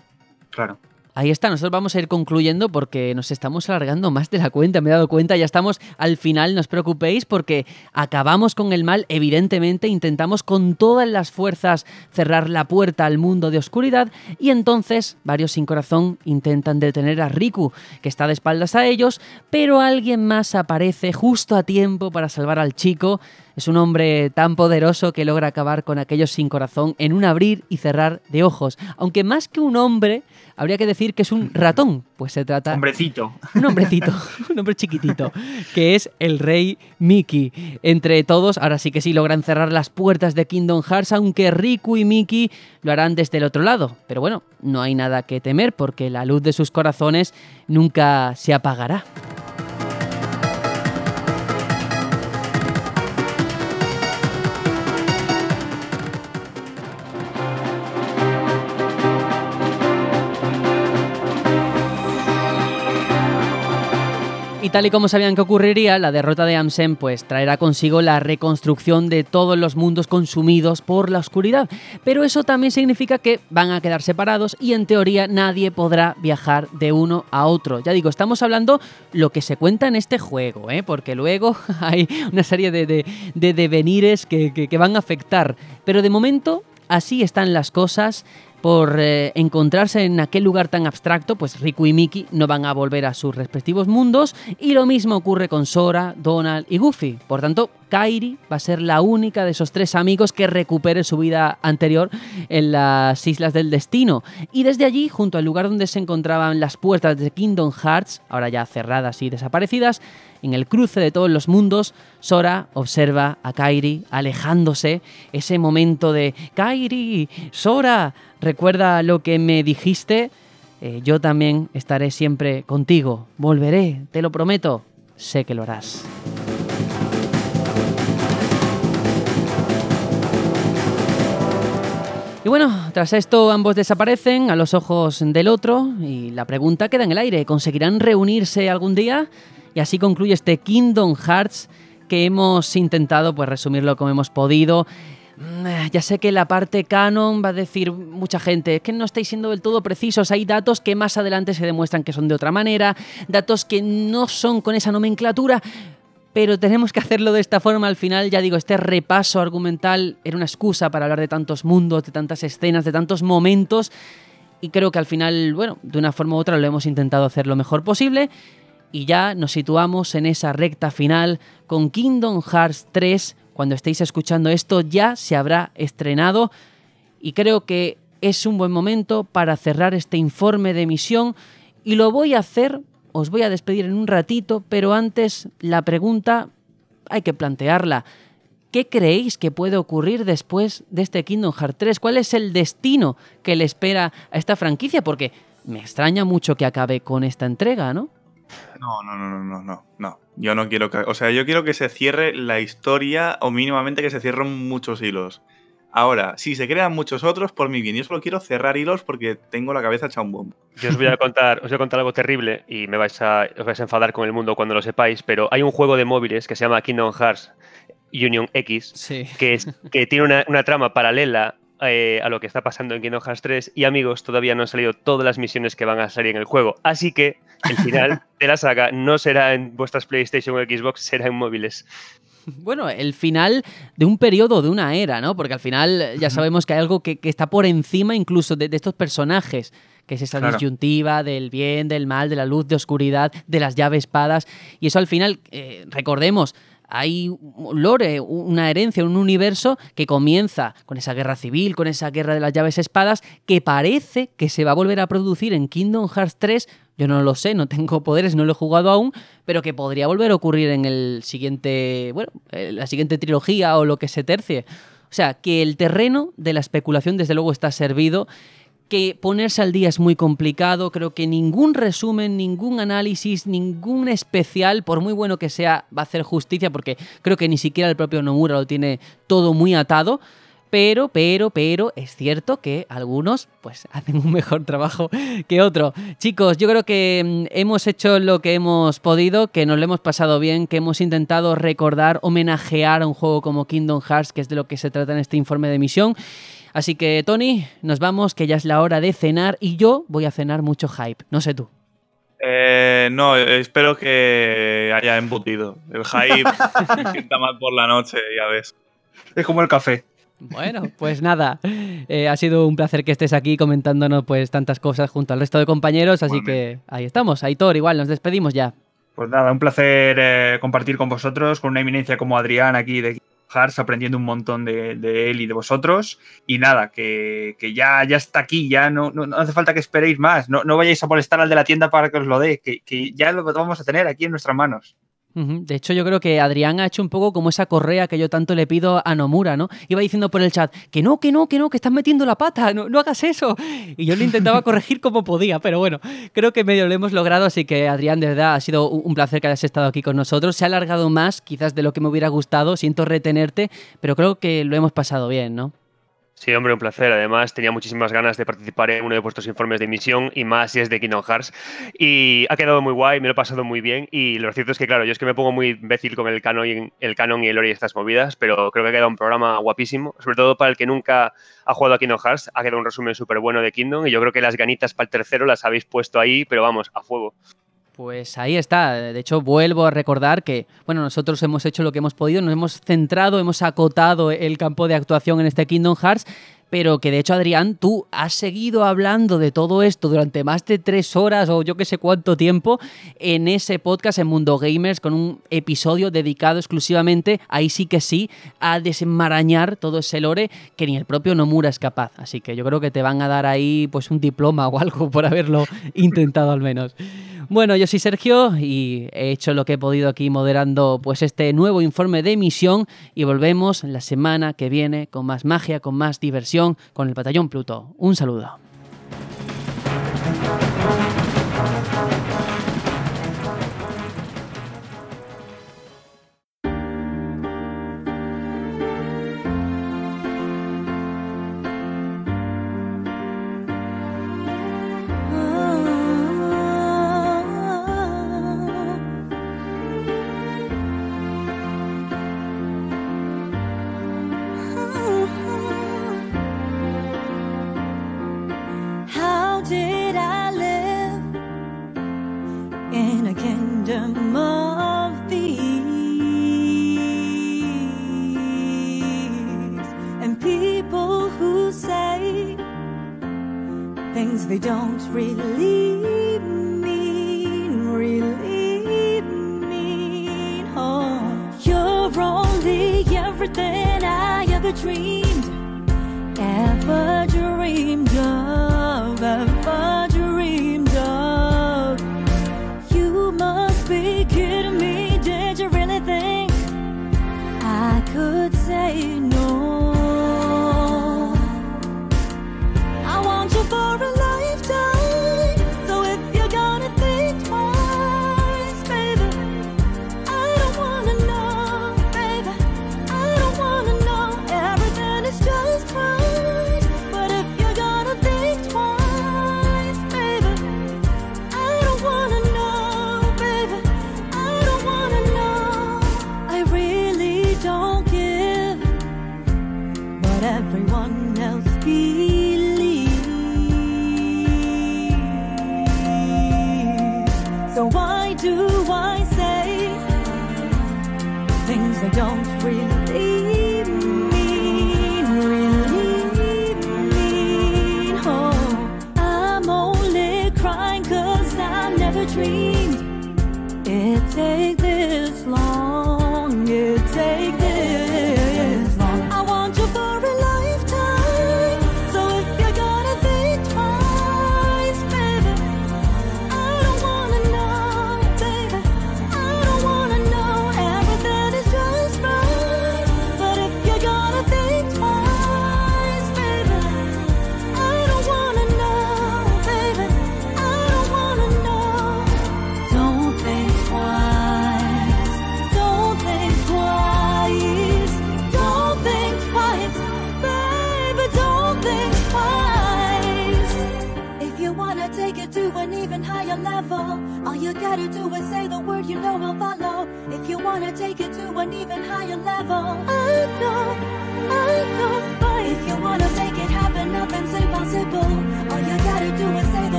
Speaker 3: Claro.
Speaker 1: Ahí está, nosotros vamos a ir concluyendo porque nos estamos alargando más de la cuenta, me he dado cuenta, ya estamos al final, no os preocupéis porque acabamos con el mal, evidentemente intentamos con todas las fuerzas cerrar la puerta al mundo de oscuridad y entonces varios sin corazón intentan detener a Riku, que está de espaldas a ellos, pero alguien más aparece justo a tiempo para salvar al chico. Es un hombre tan poderoso que logra acabar con aquellos sin corazón en un abrir y cerrar de ojos. Aunque más que un hombre, habría que decir que es un ratón, pues se trata
Speaker 3: Hombrecito.
Speaker 1: un hombrecito, un hombre chiquitito, que es el rey Mickey. Entre todos, ahora sí que sí logran cerrar las puertas de Kingdom Hearts, aunque Riku y Mickey lo harán desde el otro lado. Pero bueno, no hay nada que temer porque la luz de sus corazones nunca se apagará. Tal y como sabían que ocurriría, la derrota de Amsen pues traerá consigo la reconstrucción de todos los mundos consumidos por la oscuridad. Pero eso también significa que van a quedar separados y en teoría nadie podrá viajar de uno a otro. Ya digo, estamos hablando lo que se cuenta en este juego, ¿eh? porque luego hay una serie de, de- de devenires que- que van a afectar. Pero de momento así están las cosas. Por eh, encontrarse en aquel lugar tan abstracto, pues Riku y Mickey no van a volver a sus respectivos mundos y lo mismo ocurre con Sora, Donald y Goofy. Por tanto, Kairi va a ser la única de esos tres amigos que recupere su vida anterior en las Islas del Destino. Y desde allí, junto al lugar donde se encontraban las puertas de Kingdom Hearts, ahora ya cerradas y desaparecidas, en el cruce de todos los mundos, Sora observa a Kairi alejándose. Ese momento de Kairi, Sora, recuerda lo que me dijiste. Eh, yo también estaré siempre contigo. Volveré, te lo prometo. Sé que lo harás. Y bueno, tras esto ambos desaparecen a los ojos del otro y la pregunta queda en el aire. ¿Conseguirán reunirse algún día? Y así concluye este Kingdom Hearts que hemos intentado pues resumirlo como hemos podido. Mm, Ya sé que la parte canon va a decir mucha gente, es que no estáis siendo del todo precisos, hay datos que más adelante se demuestran que son de otra manera, datos que no son con esa nomenclatura, pero tenemos que hacerlo de esta forma al final. Ya digo, este repaso argumental era una excusa para hablar de tantos mundos, de tantas escenas, de tantos momentos. Y creo que al final, bueno, de una forma u otra lo hemos intentado hacer lo mejor posible. Y ya nos situamos en esa recta final con Kingdom Hearts 3. Cuando estéis escuchando esto ya se habrá estrenado. Y creo que es un buen momento para cerrar este informe de emisión. Y lo voy a hacer, os voy a despedir en un ratito, pero antes la pregunta hay que plantearla. ¿Qué creéis que puede ocurrir después de este Kingdom Hearts 3? ¿Cuál es el destino que le espera a esta franquicia? Porque me extraña mucho que acabe con esta entrega, ¿no?
Speaker 2: No, no, no, no, no, no. Yo no quiero que. O sea, yo quiero que se cierre la historia o mínimamente que se cierren muchos hilos. Ahora, si se crean muchos otros, por mi bien. Yo solo quiero cerrar hilos porque tengo la cabeza hecha un bombo.
Speaker 4: Yo os voy a contar, os voy a contar algo terrible y me vais a, os vais a enfadar con el mundo cuando lo sepáis, pero hay un juego de móviles que se llama Kingdom Hearts Union X,
Speaker 1: Sí.
Speaker 4: que, es, que tiene una, una trama paralela eh, a lo que está pasando en Kingdom Hearts 3 y amigos, todavía no han salido todas las misiones que van a salir en el juego, así que el final de la saga no será en vuestras PlayStation o Xbox, será en móviles.
Speaker 1: Bueno, el final de un periodo, de una era, ¿no? Porque al final ya sabemos que hay algo que, que está por encima incluso de, de estos personajes, que es esa
Speaker 3: Claro.
Speaker 1: disyuntiva del bien, del mal, de la luz, de oscuridad, de las llaves espadas. Y eso al final, eh, recordemos, hay lore, una herencia, un universo que comienza con esa guerra civil, con esa guerra de las llaves espadas, que parece que se va a volver a producir en Kingdom Hearts 3. Yo no lo sé, no tengo poderes, no lo he jugado aún, pero que podría volver a ocurrir en el siguiente, bueno, eh, la siguiente trilogía o lo que se tercie. O sea, que el terreno de la especulación desde luego está servido que ponerse al día es muy complicado, creo que ningún resumen, ningún análisis, ningún especial, por muy bueno que sea, va a hacer justicia porque creo que ni siquiera el propio Nomura lo tiene todo muy atado. Pero, pero, pero, es cierto que algunos pues hacen un mejor trabajo que otro. Chicos, yo creo que mm, hemos hecho lo que hemos podido, que nos lo hemos pasado bien, que hemos intentado recordar, homenajear a un juego como Kingdom Hearts, que es de lo que se trata en este informe de emisión. Así que, Tony, nos vamos, que ya es la hora de cenar y yo voy a cenar mucho hype. No sé tú.
Speaker 2: Eh, no, espero que haya embutido. El hype me sienta mal por la noche, ya ves.
Speaker 3: Es como el café.
Speaker 1: Bueno, pues nada, eh, ha sido un placer que estés aquí comentándonos pues tantas cosas junto al resto de compañeros, así que ahí estamos, Aitor, igual, nos despedimos ya.
Speaker 3: Pues nada, un placer eh, compartir con vosotros, con una eminencia como Adrián aquí de Aprendiendo un montón de, de él y de vosotros. Y nada, que, que ya, ya está aquí, ya no, no, no hace falta que esperéis más. No, no vayáis a molestar al de la tienda para que os lo dé, que, que ya lo vamos a tener aquí en nuestras manos.
Speaker 1: De hecho, yo creo que Adrián ha hecho un poco como esa correa que yo tanto le pido a Nomura, ¿no? Iba diciendo por el chat que no, que no, que no, que estás metiendo la pata, no, no hagas eso. Y yo le intentaba corregir como podía, pero bueno, creo que medio lo hemos logrado, así que Adrián, de verdad, ha sido un un placer que hayas estado aquí con nosotros. Se ha alargado más, quizás de lo que me hubiera gustado, siento retenerte, pero creo que lo hemos pasado bien, ¿no?
Speaker 4: Sí, hombre, un placer. Además, tenía muchísimas ganas de participar en uno de vuestros informes de emisión y más si es de Kingdom Hearts. Y ha quedado muy guay, me lo he pasado muy bien. Y lo cierto es que, claro, yo es que me pongo muy imbécil con el canon y el, canon y el lore y estas movidas, pero creo que ha quedado un programa guapísimo, sobre todo para el que nunca ha jugado a Kingdom Hearts. Ha quedado un resumen súper bueno de Kingdom y yo creo que las ganitas para el tercero las habéis puesto ahí, pero vamos, a fuego.
Speaker 1: Pues ahí está. De hecho, vuelvo a recordar que, bueno, nosotros hemos hecho lo que hemos podido, nos hemos centrado, hemos acotado el campo de actuación en este Kingdom Hearts, pero que de hecho, Adrián, tú has seguido hablando de todo esto durante más de tres horas o yo que sé cuánto tiempo en ese podcast en Mundo Gamers con un episodio dedicado exclusivamente, ahí sí que sí, a desenmarañar todo ese lore que ni el propio Nomura es capaz. Así que yo creo que te van a dar ahí pues un diploma o algo por haberlo intentado al menos. Bueno, yo soy Sergio y he hecho lo que he podido aquí moderando pues este nuevo informe de emisión y volvemos la semana que viene con más magia, con más diversión, con el Batallón Pluto. Un saludo.